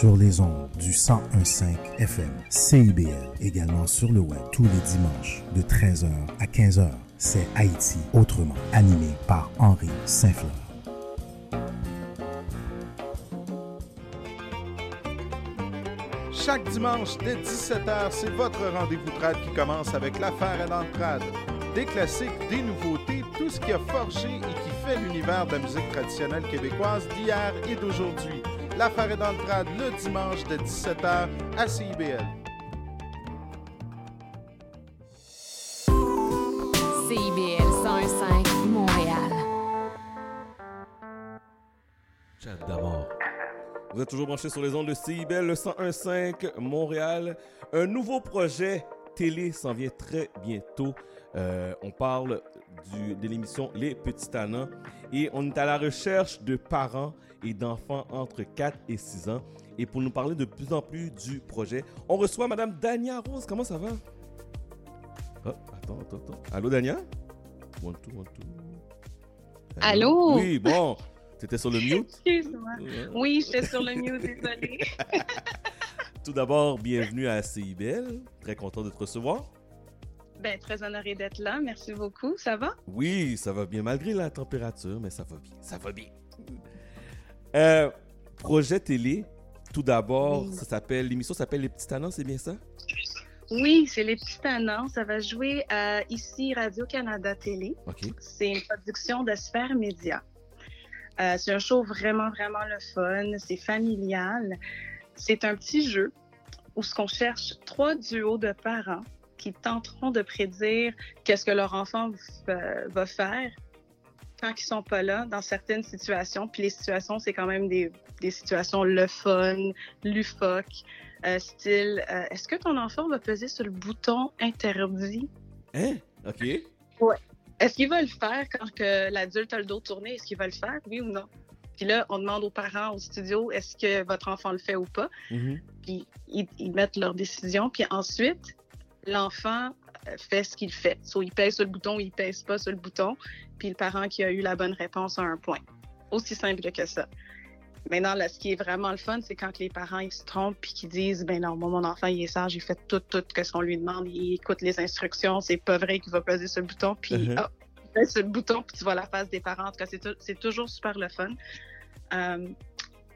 Sur les ondes du 1015 FM, CIBL, également sur le web tous les dimanches de 13h à 15h. C'est Haïti autrement, animé par Henri Saint-Fleur. Chaque dimanche dès 17h, c'est votre rendez-vous trad qui commence avec l'affaire à l'entrade. Des classiques, des nouveautés, tout ce qui a forgé et qui fait l'univers de la musique traditionnelle québécoise d'hier et d'aujourd'hui. L'affaire est dans le trad le dimanche de 17h à CIBL. CIBL 105 Montréal. Chat d'amour. Vous êtes toujours branchés sur les ondes de CIBEL, le 101.5 Montréal. Un nouveau projet télé s'en vient très bientôt. Euh, on parle du- de l'émission Les Petits Tannants et on est à la recherche de parents et d'enfants entre 4 et 6 ans. Et pour nous parler de plus en plus du projet, on reçoit Madame Dania Rose. Comment ça va? Oh, attends, attends, attends. Allô, Dania? One, two, one, two. Allô? Oui, bon. T'étais sur le mute? Excuse-moi. Oui, j'étais sur le mute, désolée. (laughs) Tout d'abord, bienvenue à CIBL. Très content de te recevoir. ben, très honorée d'être là. Merci beaucoup. Ça va? Oui, ça va bien, malgré la température, mais ça va bien. Ça va bien. Euh, projet télé, tout d'abord, Oui. ça s'appelle, l'émission s'appelle Les Petits Talents, c'est bien ça? Oui, c'est Les Petits Tannants. Ça va jouer à ici Radio-Canada Télé. OK. C'est une production de Sphère Média. Euh, c'est un show vraiment, vraiment le fun. C'est familial. C'est un petit jeu où ce qu'on cherche trois duos de parents qui tenteront de prédire qu'est-ce que leur enfant euh, va faire quand ils sont pas là dans certaines situations. Puis les situations, c'est quand même des, des situations le fun, lufoque, euh, style euh, est-ce que ton enfant va peser sur le bouton interdit? Hein? OK. Ouais. Est-ce qu'il va le faire quand que l'adulte a le dos tourné? Est-ce qu'il va le faire, oui ou non? Puis là, on demande aux parents au studio est-ce que votre enfant le fait ou pas? Mhm. Puis ils, ils mettent leur décision. Puis ensuite, l'enfant euh, fait ce qu'il fait. Soit il pèse sur le bouton ou il pèse pas sur le bouton. Puis le parent qui a eu la bonne réponse a un point. Aussi simple que ça. Maintenant, là, ce qui est vraiment le fun, c'est quand les parents ils se trompent puis qu'ils disent ben non, moi, mon enfant il est sage, il fait tout, tout ce qu'on lui demande, il écoute les instructions, c'est pas vrai qu'il va peser le bouton, puis il pèse sur le bouton, puis tu vois la face des parents. En tout cas, c'est tou- c'est toujours super le fun. Euh, vous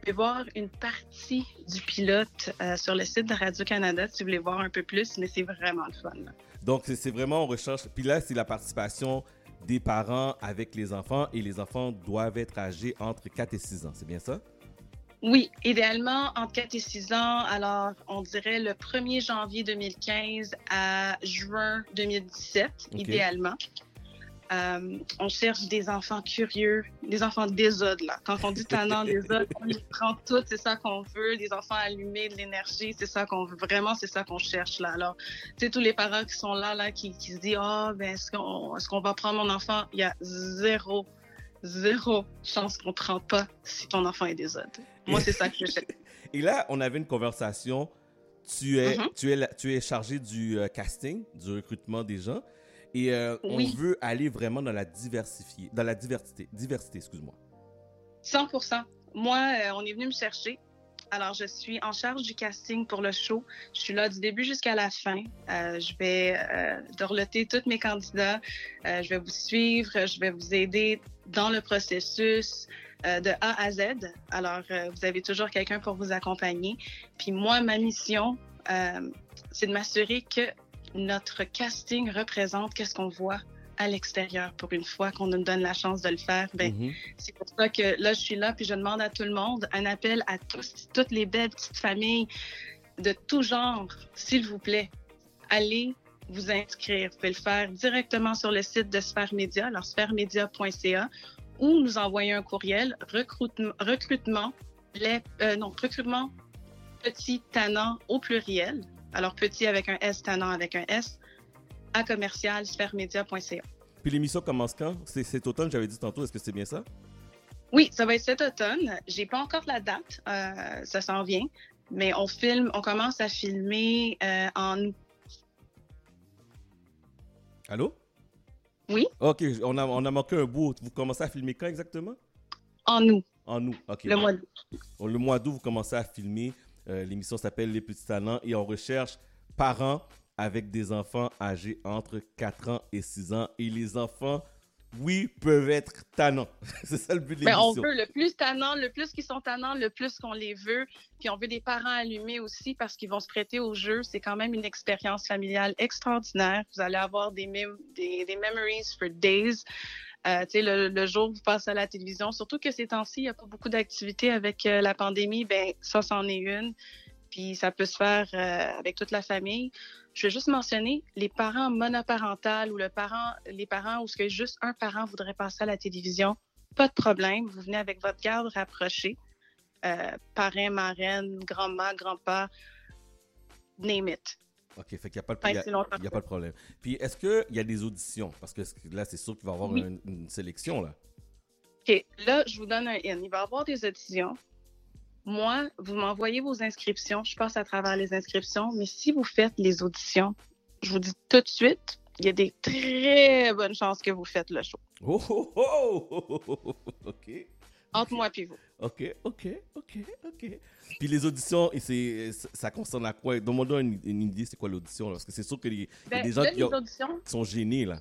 pouvez voir une partie du pilote euh, sur le site de Radio-Canada si vous voulez voir un peu plus, mais c'est vraiment le fun. là. Donc, c'est- c'est vraiment, on recherche. Puis là, c'est la participation des parents avec les enfants et les enfants doivent être âgés entre 4 et 6 ans. C'est bien ça? Oui, idéalement entre 4 et 6 ans. Alors, on dirait le 1er janvier 2015 à juin 2017, Ok. idéalement. Euh, on cherche des enfants curieux, des enfants désode, là. Quand on dit tannant (laughs) désode, on les prend toutes, c'est ça qu'on veut. Des enfants allumés, de l'énergie, c'est ça qu'on veut. Vraiment, c'est ça qu'on cherche, là. Alors, tu sais, tous les parents qui sont là, là, qui, qui se disent, ah, ben, est-ce qu'on est qu'on va prendre mon enfant? Il y a zéro, zéro chance qu'on ne prend pas si ton enfant est désode. Moi, c'est ça que je (laughs) cherche. Et là, on avait une conversation. Tu es, Mhm. tu es, tu es chargé du euh, casting, du recrutement des gens. Et euh, Oui. on veut aller vraiment dans la diversifier, dans la diversité, diversité, excuse-moi. 100% Moi, euh, on est venu me chercher. Alors, je suis en charge du casting pour le show. Je suis là du début jusqu'à la fin. Euh, je vais euh, dorloter tous mes candidats. Euh, je vais vous suivre. Je vais vous aider dans le processus de A à Z. Alors, vous avez toujours quelqu'un pour vous accompagner. Puis moi, ma mission, c'est de m'assurer que notre casting représente qu'est-ce qu'on voit à l'extérieur pour une fois qu'on nous donne la chance de le faire. Ben, Mhm. c'est pour ça que là, je suis là, puis je demande à tout le monde un appel à tous, toutes les belles petites familles de tout genre, s'il vous plaît, allez vous inscrire. Vous pouvez le faire directement sur le site de Sphère Média, alors sphèremedia.ca, ou nous envoyer un courriel recrutement, recrutement les, euh, non, recrutement petit tannant au pluriel, alors petit avec un S, tannant avec un S, à commercial sphèremedia.ca. Puis l'émission commence quand? C'est cet automne, j'avais dit tantôt. Est-ce que c'est bien ça? Oui, ça va être cet automne. J'ai pas encore la date, euh, ça s'en vient, mais on filme, on commence à filmer euh, en août. Allô? Oui? OK, on a, on a manqué un bout. Vous commencez à filmer quand exactement? En août. En août, OK. Le mois d'août. Le mois d'août, vous commencez à filmer. Euh, L'émission s'appelle Les Petits Talents et on recherche parents avec des enfants âgés entre 4 ans et 6 ans. Et les enfants, oui, peuvent être tannants. (laughs) c'est ça le but de Mais Ben, on l'émission. veut le plus tannant, le plus qu'ils sont tannants, le plus qu'on les veut. Puis on veut des parents allumés aussi parce qu'ils vont se prêter au jeu. C'est quand même une expérience familiale extraordinaire. Vous allez avoir des, mem- des, des memories for days. Euh, le, le jour où vous passez à la télévision, surtout que ces temps-ci, il n'y a pas beaucoup d'activités avec euh, la pandémie, ben ça, c'en est une. Puis ça peut se faire euh, avec toute la famille. Je vais juste mentionner les parents monoparentales ou le parent, les parents où ce que juste un parent voudrait passer à la télévision, pas de problème. Vous venez avec votre garde rapprochée, parrain, marraine, grand-mère, grand-père, name it. OK, fait qu'il n'y a, pas il y a- y a pas de problème. Puis est-ce qu'il y a des auditions? Parce que là, c'est sûr qu'il va y avoir Oui. une, une sélection, là. OK, là, je vous donne un in. Il va y avoir des auditions. Moi, vous m'envoyez vos inscriptions. Je passe à travers les inscriptions. Mais si vous faites les auditions, je vous dis tout de suite, il y a des très bonnes chances que vous faites le show. Oh, oh, oh, oh, oh, oh, OK. Entre moi et vous. OK, OK, OK, OK. Puis les auditions, et c'est, ça concerne à quoi? Donne-moi une, une idée, c'est quoi l'audition? Parce que c'est sûr qu'il y a Ben, des gens là, qui, les ont- auditions- qui sont gênés, là.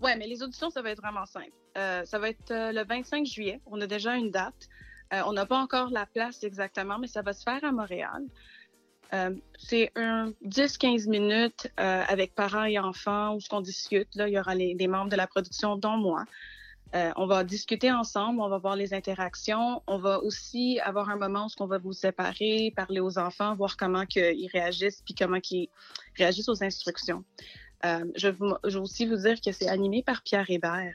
Ouais, mais les auditions, ça va être vraiment simple. Euh, ça va être euh, le 25 juillet. On a déjà une date. Euh, on n'a pas encore la place exactement, mais ça va se faire à Montréal. Euh, c'est un 10-15 minutes euh, avec parents et enfants où ce qu'on discute. Là, il y aura les, les membres de la production, dont moi. Euh, on va discuter ensemble, on va voir les interactions. On va aussi avoir un moment où on va vous séparer, parler aux enfants, voir comment ils réagissent, puis comment ils réagissent aux instructions. Euh, je, vous- je vais aussi vous dire que c'est animé par Pierre Hébert.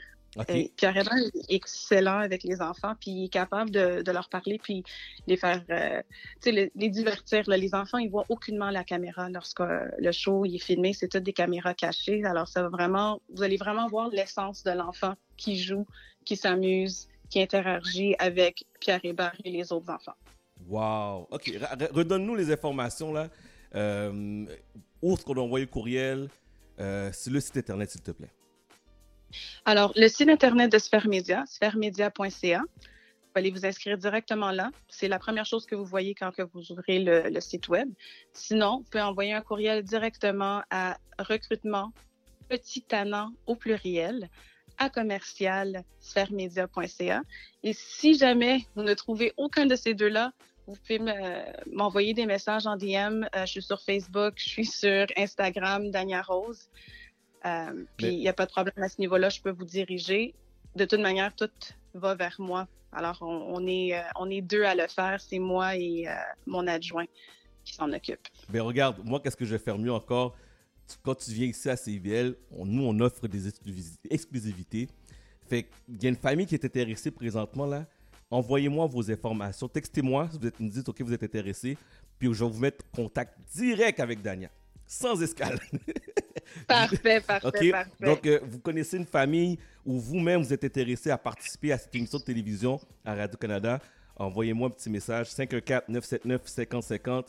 Pierre Hébert est excellent avec les enfants, puis il est capable de, de leur parler, puis les faire, euh, tu sais, les, les divertir. là. Les enfants, ils voient aucunement la caméra lorsque euh, le show il est filmé. C'est toutes des caméras cachées. Alors, ça va vraiment, vous allez vraiment voir l'essence de l'enfant qui joue, qui s'amuse, qui interagit avec Pierre Hébert et les autres enfants. Wow. OK, redonne-nous les informations, là. Euh, où est-ce qu'on doit envoyer le courriel? Euh, sur le site Internet, s'il te plaît. Alors, le site Internet de Sphère Média, sphèremedia.ca, vous allez vous inscrire directement là. C'est la première chose que vous voyez quand vous ouvrez le, site Web. Sinon, vous pouvez envoyer un courriel directement à recrutement petit au pluriel à commercial sphèremedia.ca. Et si jamais vous ne trouvez aucun de ces deux-là, vous pouvez me- m'envoyer des messages en DM. Euh, je suis sur Facebook, je suis sur Instagram, Dania Rose. Euh, puis Mais- il n'y a pas de problème à ce niveau-là, je peux vous diriger. De toute manière, tout va vers moi. Alors, on, on est, euh, on est deux à le faire. C'est moi et euh, mon adjoint qui s'en occupe. Ben regarde, moi, qu'est-ce que je vais faire mieux encore? Quand tu viens ici à CBL, on- nous, on offre des exclusi- exclusivités. Fait qu'il y a une famille qui est intéressée présentement, là. Envoyez-moi vos informations. Textez-moi si vous êtes, me dites, OK, vous êtes intéressé. Puis je vais vous mettre en contact direct avec Dania. Sans escale. (laughs) Parfait, parfait, parfait. Donc, euh, vous connaissez une famille où vous-même vous êtes intéressé à participer à cette émission de télévision à Radio-Canada, envoyez-moi un petit message 514-979-5050,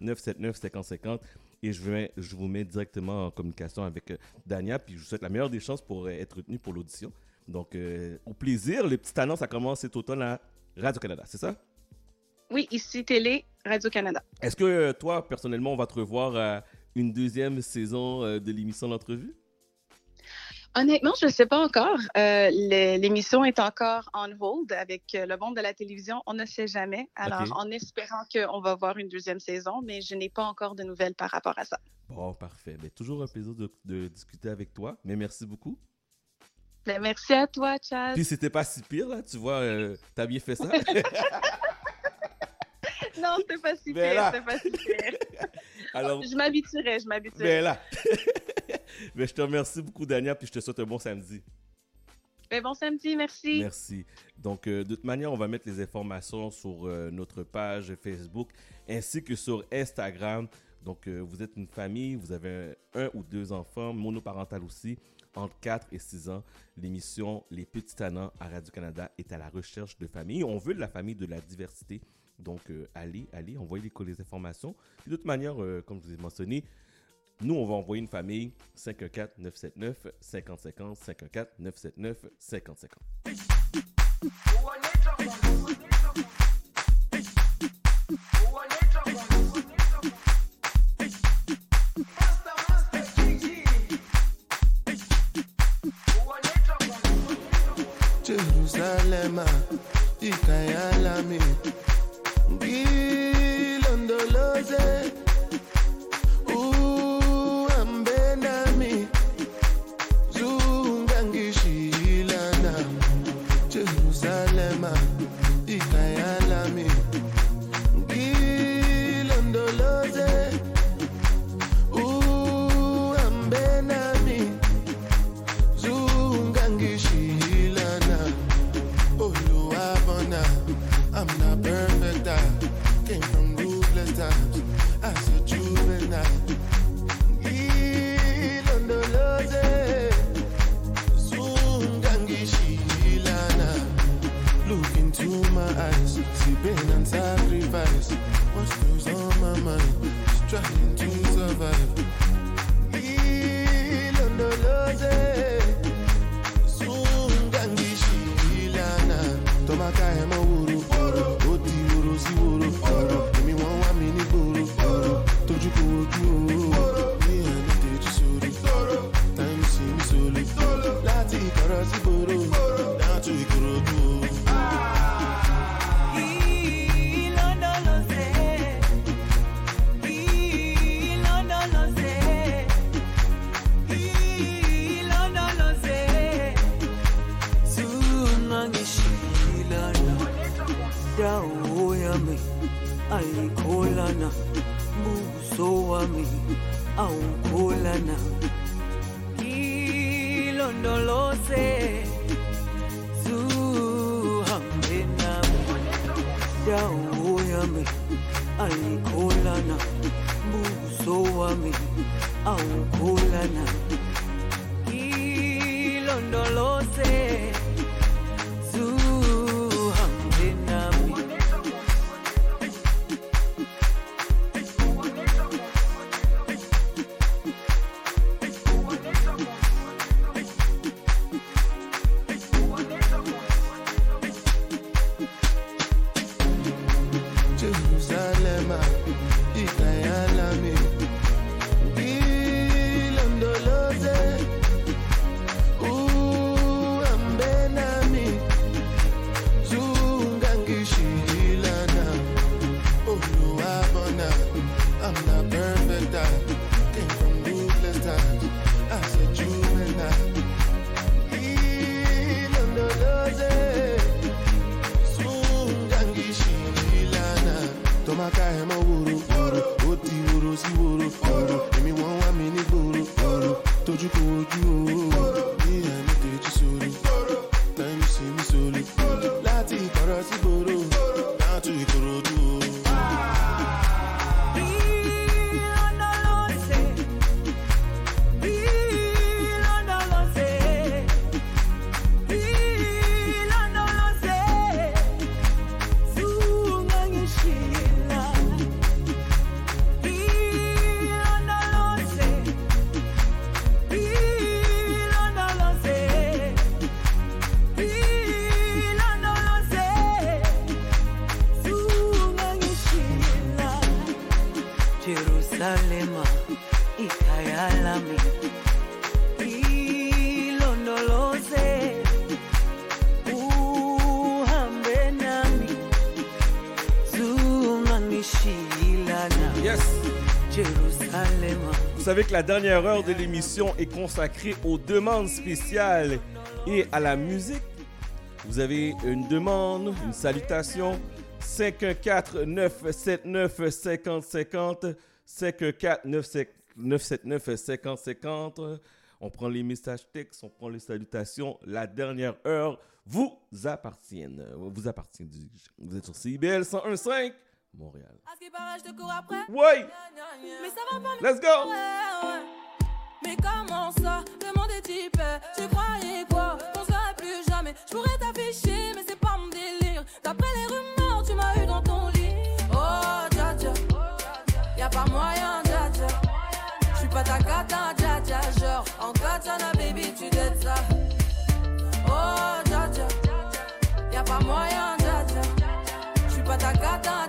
514-979-5050 et je, vais, je vous mets directement en communication avec euh, Dania. Puis je vous souhaite la meilleure des chances pour euh, être retenu pour l'audition. Donc, au plaisir. Les petites annonces, ça commence cet automne à Radio-Canada, c'est ça? Oui, ici Télé, Radio-Canada. Est-ce que euh, toi, personnellement, on va te revoir à une deuxième saison euh, de l'émission L'entrevue? Honnêtement, je ne sais pas encore. Euh, l'é- L'émission est encore on hold avec le monde de la télévision. On ne sait jamais. Alors, en espérant qu'on va voir une deuxième saison, mais je n'ai pas encore de nouvelles par rapport à ça. Bon, parfait. Ben, toujours un plaisir de, de discuter avec toi, mais merci beaucoup. Ben, merci à toi, Chad. Puis c'était pas si pire, là, tu vois, euh, t'as bien fait ça. (laughs) (laughs) non, c'était pas si Ben. C'était pas. (laughs) Alors, Je m'habituerai, je m'habituerai. ben là. (laughs) ben, je te remercie beaucoup, Dania, puis je te souhaite un bon samedi. Ben, bon samedi, merci. Merci. Donc, euh, de toute manière, on va mettre les informations sur euh, notre page Facebook ainsi que sur Instagram. Donc, euh, vous êtes une famille, vous avez un, un ou deux enfants, monoparental aussi, entre 4 et 6 ans. L'émission Les Petits Tannants à Radio-Canada est à la recherche de famille. On veut de la famille, de la diversité. Donc, euh, allez, allez, envoyez les, informations. De toute manière, euh, comme je vous ai mentionné, nous, on va envoyer une famille 514-979-5050, 514-979-5050. Savez que la dernière heure de l'émission est consacrée aux demandes spéciales et à la musique. Vous avez une demande, une salutation. 514-979-5050. 514-979-5050. On prend les messages textes, on prend les salutations. La dernière heure vous appartient. Vous appartient. Vous êtes sur CIBL 101.5 Montréal. À ce qui paraît, je te cours après. Ouais. Mais ça va pas. Let's go. Ouais, ouais. Mais comment ça? Le monde est type. Tu croyais quoi? Qu'on serait plus jamais. Je pourrais t'afficher, mais c'est pas mon délire. D'après les rumeurs, tu m'as eu dans ton lit. Oh, dja dja. Y'a pas moyen, dja dja. J'suis pas ta cata, dja dja. Genre, en katana, baby, tu dettes ça. Oh, dja dja. Y'a pas moyen, dja dja. J'suis pas ta cata,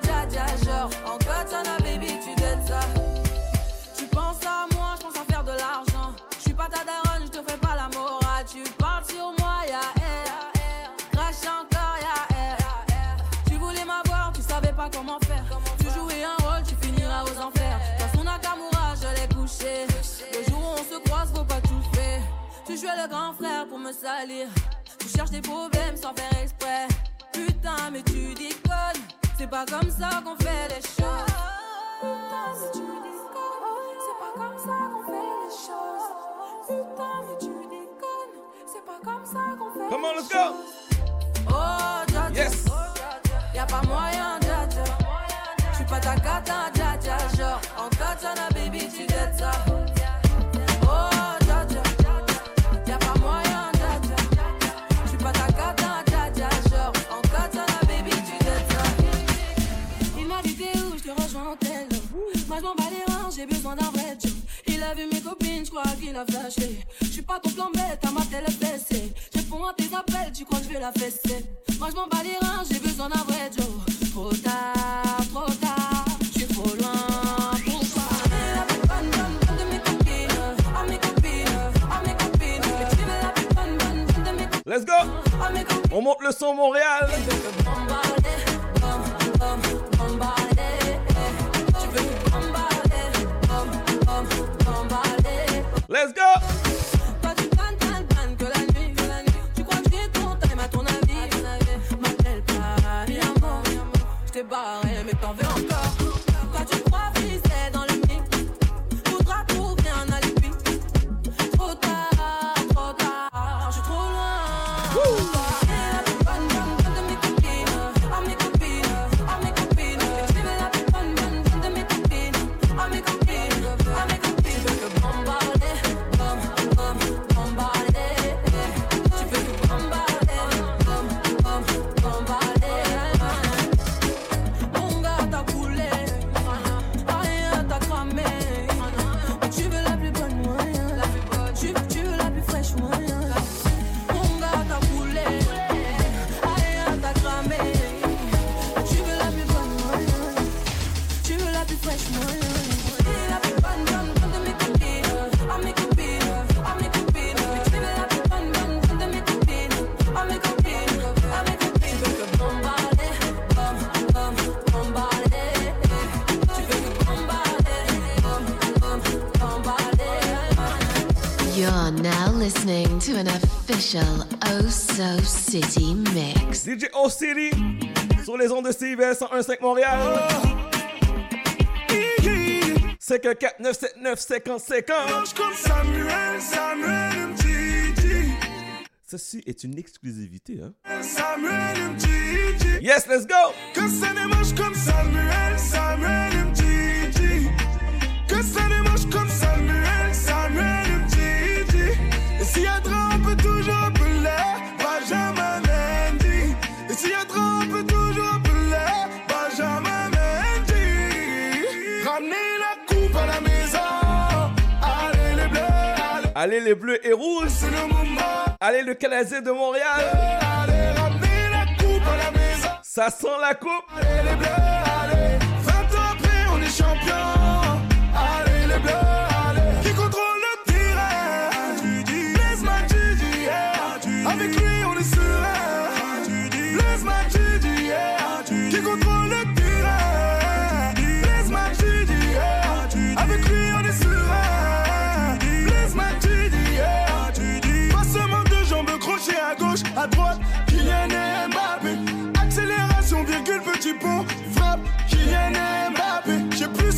Grand frère pour me salir. Tu cherches des problèmes sans faire exprès. Putain, mais tu déconnes. C'est pas comme ça qu'on fait les choses. Putain, mais tu déconnes. C'est pas comme ça qu'on fait les choses. Putain, mais tu déconnes. C'est pas comme ça qu'on fait Come on, let's go. Oh, dja dja. Yes. Y'a pas moyen, dja dja. J'suis pas ta cata, dja dja. Genre, en katana, baby, tu dettes ça. Je suis pas ton plan bête, ma télé fessée. Je réponds à tes appels, tu crois que je vais la fesser. Moi je m'en bats les reins, j'ai besoin d'un vrai Joe. Trop tard, trop tard, je suis trop loin. Let's go! Oh, On monte le son Montréal! Let's go! barré, mais t'en verras. listening to an official Oh So City mix. DJ Oh City sur les ondes de CIBS 115 Montréal. C'est que 4979 50 50. Ceci est une exclusivité, hein? Samuel Yes, let's go! Que ça ne comme Samuel, Samuel Que ça ne comme Allez les bleus et rouges. Le allez le Canadien de Montréal. Allez, allez, la coupe à la maison. Ça sent la coupe. Allez, les bleus.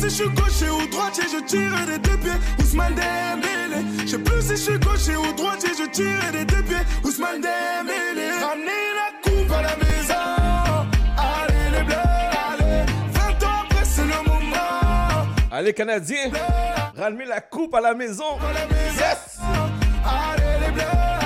je suis gaucher ou droitier, je tire des deux pieds. Ousmane Dembélé. Je sais plus si je suis gaucher ou droitier, je tire des deux pieds. Ousmane Dembélé. Ramenez la coupe à la maison. Allez les bleus, allez. 20 ans après, c'est le moment. Allez Canadiens, ramenez la coupe à la maison. À la maison. Yes. Allez les bleus.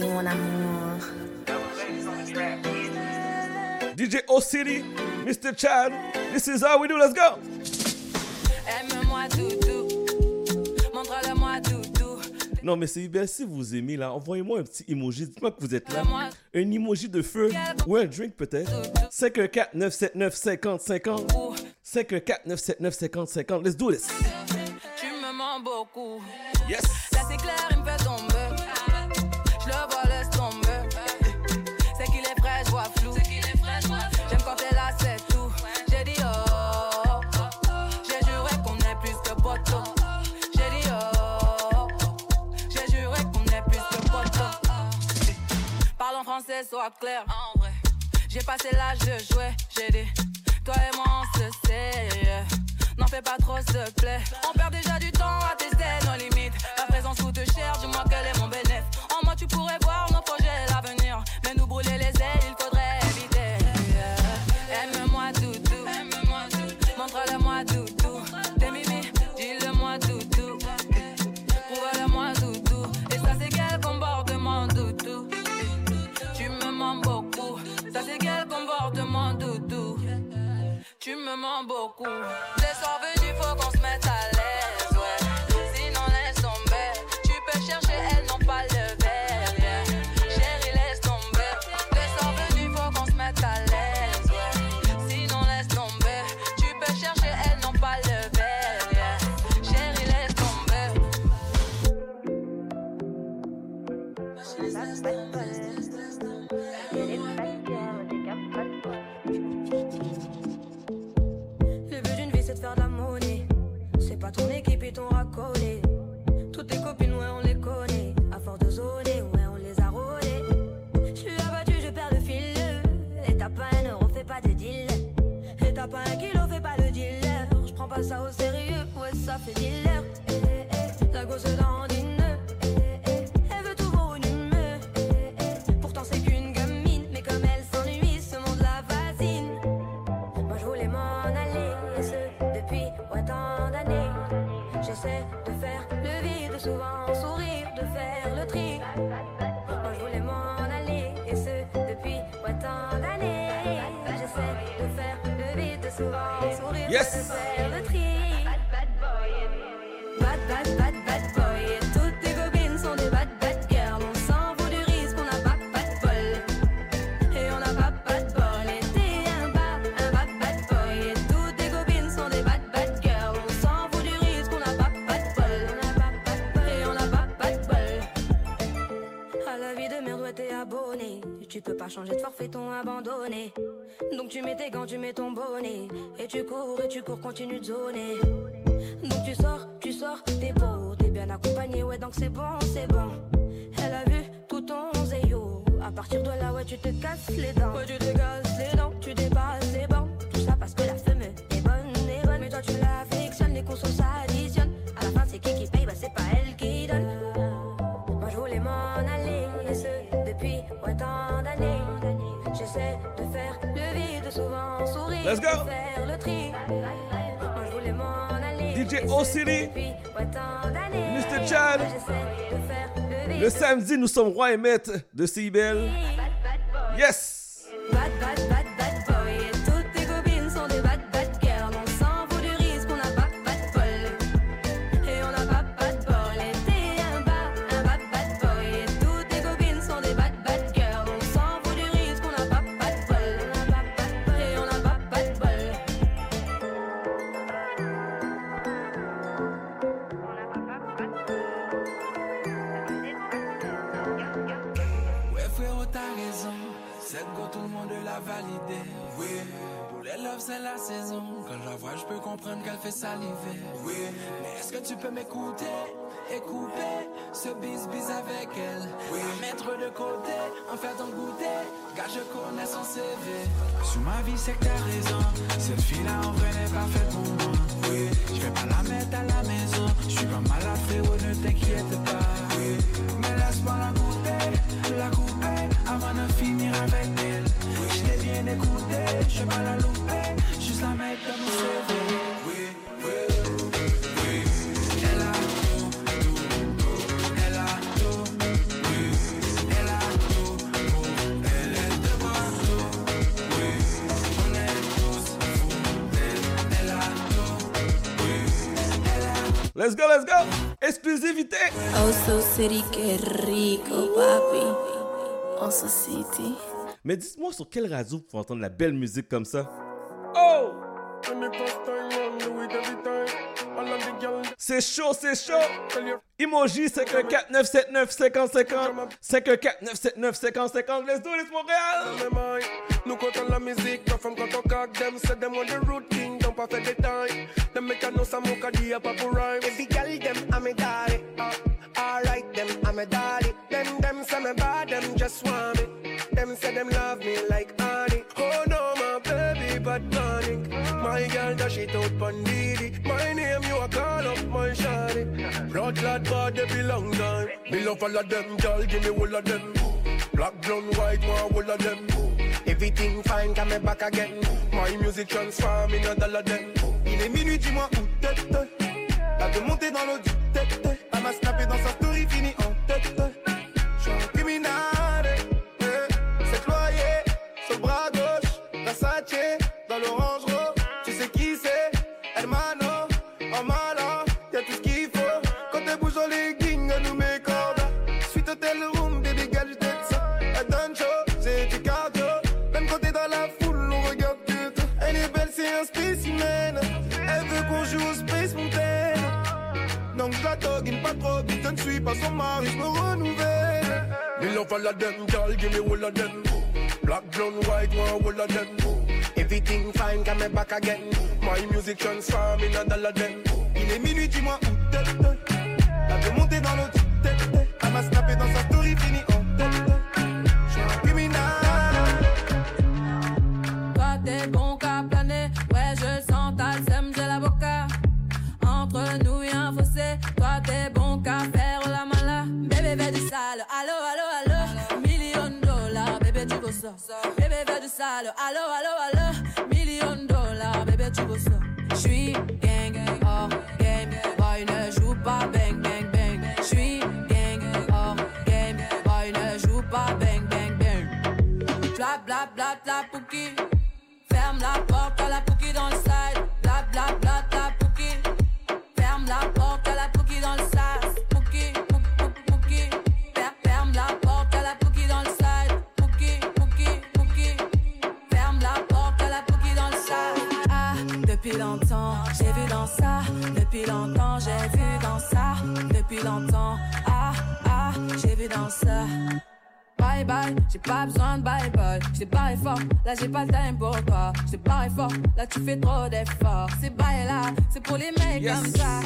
Mon amour. DJ O City, Mr. Chad. This is how we do. Let's go. Aime-moi doudou, montre-le-moi doudou. Non, mais c'est hyper. Si vous aimez là, envoyez-moi un petit emoji. Dites-moi que vous êtes là. Un emoji de feu ou un drink peut-être. 514 979 50 50. 514 979 50 50. Let's do this. Tu me mens beaucoup. Yes. Là c'est clair, il me fait Parle en français, sois clair. J'ai passé l'âge de jouer. J'ai dit, toi et moi on se sait. N'en fais pas trop, s'il te plaît. On perd déjà du temps à tester nos limites. La présence coûte cher, dis-moi quel est mon bénéfice. En moi, tu pourrais voir nos projets Tu peux pas changer de forfait, ton abandonné. Donc tu mets tes gants, tu mets ton bonnet. Et tu cours, et tu cours, continue de zoner. Donc tu sors, tu sors, t'es beau, t'es bien accompagné, ouais, donc c'est bon, c'est bon. Elle a vu tout ton zéyo. À partir de là, ouais, tu te casses les dents. Ouais, tu te casses m'en aller. DJ et ce O City, depuis autant d'années. Mr. Chad. Le samedi, nous sommes rois et maîtres de CIBL. Yes! La saison. Quand je la vois je peux comprendre qu'elle fait saliver. Oui Mais est-ce que tu peux m'écouter? Et couper ce bis bis avec elle. Oui. Mettre de côté En faire ton goûter. Car je connais son CV Sur ma vie c'est que t'as raison. Cette fille là en vrai n'est pas faite pour moi. Oui. Je vais pas la mettre à la maison. Je suis comme à frérot ne t'inquiète pas. Oui. Mais laisse-moi la goûter La couper avant de finir avec elle rien la. Oui, oui, oui, oui, oui, Let's go, let's go! Exclusivité! Oh, so city, que rico, papi. Also city. Mais dites-moi sur quelle radio vous pouvez entendre la belle musique comme ça. Oh! C'est chaud, c'est chaud. Emoji 514 979 5050. 514 979 5050. Let's do this, Montréal. Nous comptons la musique, nos femmes quand on coque them them on the don't pas faire des time Them make a know some mocha dia pas pour rhyme Every girl them I'm a daddy Alright them I'm a daddy Them them say me bad them just want me Them say them love me like honey Oh no my baby bad panic My girl dash it out pon Didi My name you a call up my shawty Blood lad bad they belong time Me love all of them girl give me all of them Black, blonde, white, one all of them. Everything fine, come back again. My music transform in a dollar them. Il est minuit, dis-moi où t'es. T'as de monter dans l'eau du tête. Elle m'a snappé dans sa story, fini en tête. Je ne suis pas son mari, je me renouvelle. Me love all of them, girl, give me all of them. Black, blonde, white, one all of them. Everything fine, come back again. My music transform in a dollar them. Il est minuit, dis-moi où t'es. T'as fait monter dans du tête. Elle m'a snappé dans sa story, fini bébé fais du sale, allo allo allo, million dollars, bébé tu veux ça. J'suis gang, hors game, boy ne joue pas bang bang bang. J'suis gang, hors game, boy ne joue pas bang bang bang. Bla bla bla bla pouki. Ferme la porte à la pouki dans le side. Depuis longtemps, ah, ah, j'ai vu dans ça. Bye bye, j'ai pas besoin de bye bye. J't'ai barré fort, là j'ai pas le time pour toi. J't'ai barré fort, là tu fais trop d'efforts. C'est bye là, c'est pour les mecs Yes. comme ça.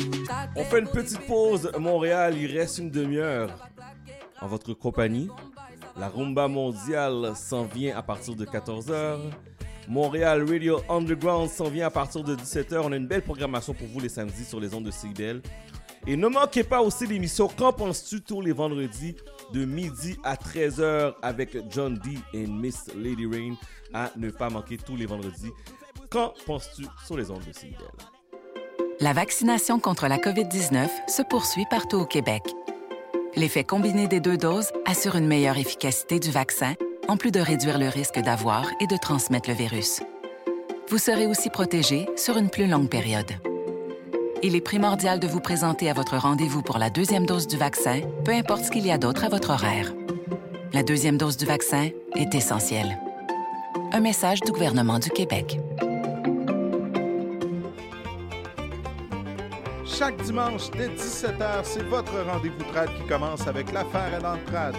On fait une petite pause. Montréal, il reste une demi-heure en votre compagnie. La rumba mondiale s'en vient à partir de 14h. Montréal Radio Underground s'en vient à partir de 17h. On a une belle programmation pour vous les samedis sur les ondes de CIBL. Et ne manquez pas aussi l'émission Qu'en penses-tu tous les vendredis de midi à 13h avec John D et Miss Lady Rain à ne pas manquer tous les vendredis. Qu'en penses-tu sur les ondes de CIBL? La vaccination contre la COVID-19 se poursuit partout au Québec. L'effet combiné des deux doses assure une meilleure efficacité du vaccin, en plus de réduire le risque d'avoir et de transmettre le virus. Vous serez aussi protégé sur une plus longue période. Il est primordial de vous présenter à votre rendez-vous pour la deuxième dose du vaccin, peu importe ce qu'il y a d'autre à votre horaire. La deuxième dose du vaccin est essentielle. Un message du gouvernement du Québec. Chaque dimanche dès 17h, c'est votre rendez-vous trad qui commence avec l'affaire à l'entrade.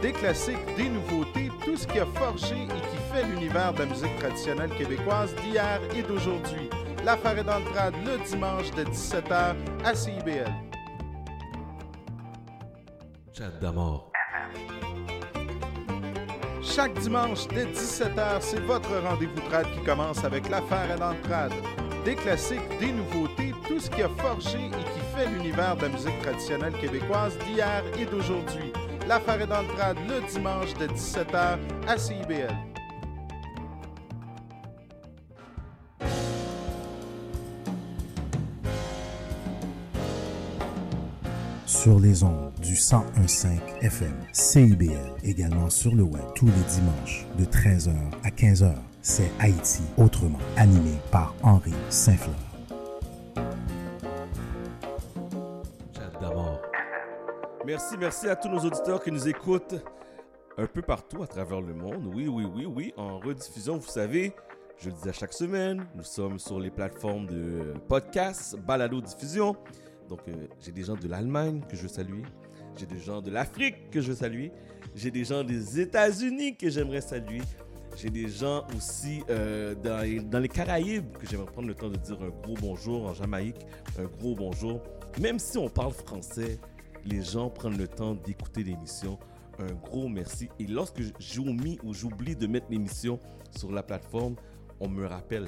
Des classiques, des nouveautés, tout ce qui a forgé et qui fait l'univers de la musique traditionnelle québécoise d'hier et d'aujourd'hui. L'affaire est dans le trad le dimanche de 17h à CIBL. Chat d'amour. Chaque dimanche dès 17h, c'est votre rendez-vous trad qui commence avec l'affaire à l'entrade. Des classiques, des nouveautés, tout ce qui a forgé et qui fait l'univers de la musique traditionnelle québécoise d'hier et d'aujourd'hui. L'affaire est dans le trad le dimanche de 17h à CIBL. Sur les ondes du 1015 FM CIBL, également sur le web tous les dimanches de 13h à 15h. C'est Haïti autrement, animé par Henri Saint-Fleur. Merci, merci à tous nos auditeurs qui nous écoutent un peu partout à travers le monde. Oui, oui, oui, oui. En rediffusion, vous savez, je le dis à chaque semaine, nous sommes sur les plateformes de podcast, balado diffusion. Donc, euh, j'ai des gens de l'Allemagne que je veux saluer. J'ai des gens de l'Afrique que je veux saluer. J'ai des gens des États-Unis que j'aimerais saluer. J'ai des gens aussi euh, dans, les, Caraïbes que j'aimerais prendre le temps de dire un gros bonjour en Jamaïque, un gros bonjour. Même si on parle français, les gens prennent le temps d'écouter l'émission. Un gros merci. Et lorsque j'oublie ou j'oublie de mettre l'émission sur la plateforme, on me rappelle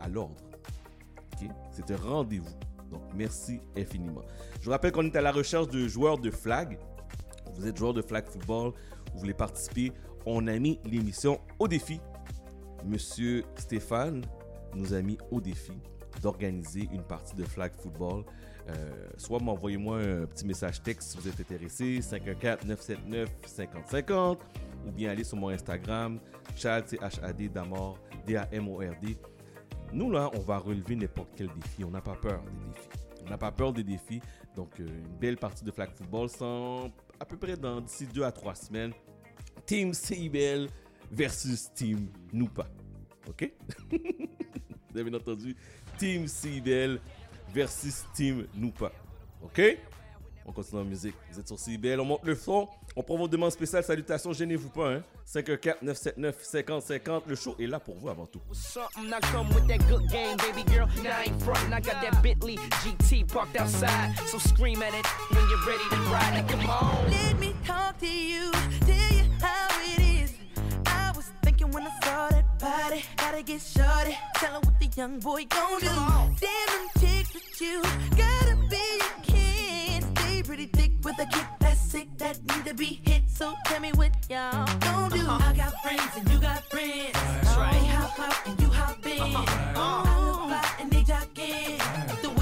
à l'ordre. C'est un rendez-vous. Donc, merci infiniment. Je vous rappelle qu'on est à la recherche de joueurs de flag. Vous êtes joueur de flag football, vous voulez participer. On a mis l'émission au défi. Monsieur Stéphane nous a mis au défi d'organiser une partie de flag football. Euh, soit m'envoyez-moi un petit message texte si vous êtes intéressé, 514-979-5050, ou bien allez sur mon Instagram, Chad, C-H-A-D, Damor, D-A-M-O-R-D. Nous, là, on va relever n'importe quel défi. On n'a pas peur des défis. On n'a pas peur des défis. Donc, euh, une belle partie de flag football sans à peu près dans d'ici deux à trois semaines. Team CIBL versus Team Noupa. OK? (laughs) Vous avez entendu? Team CIBL versus Team Noupa. OK? On continue en musique. Vous êtes sur CIBL, on monte le son. On prend vos demandes spéciales. Salutations, gênez-vous pas. Hein? 514-979-5050. Le show est là pour vous avant tout. Something I come with that good game, baby girl. Now I ain't frontin', I got that Bentley GT parked outside. So scream at it when you're ready to ride it. Come on. Let me talk to you, tell you how it is. I was thinking when I saw that body, gotta get shorty. Tell her what the young boy gon' do. Damn them chicks with you, gotta be a kid. Pretty thick with a kick that's sick that need to be hit. So tell me what y'all gon' do. Uh-huh. I got friends and you got friends. That's right. They hop out and you hop in. I look fly and they jock in. The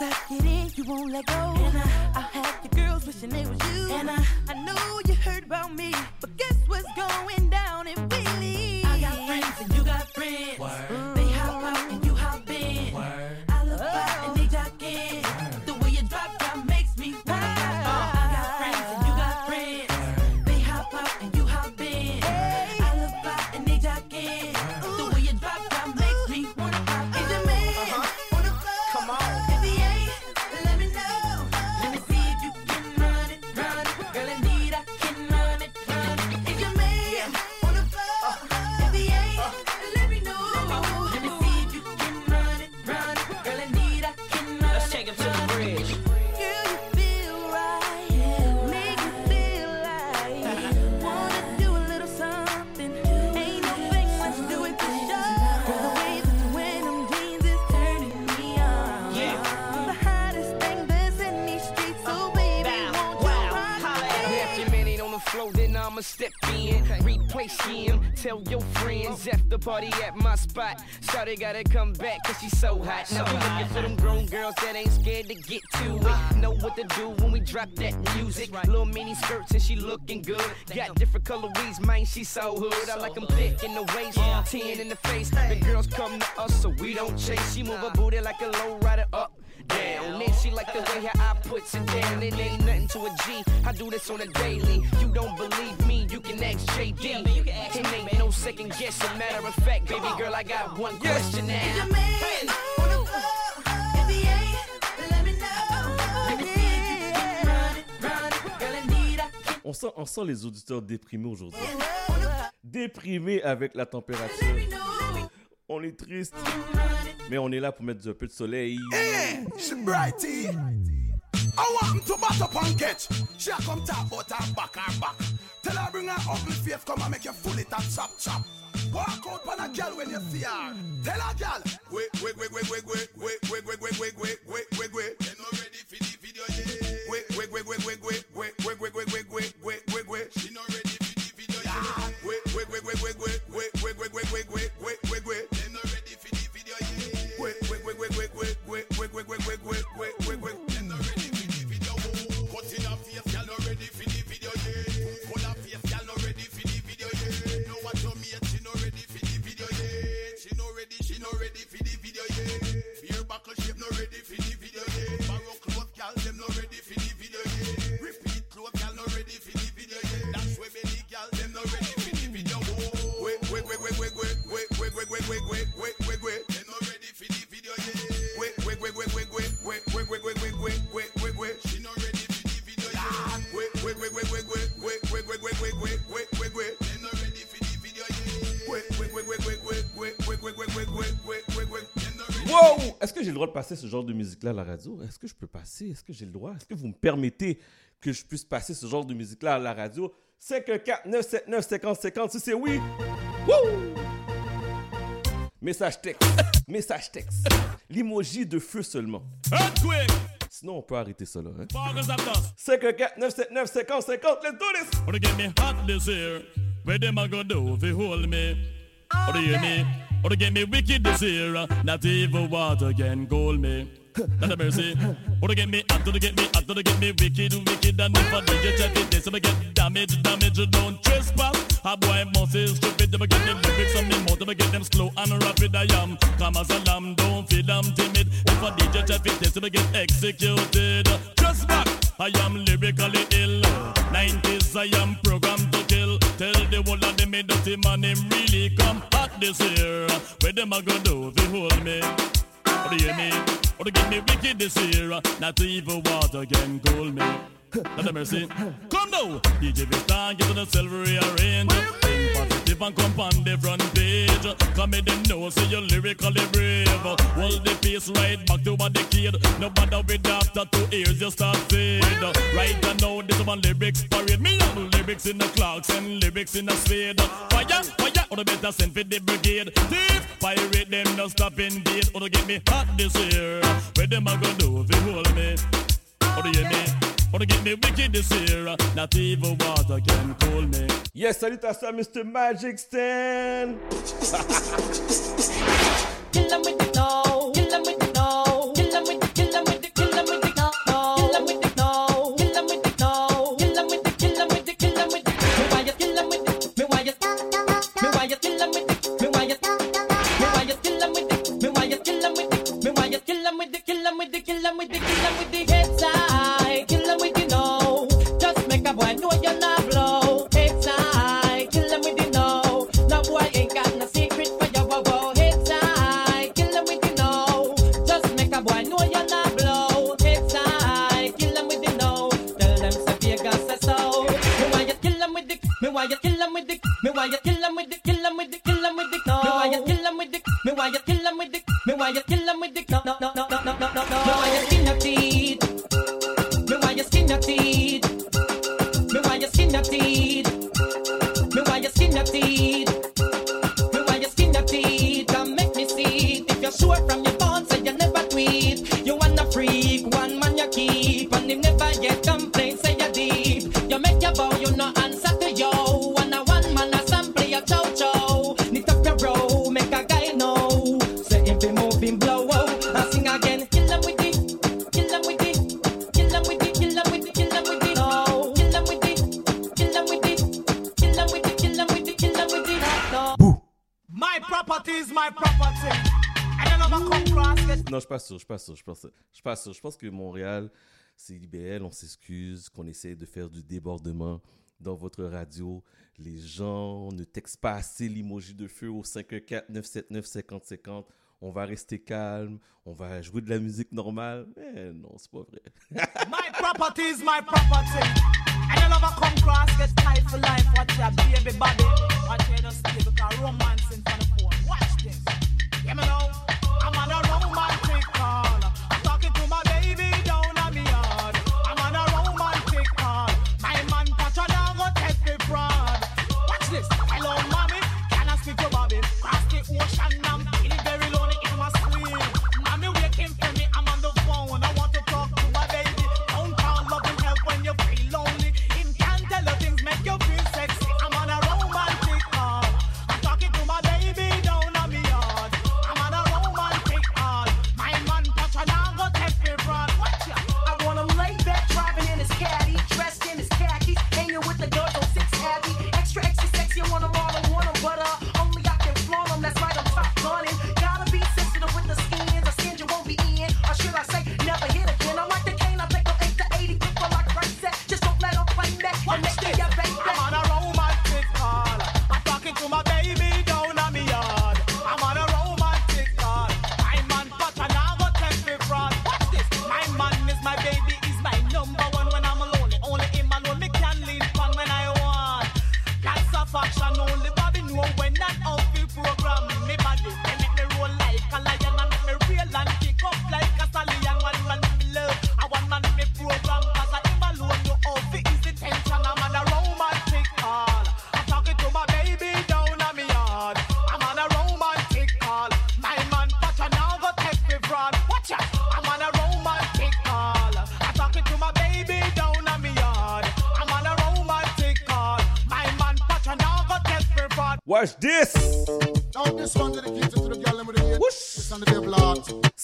Once I get in, you won't let go. And I, I'll have the girls wishing they was you. And I, I know you heard about me, but guess what's going down if we tell your friends after party at my spot. Shawty gotta come back cause she's so hot. Now we looking for them grown girls that ain't scared to get to it. Know what to do when we drop that music. Little mini skirts and she looking good. Got different colories, man, she so hood. I like them thick in the waist, 10 in the face. The girls come to us so we don't chase. She move her booty like a low rider up down. Then she like the way eye puts it down. It ain't nothing to a G. I do this on a daily. You don't believe me, you can ask JD. it ain't no second guessing. Matter of fact, baby girl, I got one question now. Is your man on the floor? If he ain't, let me know. Let me see if you can run it, run it. Girl, indeed I can On sent, on sent les auditeurs déprimés aujourd'hui. Déprimés avec la température. On est triste. Mais on est là pour mettre un peu de soleil. Hey, brighty. I want to bat up and catch. She a come talk about her back, her back. Tell her bring her ugly face, come and make you full it and chop chop. Walk out on a girl when you see her. Tell a girl. Wait, wait, wait, wait, wait, wait, wait, wait, wait, wait, wait, wait, wait, wait, wait. You not ready for the video yet. Droit de passer ce genre de musique-là à la radio? Est-ce que je peux passer? Est-ce que j'ai le droit? Est-ce que vous me permettez que je puisse passer ce genre de musique-là à la radio? 514 979 50 50 si c'est oui. Wouh! Message texte. Message texte. L'emoji de feu seulement. Sinon, on peut arrêter ça là. Hein? 514 979 50 50. Let's do this! Wanna get me hot this year? Where them a go do if you hold me? Wanna hear me? Wanna get me wicked this year? Not even water can cool me. Not a mercy. Wanna get me hot, to get me hot, to get me wicked, wicked, and if I DJ check it, this, I get damage, damage, don't trespass. A boy must is stupid, them get them lyrics on me mouth, them get them slow and rapid, I am. Come as a lamb, don't feel I'm timid. If I DJ check it, this, I get executed. Just back, I am lyrically ill. 90s, I am programmed to kill. Tell the whole of them, me dirty man, him really come hot this year. Where them a go do they hold me? Or do you hear me? Oh, or to get me wicked this year? Not even water can cool me. Not a mercy. Now, DJ Vistan, get on the silver rearrange. Think positive and come on the front page. Come in the know, say you're lyrically brave. Hold the pace right back to what the kid. No matter with after two ears, you start fade. Right now, this one lyrics parade. Me have lyrics in the clocks and lyrics in the spade. Fire, fire, or the better send for the brigade. Thief, pirate them, no stop invade. Or to get me hot this year. Where them a gonna do if they hold me? Or do you hear me? Or to get me wicked this year. Not even water can cool me. Yes, salutations à Mr. Magic Stan. Kill 'em with the no. Kill 'em with the no. Kill 'em with the kill 'em with the kill 'em with the no. Kill 'em with the no. Kill 'em with the no. Kill 'em with the kill 'em with the kill 'em with the. Me why you kill 'em with the. Me why you. Me why you kill 'em with the. Me why you. Me why you kill 'em with the. Me why you kill 'em with the. Me why you kill 'em with the kill 'em with the kill 'em with the kill 'em with the kill 'em with the. Me why you kill 'em with the. Kill 'em with the. Kill 'em with the. Me why you kill 'em with the. Me why you kill 'em with the. Me why you kill 'em with the. Pas sûr, je pense, je suis pas sûr. Je pense que Montréal, c'est IBL, on s'excuse, qu'on essaie de faire du débordement dans votre radio. Les gens ne textent pas assez l'emoji de feu au 514-979-5050. On va rester calme, on va jouer de la musique normale. Mais non, c'est pas vrai. (laughs) My property is my property. And you never come cross get tight for life. Watch your baby body. Watch you just stay because romance in front of phone. Watch this. Yeah, me know. I'm on a call.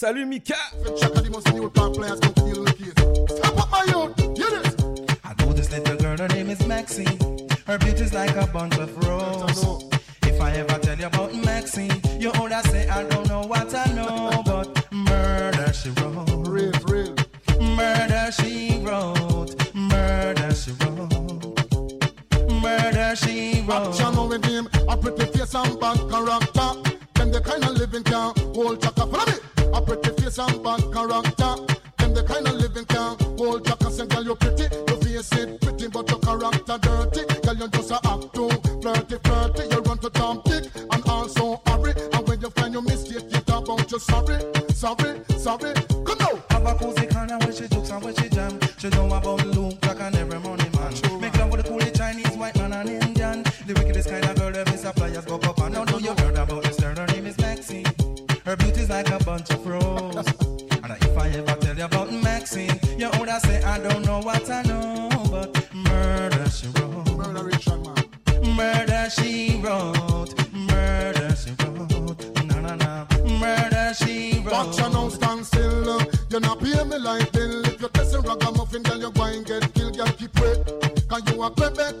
Salut Mika. I know this little girl, her name is Maxine. Her beauty's like a bunch of roses. If I ever tell you about Maxine, you all say I don't know what I know, but murder she wrote. Real, real. Murder she wrote. Murder she wrote murder she wrote. Action with him, a pretty face and bad character. Then the kind of living can hold chaka. Follow me. A pretty face and bad character. Them the kind of living can hold back and say, girl, you're pretty. You face it pretty, but your character dirty. Girl, you just a act too flirty, flirty. You run to Tom Dick and also hurry. And when you find your mistake, you talk about you sorry, sorry, sorry. loving, girl, your wine get killed, girl, keep wait. Cause you a Quebec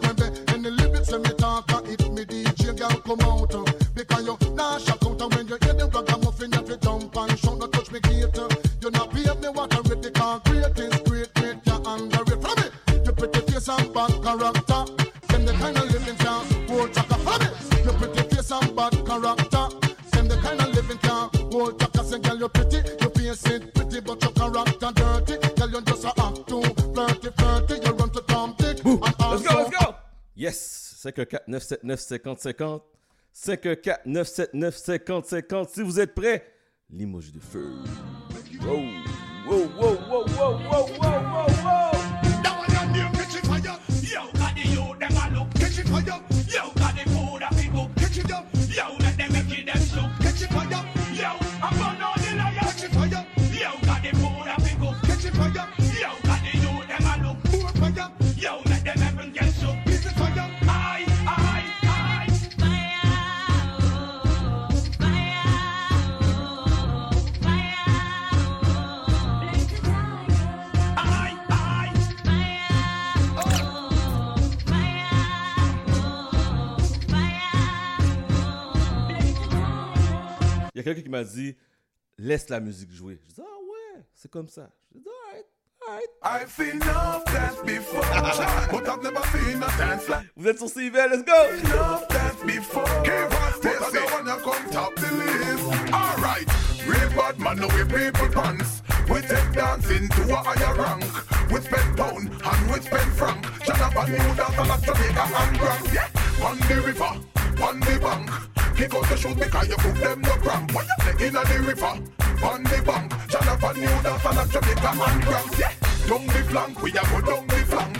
979 50 50. 514 979 50 50. Si vous êtes prêts, l'emoji de feu. Wow, wow, wow, wow, wow, wow, wow. y a quelqu'un qui m'a dit laisse la musique jouer. Je dis ah ouais, c'est comme ça. Je dis alright. All right. Vous êtes sur CIVL, let's go! We take dancing to a higher rank. With Ben Pound and with Ben Frank. And a Jamaica and Yeah. On. on the bank. Kick out the shoes because you put them no cramp. When you play in the river, on the bank. Jonathan new that and a Jamaica and cramp. Yeah. Down the flank, we a go down the flank.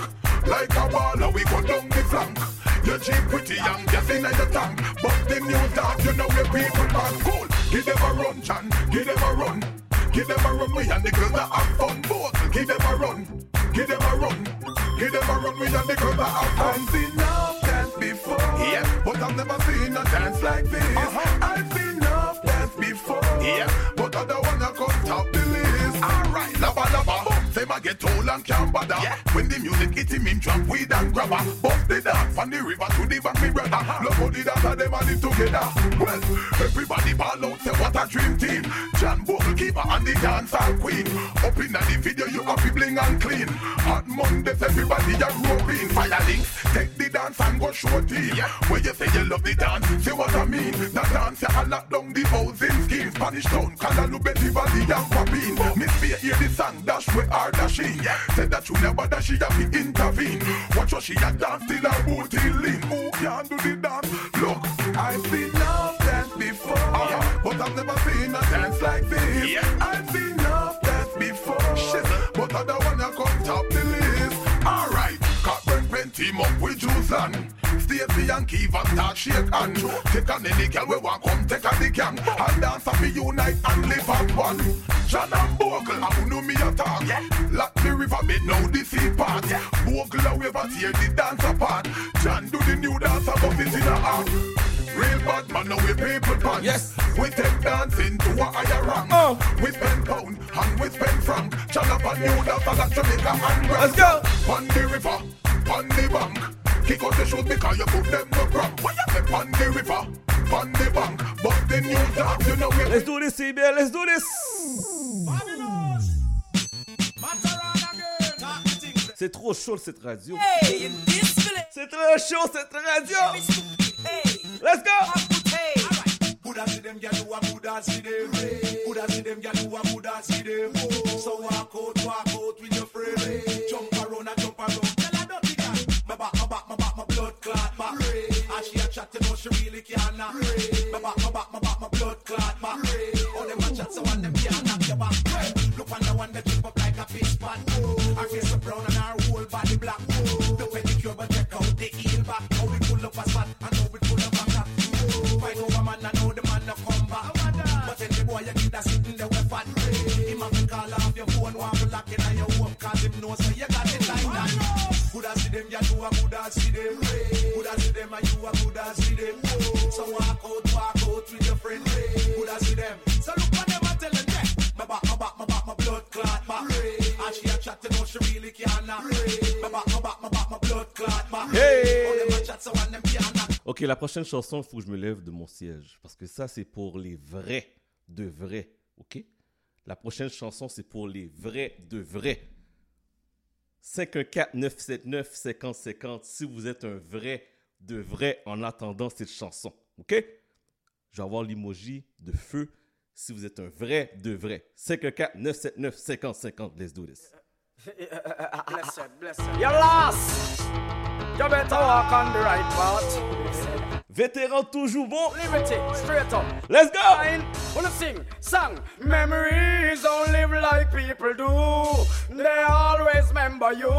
Like a baller, we go down the flank. You cheap pretty young, just in your tank. But the new dog, you know where people are cool. Give them a run, John. Give them a run. Give them a run, we and the girls that have fun. Both. Give them a run. Give them a run. Give them a run, we and the girls that have fun. Yeah, but I've never seen a dance like this. Uh-huh. I've seen enough dance before. Yeah, but I don't wanna come top the list. Alright, lava lava. Say my get old and can't bother. When the music hit him, him drop weed and grabber. Bust the dance from the river to the bank, me brother. Uh-huh. Love how the dance and them all live together. Well, everybody ball out, say what a dream team. John Bogle keeper and the dancehall queen. Up in the video, you happy bling and clean. Hot Mondays, everybody a roping. Fire links, take the dance and go show team. When you say you love the dance, see what I mean. The dance, you lock down the housing scheme. Spanish town, Calalu, Betty Valley, and Papine. Miss Faye hear the song, dash where are dashing. Said that you never dash, she have to intervene. Watch what she a dance till her booty lean. Who can do the dance? Look, I've seen enough dance before, uh-huh. but I've never seen a dance like this. Yeah. I've seen enough dance before, Shit. but I don't wanna come top the team up with Juiceland. Stacey and Kiva start shake hand. Take on any girl we want come take a the gang. And dance up unite and live at one. John and Bogle, I know me attack. Lock the river bed now the sea part. Bogle a wave a tear the dance apart. John do the new dance above it in a act. Real bad man, now we people pants. Yes. We take dancing to a higher rank. Oh. We spend pound and we spend franc. John up a new dance like Jamaica and Let's go. On the river, on the bank. Kick out the because you put them no cramp. What you say? On the river, on the bank. But the new dance, you know we. Let's do this, CBL. Let's do this. C'est trop chaud cette radio. C'est trop chaud cette radio. Let's go. Buddha see them gyal who a Buddha see them. Buddha see them gyal who a Buddha see them. So walk out, walk out with your friend. And she a chat, you know she really can't knock. My back, my back, my back, my blood clot back. All them a chat, so one them can't knock your back. Look on the one that jump up like a fish pan. Her face so brown and her whole body black. The pedicure, but check out the heel back. How we pull up a spot and how we pull up a cock. Fight over man, I know the man no come back. But the boy you need a sitting there with fat. Him have to call off your phone, want to lock it on your home, cause him know so you got it like that. Good as see them, you do a good as see them. Good as see them, and you a good as see them? So walk out, walk out with your friend. Good as see them. So look on them and tell them, yeah. My back, my back, my back, my blood clot back. And she a chat, you know she really can't knock. My back, my back, my back, my blood clot back. Hey! All them a chat, so one them can't knock. Ok, la prochaine chanson, il faut que je me lève de mon siège. Parce que ça, c'est pour les vrais, de vrais. Ok? La prochaine chanson, c'est pour les vrais, de vrais. 514-979-5050 si vous êtes un vrai, de vrai en attendant cette chanson. Ok? Je vais avoir l'emoji de feu si vous êtes un vrai, de vrai. 514-979-5050. Let's do this. Bless her, bless her. You're lost. You better walk on the right path. Vétéran toujours bon. Liberty, straight up. Let's go. Fine. Wanna sing song. Memories don't live like people do. They always remember you.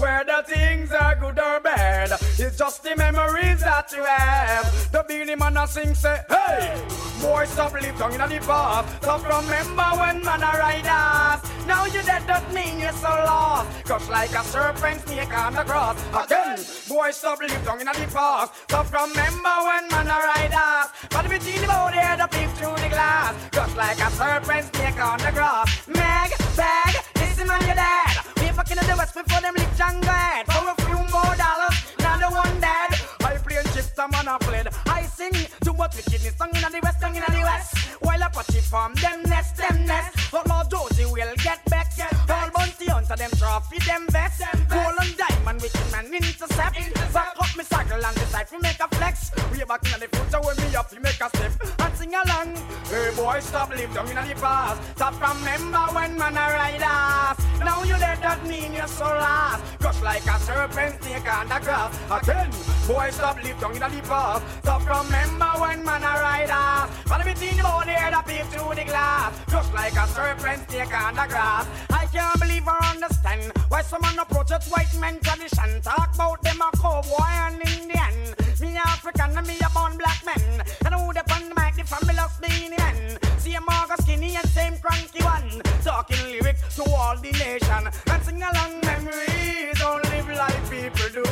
Whether things are good or bad, it's just the memories that you have. The beanie man a sing say, Hey, boy, stop live down in the past. Stop remember when man a ride us. Now you dead, that mean you're so lost. Crush like a serpent snake on the cross. Again, boy, stop live down in the past. Stop remember when man a ride us. But we see the body head up peep through the glass. Just like a serpent snake on the grass. Meg, bag, listen man, you're dead. We fucking in the west before them lick jungle head. For a few more dollars, now the one dead. I play chips, a man a fled. Sing too much wickedness, song in the west, song in the west. While a party from them nest, them nest. But Lord Josie will get back. All bounty hunter, them trophy, them vest. Gold and diamond, wicked man intercept. Back up me circle and decide to make a flex. We back in the future when me up, you make a step sing along. Hey boy, stop live down in the past. Stop remember when man a ride. Now you let that mean you're so lost. Crush like a serpent snake on the grass. Again, boy, stop live down in the past. Stop remember when man a ride us. But everything the there that peep through the glass. Crush like a serpent snake on the grass. I can't believe or understand Why someone approach it white men tradition? Talk about them a cowboy and Indian. Me African and me a born black man. And who the on the mic, the fabulous the Indian. Same Marga skinny and same cranky one. Talking lyrics to all the nation. And sing along memories, don't live like people do.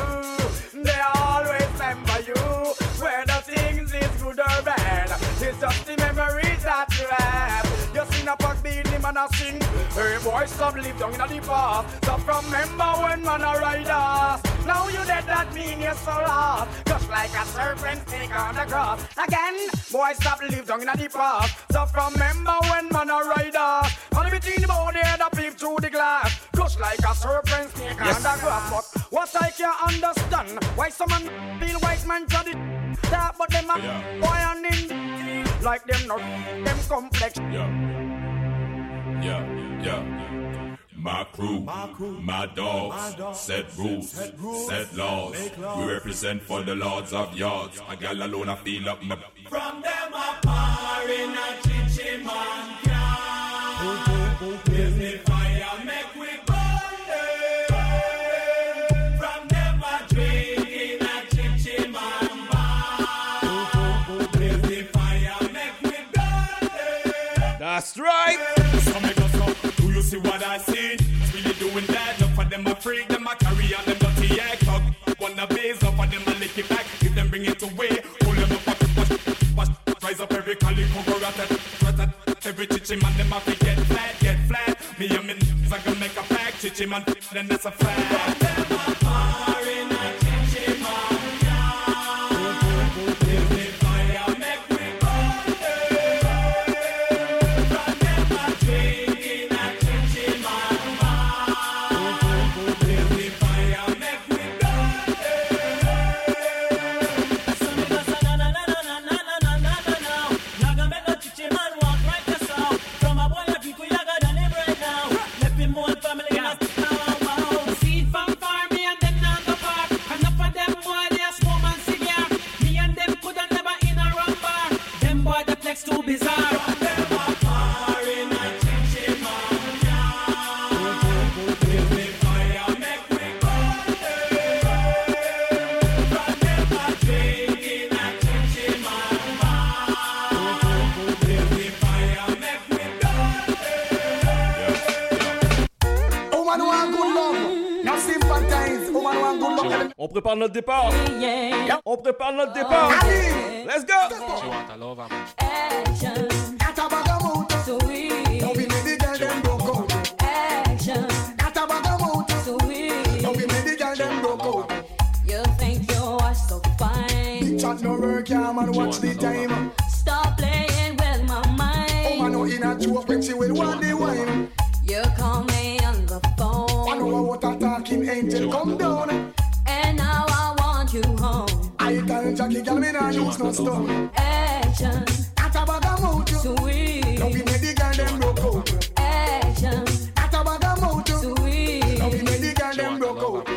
They always remember you. Whether things is good or bad. It's just the memories pug beat him and a sing. Hey boy, stop live down in the past. Stop remember when man a ride us. Now you dead, that mean you're so lost. Just like a serpent snake on the grass. Again, boy, stop live down in the past. Stop remember when man a ride us. Only between the body and the peep through the glass. Just like a serpent snake Yes. on the grass. But what I can't understand, why someone feel white man to the that, but them a boy and in like them not them complex. Yeah, yeah. yeah. My crew, my, dogs, set rules, set, laws. We represent for the lords of yards. A gal alone, I feel up my. From them a par in a chichi man can. Give me fire, make we burn them. From them a drink in a chichi man bar. Give me fire, make we burn them. That's right. See what I see? Really doing that, enough of them a freak, them a carry on them dirty act talk. Wanna base, enough of them a lick it back. If them bring it away, pull them up, wash, wash, wash, rise up every calico, go rat rat. Every chichi man, them a fi get flat, get flat. Me and me I gonna make a pack, chichi man, then that's a fact. Out. You. Think you are so fine. Big chat no work, yeah, man. Watch the time. Stop playing with my mind. Oh, Woman no in a joke when she will want the wine. You call me on the phone. I know what a talking angel come down. I tell Jackie, girl, me nah use no stone. Action. That a bag of mouth. Sweet. Now we make the girl them broke out. Action. That a bag of mouth. Sweet. Now we make the girl them broke out.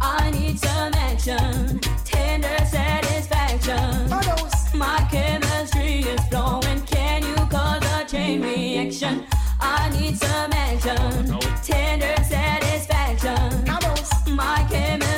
I need some action. Tender satisfaction. My chemistry is flowing. Can you cause a chain reaction? I need some action. Tender satisfaction. My chemistry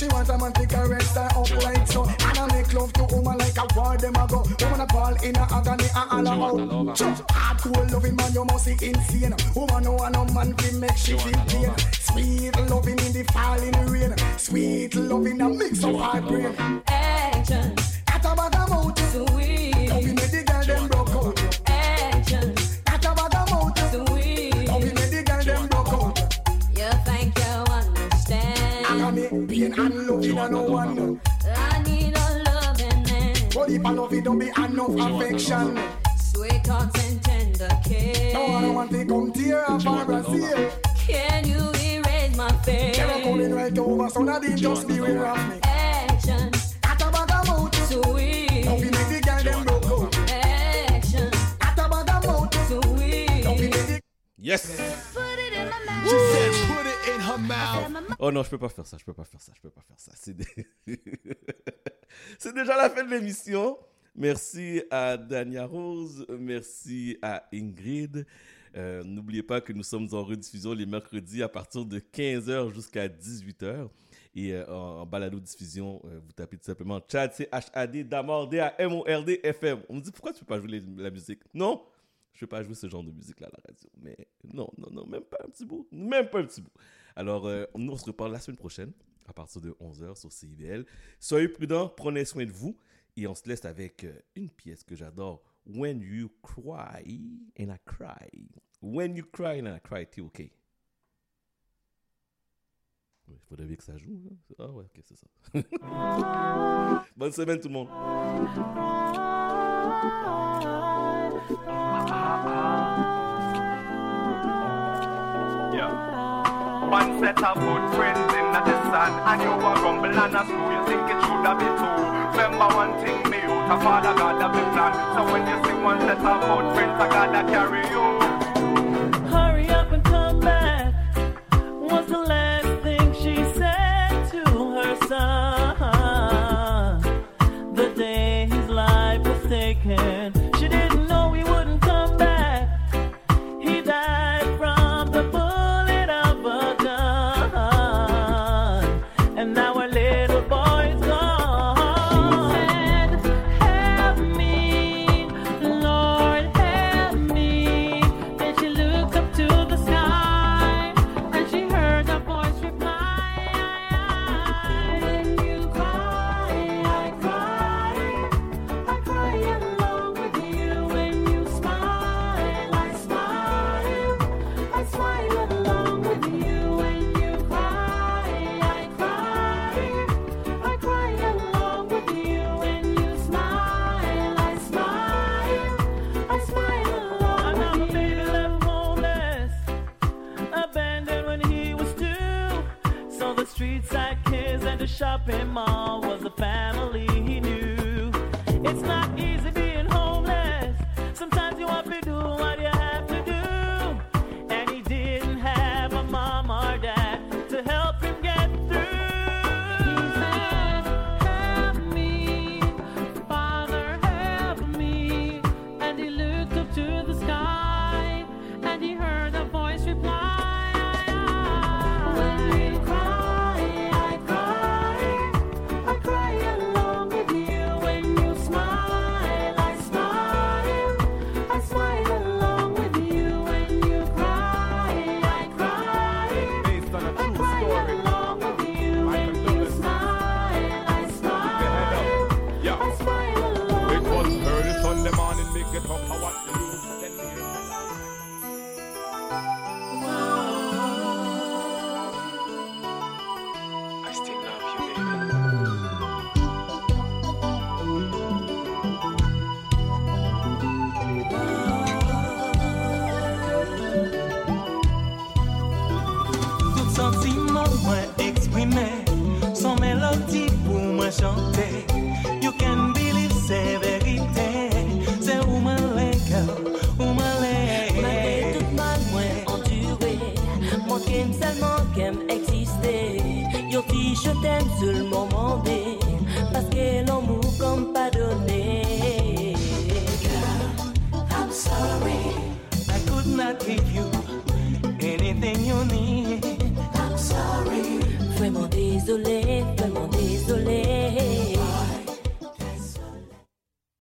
She want a man to caress her up like so. And I make love to woman like a war them a go. Woman a call in a agony and all about. Sure, hardcore loving man, you must be insane. Woman no want no man to make she feel pain. Sweet loving in the falling rain. Sweet loving a mix of heart brain. Action. That a bag of mouth. Sweet. Now we make the girl them broke understand? Agony, pain and loving a no one. I need a loving man. But if I love it, don't be enough affection. Sweet thoughts and tender care. No, I don't want to come tear up for Brazil. Can you erase my fear? They're coming right over, so now they just beware of me. Action. At a bag of mouth. Sweet. Now we make the girl them broke out. Action. At a bag of mouth. Sweet. Now we make the Yes. Put it in her mouth. Oh non, je peux pas faire ça, je peux pas faire ça, je peux pas faire ça. C'est dé- (laughs) C'est déjà la fin de l'émission. Merci à Dania Rose, merci à Ingrid. Euh, N'oubliez pas que nous sommes en rediffusion les mercredis à partir de 15h jusqu'à 18h. Et euh, en, en balado-diffusion, euh, vous tapez tout simplement Chad, c'est H-A-D, Damord, D-A-M-O-R-D, F-M. On me dit pourquoi tu peux pas jouer les- la musique? Non, je peux pas jouer ce genre de musique-là à la radio. Mais non, non, non, même pas un petit bout. Même pas un petit bout. Alors, euh, nous, on se reparle la semaine prochaine à partir de 11h sur CIBL. Soyez prudents, prenez soin de vous. Et on se laisse avec euh, une pièce que j'adore. When you cry and I cry. When you cry and I cry, t'es OK. Il faudrait bien que ça joue. hein? Ah ouais, c'est ça. (laughs) Bonne semaine tout le monde. One set of good friends in the sun And you a rumble and a screw You think it should have been two. Remember one thing me out A father God have a plan. So when you see one set of good friends I gotta carry you